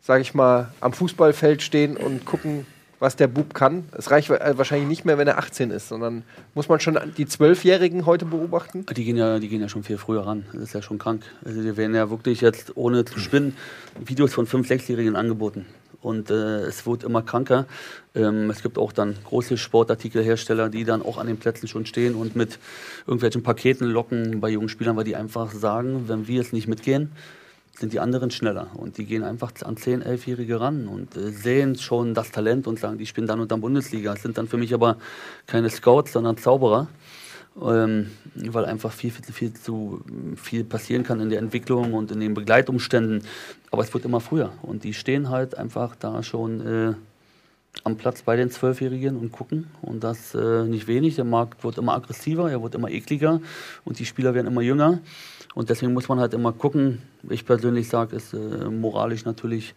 sage ich mal, am Fußballfeld stehen und gucken, was der Bub kann. Es reicht äh, wahrscheinlich nicht mehr, wenn er 18 ist, sondern muss man schon die Zwölfjährigen heute beobachten? Die gehen, ja, die gehen ja schon viel früher ran. Das ist ja schon krank. Also die werden ja wirklich jetzt, ohne zu spinnen, Videos von 5-, 6-Jährigen angeboten. Und äh, es wird immer kranker. Ähm, es gibt auch dann große Sportartikelhersteller, die dann auch an den Plätzen schon stehen und mit irgendwelchen Paketen locken bei jungen Spielern, weil die einfach sagen, wenn wir jetzt nicht mitgehen, sind die anderen schneller. Und die gehen einfach an 10-, 11-Jährige ran und äh, sehen schon das Talent und sagen, die spielen dann und dann Bundesliga. Es sind dann für mich aber keine Scouts, sondern Zauberer ähm, weil einfach viel, viel, viel zu viel passieren kann in der Entwicklung und in den Begleitumständen. Aber es wird immer früher und die stehen halt einfach da schon äh, am Platz bei den Zwölfjährigen und gucken und das äh, nicht wenig. Der Markt wird immer aggressiver, er wird immer ekliger und die Spieler werden immer jünger und deswegen muss man halt immer gucken. Ich persönlich sage, ist äh, moralisch natürlich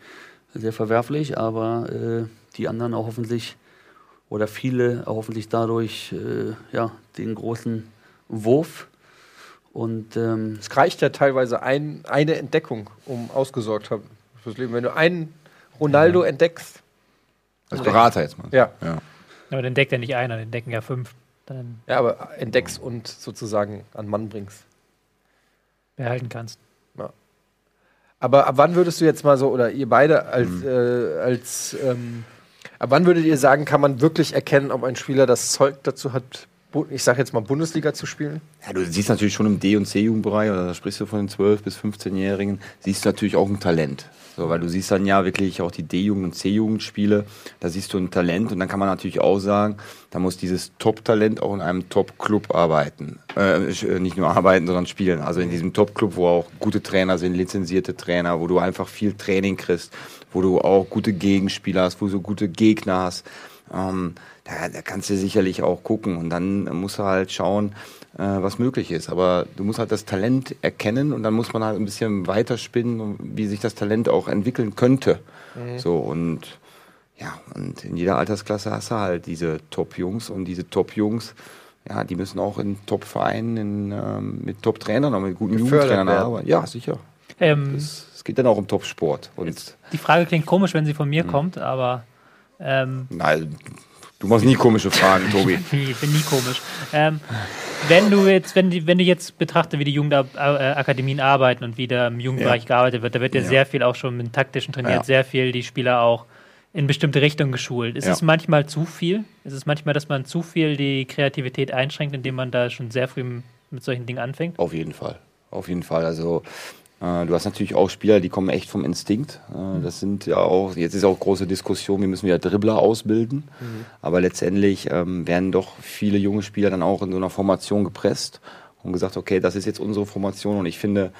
sehr verwerflich, aber äh, die anderen auch hoffentlich oder viele erhoffen sich dadurch äh, ja, den großen Wurf. Und ähm, Es reicht ja teilweise ein, eine Entdeckung, um ausgesorgt haben fürs Leben. Wenn du einen Ronaldo entdeckst, Als Berater jetzt mal. ja, Ja. Aber den deckt ja nicht einer, den decken ja fünf. Dann ja, aber entdeckst und sozusagen an Mann bringst. Behalten kannst. Aber ab wann würdest du jetzt mal so, oder ihr beide als, äh, als ähm, ab wann würdet ihr sagen, kann man wirklich erkennen, ob ein Spieler das Zeug dazu hat, ich sage jetzt mal Bundesliga zu spielen? Ja, du siehst natürlich schon im D- und C-Jugendbereich, oder da sprichst du von den 12- bis 15-Jährigen, siehst du natürlich auch ein Talent. So, weil du siehst dann ja wirklich auch die D-Jugend- und C-Jugendspiele, da siehst du ein Talent und dann kann man natürlich auch sagen, da muss dieses Top-Talent auch in einem Top-Club arbeiten. Äh, äh, nicht nur arbeiten, sondern spielen. Also in diesem Top-Club, wo auch gute Trainer sind, lizenzierte Trainer, wo du einfach viel Training kriegst, wo du auch gute Gegenspieler hast, wo du gute Gegner hast. Ähm, da, da kannst du sicherlich auch gucken und dann musst du halt schauen, was möglich ist. Aber du musst halt das Talent erkennen und dann muss man halt ein bisschen weiterspinnen, wie sich das Talent auch entwickeln könnte. So und ja, und in jeder Altersklasse hast du halt diese Top-Jungs und diese Top-Jungs, ja, die müssen auch in Top-Vereinen, in, ähm, mit Top-Trainern, auch mit guten Jugendtrainern arbeiten. Ja, sicher. Ähm, Es, es geht dann auch um Top-Sport. Und die Frage klingt komisch, wenn sie von Hm. mir kommt, aber ähm, nein, du machst nie komische Fragen, Tobi. ich bin nie komisch. Ähm, wenn du jetzt, wenn, die, wenn du jetzt betrachtest, wie die Jugendakademien arbeiten und wie da im Jugendbereich gearbeitet wird, da wird ja, Ja. sehr viel auch schon mit dem taktischen trainiert, Ja. sehr viel die Spieler auch in bestimmte Richtungen geschult. Ist Ja. es manchmal zu viel? Ist es manchmal, dass man zu viel die Kreativität einschränkt, indem man da schon sehr früh mit solchen Dingen anfängt? Auf jeden Fall. Auf jeden Fall. Also äh, du hast natürlich auch Spieler, die kommen echt vom Instinkt. Äh, das sind ja auch, jetzt ist auch große Diskussion, wir müssen wieder Dribbler ausbilden. Aber letztendlich ähm, werden doch viele junge Spieler dann auch in so einer Formation gepresst und gesagt, okay, das ist jetzt unsere Formation. Und ich finde,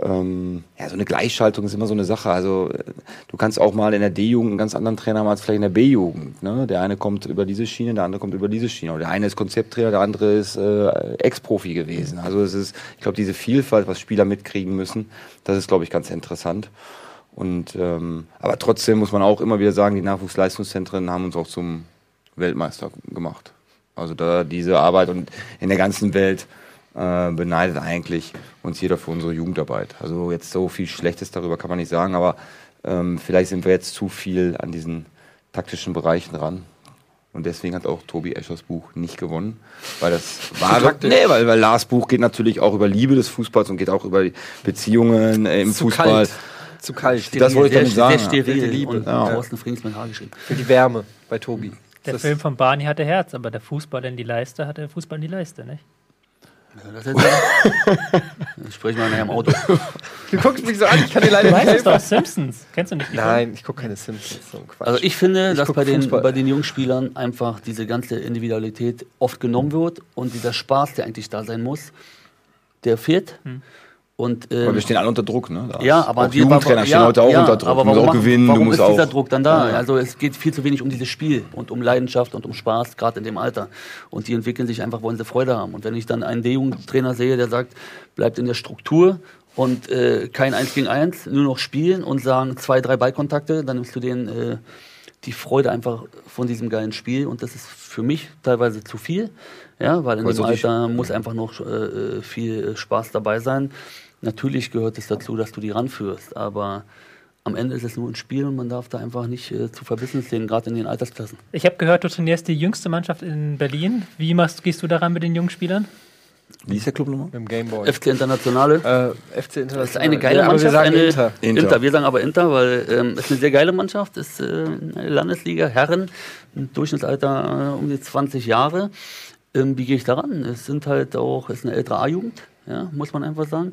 ähm, ja, so eine Gleichschaltung ist immer so eine Sache. Also äh, du kannst auch mal in der D-Jugend einen ganz anderen Trainer haben als vielleicht in der B-Jugend. Ne? Der eine kommt über diese Schiene, der andere kommt über diese Schiene. Oder der eine ist Konzepttrainer, der andere ist äh, Ex-Profi gewesen. Also es ist, ich glaube, diese Vielfalt, was Spieler mitkriegen müssen, das ist, glaube ich, ganz interessant. Und ähm, aber trotzdem muss man auch immer wieder sagen, die Nachwuchsleistungszentren haben uns auch zum Weltmeister gemacht. Also da diese Arbeit und in der ganzen Welt äh, beneidet eigentlich uns jeder für unsere Jugendarbeit. Also jetzt so viel Schlechtes darüber kann man nicht sagen, aber ähm, vielleicht sind wir jetzt zu viel an diesen taktischen Bereichen ran. Und deswegen hat auch Tobi Eschers Buch nicht gewonnen, weil das wahre, taktisch. nee, weil, weil Lars Buch geht natürlich auch über Liebe des Fußballs und geht auch über die Beziehungen äh, im Zu Fußball. kalt. Zu kalt. Das wollte ich sehr, damit sagen. Sehr steril Die Liebe. und Ja. Thorsten Frings mit Haar geschrieben. Für die Wärme bei Tobi. Der Das- Film von Barney hatte Herz, aber der Fußball in die Leiste hatte Fußball in die Leiste, nicht? Ja, das ist Dann sprechen wir nachher im Auto. Du guckst mich so an, ich kann dir leider Du nicht weißt helfen. doch, Simpsons. Kennst du nicht die Nein, ich gucke keine Simpsons. So. Also ich finde, Ich dass bei den, Fußball. bei den Jungspielern einfach diese ganze Individualität oft genommen wird und dieser Spaß, der eigentlich da sein muss, der fehlt. Und, ähm, Weil wir stehen alle unter Druck, ne? Da ja, aber auch die- Jugendtrainer aber- stehen ja, heute auch ja, unter Druck. Aber du musst warum, auch gewinnen, warum du musst ist dieser auch. Druck dann da? Ja. Also es geht viel zu wenig um dieses Spiel und um Leidenschaft und um Spaß, gerade in dem Alter. Und die entwickeln sich einfach, wollen sie Freude haben. Und wenn ich dann einen D-Jugendtrainer sehe, der sagt, bleibt in der Struktur und äh, kein Eins gegen Eins, nur noch spielen und sagen zwei, drei Ballkontakte, dann nimmst du denen äh, die Freude einfach von diesem geilen Spiel. Und das ist für mich teilweise zu viel, ja, weil in Weil die- Alter muss einfach noch äh, viel äh, Spaß dabei sein. Natürlich gehört es dazu, dass du die ranführst, aber am Ende ist es nur ein Spiel und man darf da einfach nicht äh, zu verbissen sehen, gerade in den Altersklassen. Ich habe gehört, du trainierst die jüngste Mannschaft in Berlin. Wie machst, gehst du daran mit den jungen Spielern? Wie ist der Club nochmal? Mit dem Gameboy. FC Internationale. Äh, FC International. Das ist eine geile ja, Mannschaft. Wir sagen eine, Inter. Inter. Wir sagen aber Inter, weil ähm, es ist eine sehr geile Mannschaft. Ist äh, eine Landesliga, Herren, ein Durchschnittsalter äh, um die 20 Jahre. Ähm, wie gehe ich daran? Es sind halt auch, es ist eine ältere A-Jugend, ja, muss man einfach sagen.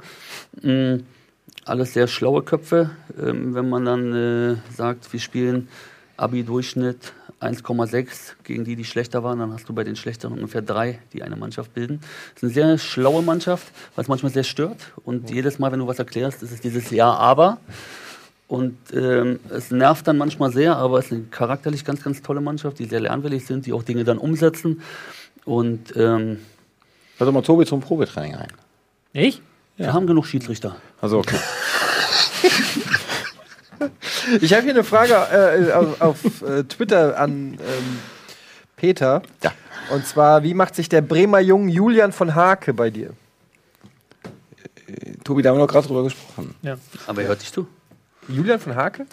Ähm, alles sehr schlaue Köpfe. Ähm, wenn man dann äh, sagt, wir spielen Abi-Durchschnitt 1,6 gegen die, die schlechter waren, dann hast du bei den Schlechteren ungefähr drei, die eine Mannschaft bilden. Es ist eine sehr schlaue Mannschaft, was manchmal sehr stört. Und jedes Mal, wenn du was erklärst, ist es dieses Ja, aber. Und ähm, es nervt dann manchmal sehr, aber es ist eine charakterlich ganz, ganz tolle Mannschaft, die sehr lernwillig sind, die auch Dinge dann umsetzen. Und ähm, Lass doch mal Tobi zum Probetraining ein. Ich? wir haben genug Schiedsrichter. Also okay. Ich habe hier eine Frage äh, auf, auf äh, Twitter an ähm, Peter. Ja. Und zwar, wie macht sich der Bremer Jung Julian von Hake bei dir? Tobi, da haben wir doch gerade drüber gesprochen. Ja. Aber er hört dich zu. Julian von Hake?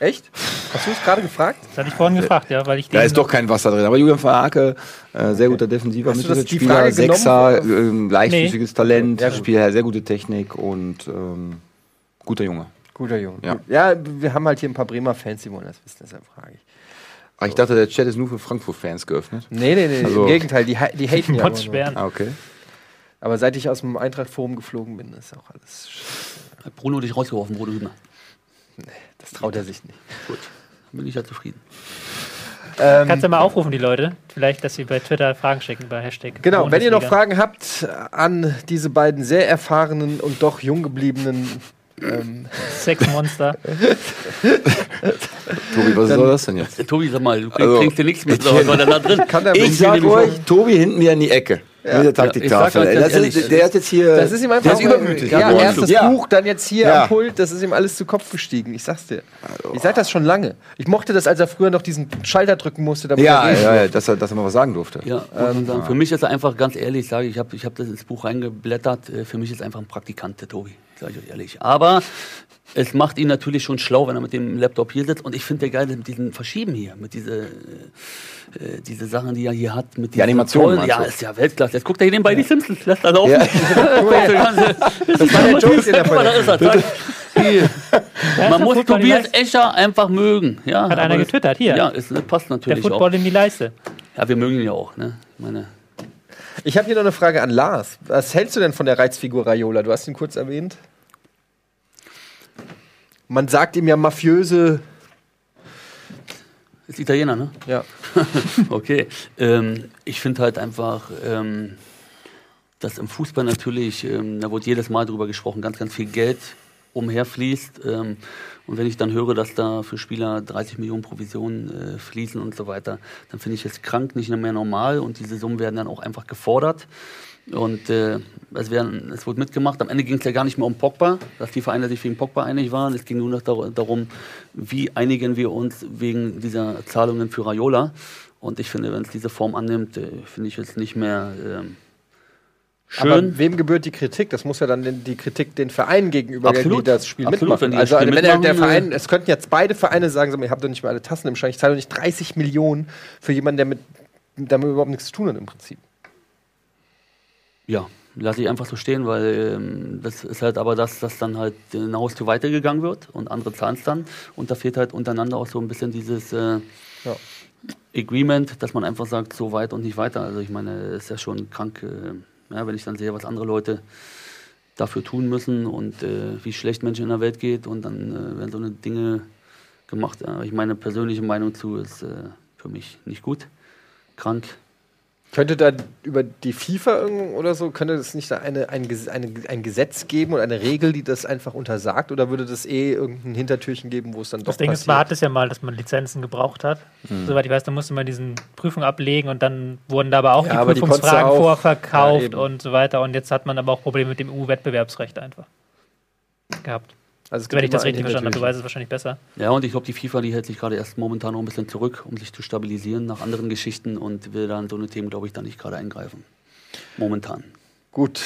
Echt? Hast du es gerade gefragt? Das hatte ich vorhin gefragt, ja, weil ich Da ist doch kein Wasser drin. Aber Julian Verhake, äh, sehr guter defensiver Mittelfeldspieler, Sechser, ähm, leichtfüßiges Talent, Ja, gut. Spiel, sehr gute Technik und ähm, guter Junge. Guter Junge. Ja. ja, wir haben halt hier ein paar Bremer Fans, die wollen das wissen, deshalb frage ich. Aber ich dachte, der Chat ist nur für Frankfurt-Fans geöffnet. Nee, nee, nee, Also- im Gegenteil, die, die haten ja. Potschweren. Ah, okay. Aber seit ich aus dem Eintracht-Forum geflogen bin, ist auch alles. sch- Hat Bruno dich rausgeworfen, Bruno Hübner. Das traut er sich nicht. Gut, bin ich ja zufrieden. Ähm, Kannst du mal aufrufen, die Leute? Vielleicht, dass sie bei Twitter Fragen schicken, bei Hashtag. Genau, wenn ihr noch Bundesliga. Fragen habt an diese beiden sehr erfahrenen und doch jung gebliebenen Sexmonster. Tobi, was soll das denn jetzt? Tobi, sag mal, du kriegst, Also, kriegst dir nichts mit, was war denn da drin? Kann der Ich sag euch, Tobi hinten wieder in die Ecke. Mit der Ja, ich Taktiktafel. sag ganz das ist, der hat jetzt hier. Das ist ihm einfach der ist übermütig. Ja, erst das Ja. Buch, dann jetzt hier Ja. am Pult, das ist ihm alles zu Kopf gestiegen. Ich sag's dir. Ich sag das schon lange. Ich mochte das, als er früher noch diesen Schalter drücken musste, damit Ja, er ja, ja, dass er, dass er mal was sagen durfte. Ja, sagen. Für mich ist er einfach ganz ehrlich, ich sage ich, habe ich hab das ins Buch reingeblättert. äh, Für mich ist er einfach ein Praktikant, der Tobi, sage ich euch ehrlich. Aber es macht ihn natürlich schon schlau, wenn er mit dem Laptop hier sitzt. Und ich finde der geil mit diesen Verschieben hier, mit diese, äh, äh, diese Sachen, die er hier hat. Mit diesen Animationen, Ja, ist ja Weltklasse. Jetzt guckt er hier nebenbei die Simpsons, lässt er laufen. Ja. Das war der Joke, den er Guck mal, da ist er. Zack. Hier. Man muss Tobias. Escher einfach mögen. Ja, Hat einer das- getwittert, hier. Ja, es passt Der natürlich Football auch. in die Leiste. Ja, wir mögen ihn ja auch. Ne? Ich meine, Ich habe hier noch eine Frage an Lars. Was hältst du denn von der Reizfigur Raiola? Du hast ihn kurz erwähnt. Man sagt ihm ja mafiöse. ist Italiener, ne? Ja. Okay. Ähm, ich finde halt einfach, ähm, dass im Fußball natürlich, ähm, da wird jedes Mal drüber gesprochen, ganz, ganz viel Geld umherfließt. Ähm, und wenn ich dann höre, dass da für Spieler 30 Millionen Provisionen äh, fließen und so weiter, dann finde ich es krank, nicht mehr normal. Und diese Summen werden dann auch einfach gefordert. Und äh, es, werden, es wurde mitgemacht. Am Ende ging es ja gar nicht mehr um Pogba, dass die Vereine sich wegen Pogba einig waren. Es ging nur noch dar darum, wie einigen wir uns wegen dieser Zahlungen für Raiola. Und ich finde, wenn es diese Form annimmt, äh, finde ich es nicht mehr ähm, schön. Aber wem gebührt die Kritik? Das muss ja dann den, die Kritik den Vereinen gegenüber, Absolut. die das Spiel Absolut, mitmachen. wenn also Spiel wenn der, der mitmachen, Verein, es könnten jetzt beide Vereine sagen, sag mal, ihr habt doch nicht mehr alle Tassen im Schrank. Ich zahle doch nicht 30 Millionen für jemanden, der mit damit überhaupt nichts zu tun hat im Prinzip. Ja, lasse ich einfach so stehen, weil ähm, das ist halt aber das, dass dann halt eine Haustür weitergegangen wird und andere zahlen es dann. Und da fehlt halt untereinander auch so ein bisschen dieses äh, Ja. Agreement, dass man einfach sagt, so weit und nicht weiter. Also ich meine, es ist ja schon krank, äh, ja, wenn ich dann sehe, was andere Leute dafür tun müssen und äh, wie schlecht Menschen in der Welt geht und dann äh, werden so eine Dinge gemacht. Ich meine persönliche Meinung zu ist äh, für mich nicht gut, krank. Könnte da über die FIFA irgend- oder so, könnte es nicht da eine, ein, eine, ein Gesetz geben oder eine Regel, die das einfach untersagt? Oder würde das eh irgendein Hintertürchen geben, wo es dann doch Das Ding ist, passiert? man hat es ja mal, dass man Lizenzen gebraucht hat. Soweit ich weiß, da musste man diesen Prüfung ablegen und dann wurden da aber auch Ja, die Prüfungsfragen auch- vorverkauft Ja, und so weiter. Und jetzt hat man aber auch Probleme mit dem EU-Wettbewerbsrecht einfach gehabt. Also Wenn ich das richtig verstanden habe, du weißt es wahrscheinlich besser. Ja, und ich glaube, die FIFA, die hält sich gerade erst momentan noch ein bisschen zurück, um sich zu stabilisieren nach anderen Geschichten und will dann so eine Themen, glaube ich, da nicht gerade eingreifen. Momentan. Gut.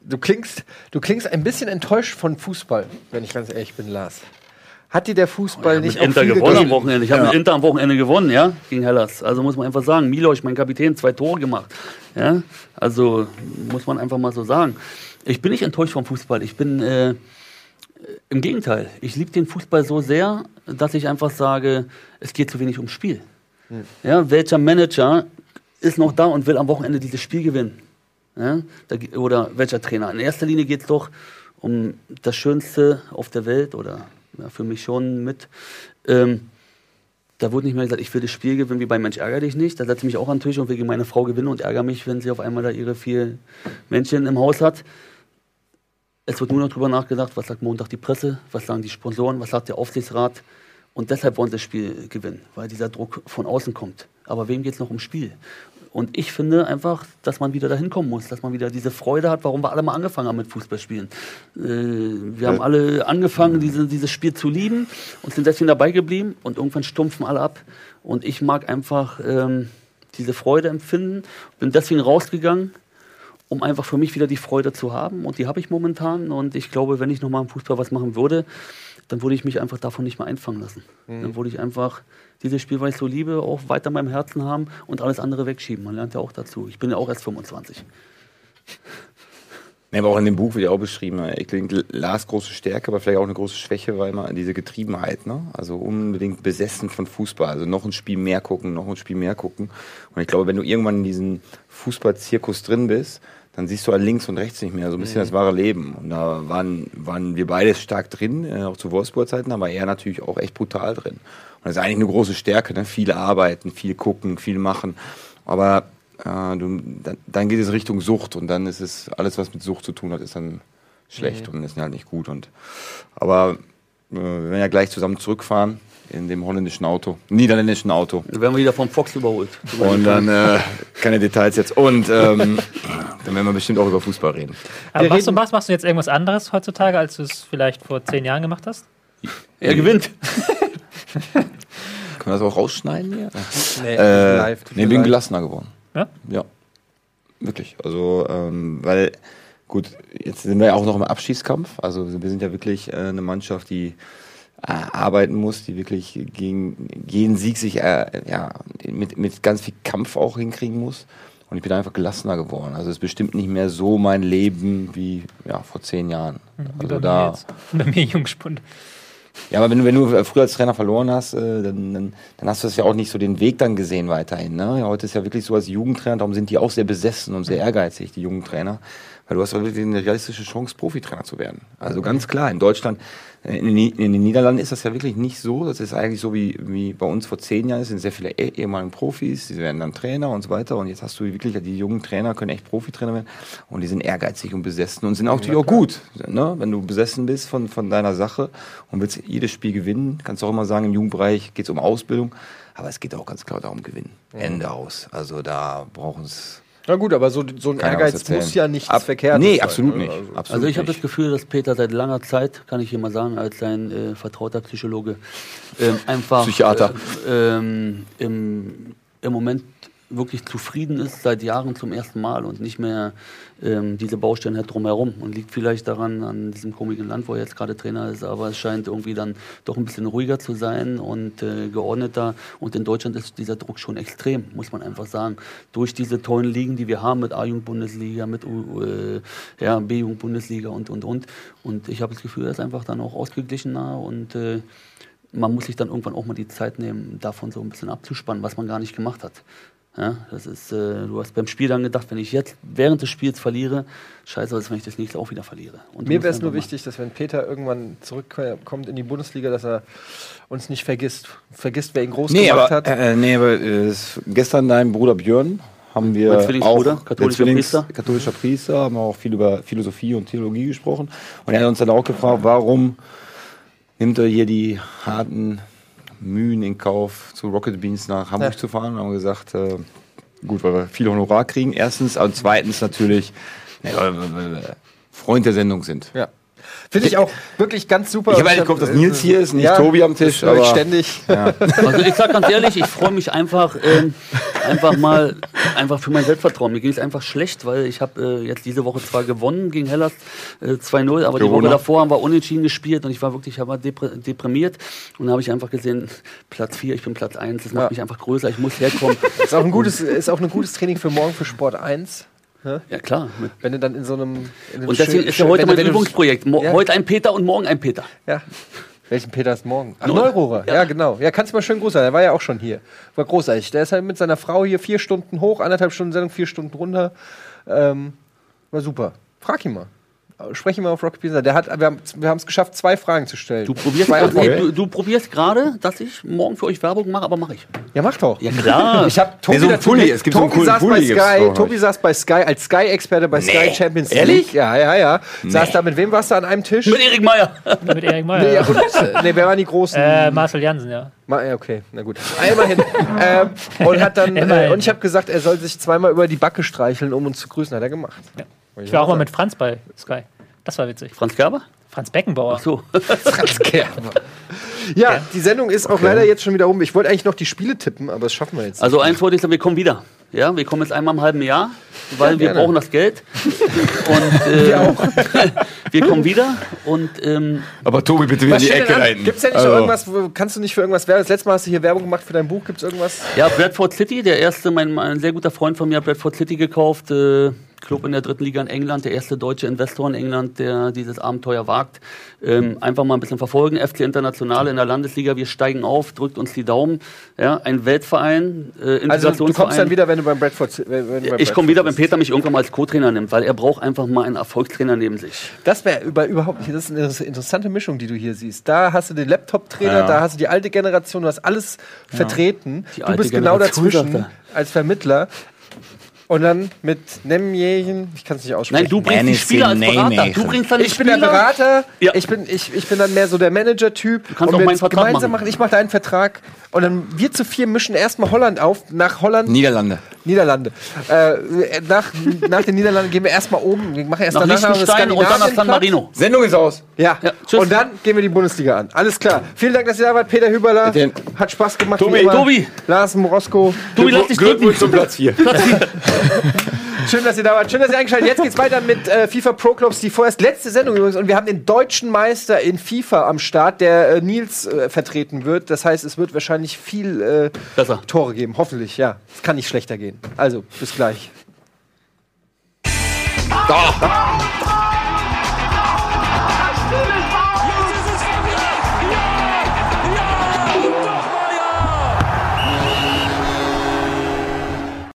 Du klingst, du klingst ein bisschen enttäuscht von Fußball, wenn ich ganz ehrlich bin, Lars. Hat dir der Fußball mit nicht auch Inter viel gewonnen am gegeben? Wochenende. Ich habe mit Inter am Wochenende gewonnen, ja, gegen Hellas. Also muss man einfach sagen, Miloš, mein Kapitän, zwei Tore gemacht. Ja, also muss man einfach mal so sagen. Ich bin nicht enttäuscht vom Fußball. Ich bin äh, im Gegenteil. Ich liebe den Fußball so sehr, dass ich einfach sage, es geht zu wenig ums Spiel. Ja, welcher Manager ist noch da und will am Wochenende dieses Spiel gewinnen? Ja, da, oder welcher Trainer? In erster Linie geht es doch um das Schönste auf der Welt oder ja, für mich schon mit. Ähm, da wurde nicht mehr gesagt, ich will das Spiel gewinnen wie bei Mensch ärger dich nicht. Da setze ich mich auch an den Tisch und will gegen meine Frau gewinnen und ärgere mich, wenn sie auf einmal da ihre vier Männchen im Haus hat. Es wird nur noch drüber nachgedacht, was sagt Montag die Presse, was sagen die Sponsoren, was sagt der Aufsichtsrat. Und deshalb wollen sie das Spiel gewinnen, weil dieser Druck von außen kommt. Aber wem geht es noch ums Spiel? Und ich finde einfach, dass man wieder dahin kommen muss, dass man wieder diese Freude hat, warum wir alle mal angefangen haben mit Fußballspielen. Äh, wir haben alle angefangen, diese, dieses Spiel zu lieben und sind deswegen dabei geblieben und irgendwann stumpfen alle ab. Und ich mag einfach ähm, diese Freude empfinden, bin deswegen rausgegangen, um einfach für mich wieder die Freude zu haben. Und die habe ich momentan. Und ich glaube, wenn ich nochmal im Fußball was machen würde, dann würde ich mich einfach davon nicht mehr einfangen lassen. Dann würde ich einfach dieses Spiel, weil ich so liebe, auch weiter in meinem Herzen haben und alles andere wegschieben. Man lernt ja auch dazu. Ich bin ja auch erst 25. Nee, aber auch in dem Buch wird ja auch beschrieben, äh, ich denke, Lars große Stärke, aber vielleicht auch eine große Schwäche, weil immer diese Getriebenheit, ne? Also unbedingt besessen von Fußball. Also noch ein Spiel mehr gucken, noch ein Spiel mehr gucken. Und ich glaube, wenn du irgendwann in diesem Fußballzirkus drin bist, dann siehst du halt links und rechts nicht mehr, so ein bisschen das wahre Leben. Und da waren, waren wir beide stark drin, äh, auch zu Wolfsburg-Zeiten, aber er natürlich auch echt brutal drin. Und das ist eigentlich eine große Stärke, ne? Viel arbeiten, viel gucken, viel machen. Aber äh, du, dann, dann geht es Richtung Sucht und dann ist es alles, was mit Sucht zu tun hat, ist dann schlecht und sind halt nicht gut. Und, aber äh, wir werden ja gleich zusammen zurückfahren in dem holländischen Auto, niederländischen Auto. Dann werden wir wieder vom Fox überholt. Und dann, äh, keine Details jetzt. Und ähm, dann werden wir bestimmt auch über Fußball reden. Aber Wir machst du, reden- machst, machst du jetzt irgendwas anderes heutzutage, als du es vielleicht vor zehn Jahren gemacht hast? Er gewinnt. Können wir das auch rausschneiden hier? Nee, Äh, live. nee, bin leid. gelassener geworden. Ja? Ja. Wirklich. Also, ähm, weil, gut, jetzt sind wir ja auch noch im Abschießkampf. Also, wir sind ja wirklich äh, eine Mannschaft, die arbeiten muss, die wirklich gegen jeden Sieg sich äh, ja, mit, mit ganz viel Kampf auch hinkriegen muss. Und ich bin einfach gelassener geworden. Also, es ist bestimmt nicht mehr so mein Leben wie ja, vor zehn Jahren. Wie Also, bei mir da. jetzt. Bei mir Jungspund. Ja, aber wenn du, wenn du früher als Trainer verloren hast, äh, dann, dann, dann hast du das ja auch nicht so den Weg dann gesehen weiterhin. Ne? Ja, heute ist ja wirklich so als Jugendtrainer, darum sind die auch sehr besessen und sehr ehrgeizig, die jungen Trainer. Weil du hast wirklich eine realistische Chance, Profitrainer zu werden. Also ganz klar, in Deutschland, äh, in, den Ni- in den Niederlanden ist das ja wirklich nicht so. Das ist eigentlich so wie, wie bei uns vor zehn Jahren. Es sind sehr viele eh- ehemalige Profis, die werden dann Trainer und so weiter. Und jetzt hast du wirklich, die jungen Trainer können echt Profitrainer werden. Und die sind ehrgeizig und besessen und sind auch natürlich auch gut. Ne? Wenn du besessen bist von, von deiner Sache und willst jedes Spiel gewinnen, kannst du auch immer sagen, im Jugendbereich geht es um Ausbildung. Aber es geht auch ganz klar darum, gewinnen. Ende aus. Also da brauchen es Na gut, aber so, so ein keiner Ehrgeiz muss ja nichts Ab- Verkehrtes Nee, sein, absolut ne? nicht. Also- Absolut Also ich habe das nicht. Gefühl, dass Peter seit langer Zeit, kann ich hier mal sagen, als sein äh, vertrauter Psychologe, ähm, einfach Psychiater. Äh, ähm, im, im Moment wirklich zufrieden ist, seit Jahren zum ersten Mal und nicht mehr ähm, diese Baustellen hat drumherum. Und liegt vielleicht daran, an diesem komischen Land, wo er jetzt gerade Trainer ist, aber es scheint irgendwie dann doch ein bisschen ruhiger zu sein und äh, geordneter. Und in Deutschland ist dieser Druck schon extrem, muss man einfach sagen. Durch diese tollen Ligen, die wir haben mit A-Jugend-Bundesliga, mit äh, ja, B-Jugend-Bundesliga und, und, und. Und ich habe das Gefühl, er ist einfach dann auch ausgeglichener und äh, man muss sich dann irgendwann auch mal die Zeit nehmen, davon so ein bisschen abzuspannen, was man gar nicht gemacht hat. Ja, das ist, äh, du hast beim Spiel dann gedacht, wenn ich jetzt während des Spiels verliere, scheiße, als wenn ich das nächste auch wieder verliere. Und Mir wäre es nur wichtig, dass wenn Peter irgendwann zurückkommt in die Bundesliga, dass er uns nicht vergisst. Vergisst, wer ihn groß Nee, gemacht aber, hat. äh, nee, aber äh, es- gestern dein Bruder Björn haben wir Mein auch Zwillingsbruder, katholischer Priester. katholischer Priester, haben wir auch viel über Philosophie und Theologie gesprochen. Und er hat uns dann auch gefragt, warum nimmt er hier die harten Mühen in Kauf, zu Rocket Beans nach Hamburg Ja. zu fahren? Haben gesagt, äh, gut, weil wir viel Honorar kriegen, erstens, und zweitens natürlich, wir Freund der Sendung sind. Ja. Finde ich auch wirklich ganz super. Ich habe eigentlich gehofft, dass Nils hier ist, nicht Tobi am Tisch, das höre ich aber- ständig. Also ich sag ganz ehrlich, ich freue mich einfach, ähm, einfach mal, einfach für mein Selbstvertrauen. Mir ging es einfach schlecht, weil ich habe äh, jetzt diese Woche zwar gewonnen gegen Hellas äh, 2-0, aber die Corona. Woche davor haben wir unentschieden gespielt und ich war wirklich, ich war depr deprimiert und dann habe ich einfach gesehen, Platz 4, ich bin Platz 1, das macht Ja. mich einfach größer, ich muss herkommen. Ist auch ein gutes, ist auch ein gutes Training für morgen für Sport 1. ja klar. Mit Wenn du dann in so einem. In einem und deswegen schön- ist ja heute mein Übungsprojekt. Mo Ja. Heute ein Peter und morgen ein Peter. Ja. Welchen Peter ist morgen? Ach, Neu- Neurohrer. Ja. Ja. genau. Ja, kannst du mal schön grüßen. Der war ja auch schon hier. War großartig. Der ist halt mit seiner Frau hier vier Stunden hoch, anderthalb Stunden Sendung, vier Stunden runter. Ähm, war super. Frag ihn mal. Sprech ihn mal auf Rocket Pizza. Der hat, wir haben wir haben es geschafft, zwei Fragen zu stellen. Du probierst, zwei nee, Antworten. du, du probierst gerade, dass ich morgen für euch Werbung mache, aber mache ich. Ja, mach doch. Ja klar. Ich habe Tobi Nee, so Pulli. Es gibt so einen Tobi coolen saß bei Pulli Sky. von Tobi euch. saß bei Sky als Sky-Experte bei Sky Champions League. Ehrlich? Ja, ja, ja. Saß da mit wem warst du an einem Tisch? Mit Erik Meyer. Mit Erik Nee, Meyer. ja, und, äh, nee, wer waren die großen? Äh, Marcel Jansen, ja. Ma- ja, okay, na gut. Ah, Immerhin. ähm, und hat dann, äh, Immerhin. und ich habe gesagt, er soll sich zweimal über die Backe streicheln, um uns zu grüßen. Hat er gemacht. Ich war auch mal mit Franz bei Sky. Das war witzig. Franz Gerber? Franz Beckenbauer. Ach so. Franz Gerber. Ja, die Sendung ist auch leider jetzt schon wieder rum. Ich wollte eigentlich noch die Spiele tippen, aber das schaffen wir jetzt. Also eins wollte ich sagen, wir kommen wieder. Ja, wir kommen jetzt einmal im halben Jahr, weil wir gerne. brauchen das Geld. Und äh, wir, wir kommen wieder und ähm, Aber Tobi, bitte wieder in die Ecke an? reiten. Gibt's ja nicht Also, irgendwas, wo, kannst du nicht für irgendwas werben? Das letzte Mal hast du hier Werbung gemacht für dein Buch. Gibt's irgendwas? ja, Bradford City, der erste, mein, ein sehr guter Freund von mir hat Bradford City gekauft. Äh, Club in der dritten Liga in England, der erste deutsche Investor in England, der dieses Abenteuer wagt. Ähm, einfach mal ein bisschen verfolgen. FC Internationale in der Landesliga, wir steigen auf, drückt uns die Daumen. Ja, ein Weltverein, äh, Also du kommst dann wieder, wenn du beim Bradford. Wenn, wenn beim Ich komme wieder, wenn Peter mich irgendwann mal als Co-Trainer nimmt, weil er braucht einfach mal einen Erfolgstrainer neben sich. Das wäre über, überhaupt nicht. Das ist eine interessante Mischung, die du hier siehst. Da hast du den Laptop-Trainer, Ja. da hast du die alte Generation, du hast alles vertreten. Die du bist genau dazwischen als Vermittler. Und dann mit Nemjejen, ich kann es nicht aussprechen. Nein, du bringst die Dennis Spieler als Berater. Du bringst dann die ich bin der. Berater, Ja. ich, bin, ich, ich bin dann mehr so der Manager-Typ. kannst und auch wir meinen Vertrag gemeinsam machen. machen. Ich mache deinen Vertrag. Und dann wir zu vier mischen erstmal Holland auf, nach Holland, Niederlande. Niederlande. Äh, nach, nach den Niederlanden gehen wir erstmal oben, wir machen erst Nach danach Liechtenstein und dann nach San. Marino. Sendung ist aus. Ja, Ja, tschüss. und dann gehen wir die Bundesliga an. Alles klar. Vielen Dank, dass ihr da wart. Peter Hüberler. Bitte. Hat Spaß gemacht. Tobi. Tobi. Lars Morosko. Tobi, lass dich drücken. Glückwunsch zum Platz 4. Schön, dass ihr da wart. Schön, dass ihr eingeschaltet. Jetzt geht's weiter mit äh, FIFA Pro Clubs, die vorerst letzte Sendung übrigens. Und wir haben den deutschen Meister in FIFA am Start, der äh, Nils äh, vertreten wird. Das heißt, es wird wahrscheinlich viel äh. Tore geben. Hoffentlich, ja. Es kann nicht schlechter gehen. Also, bis gleich. Da.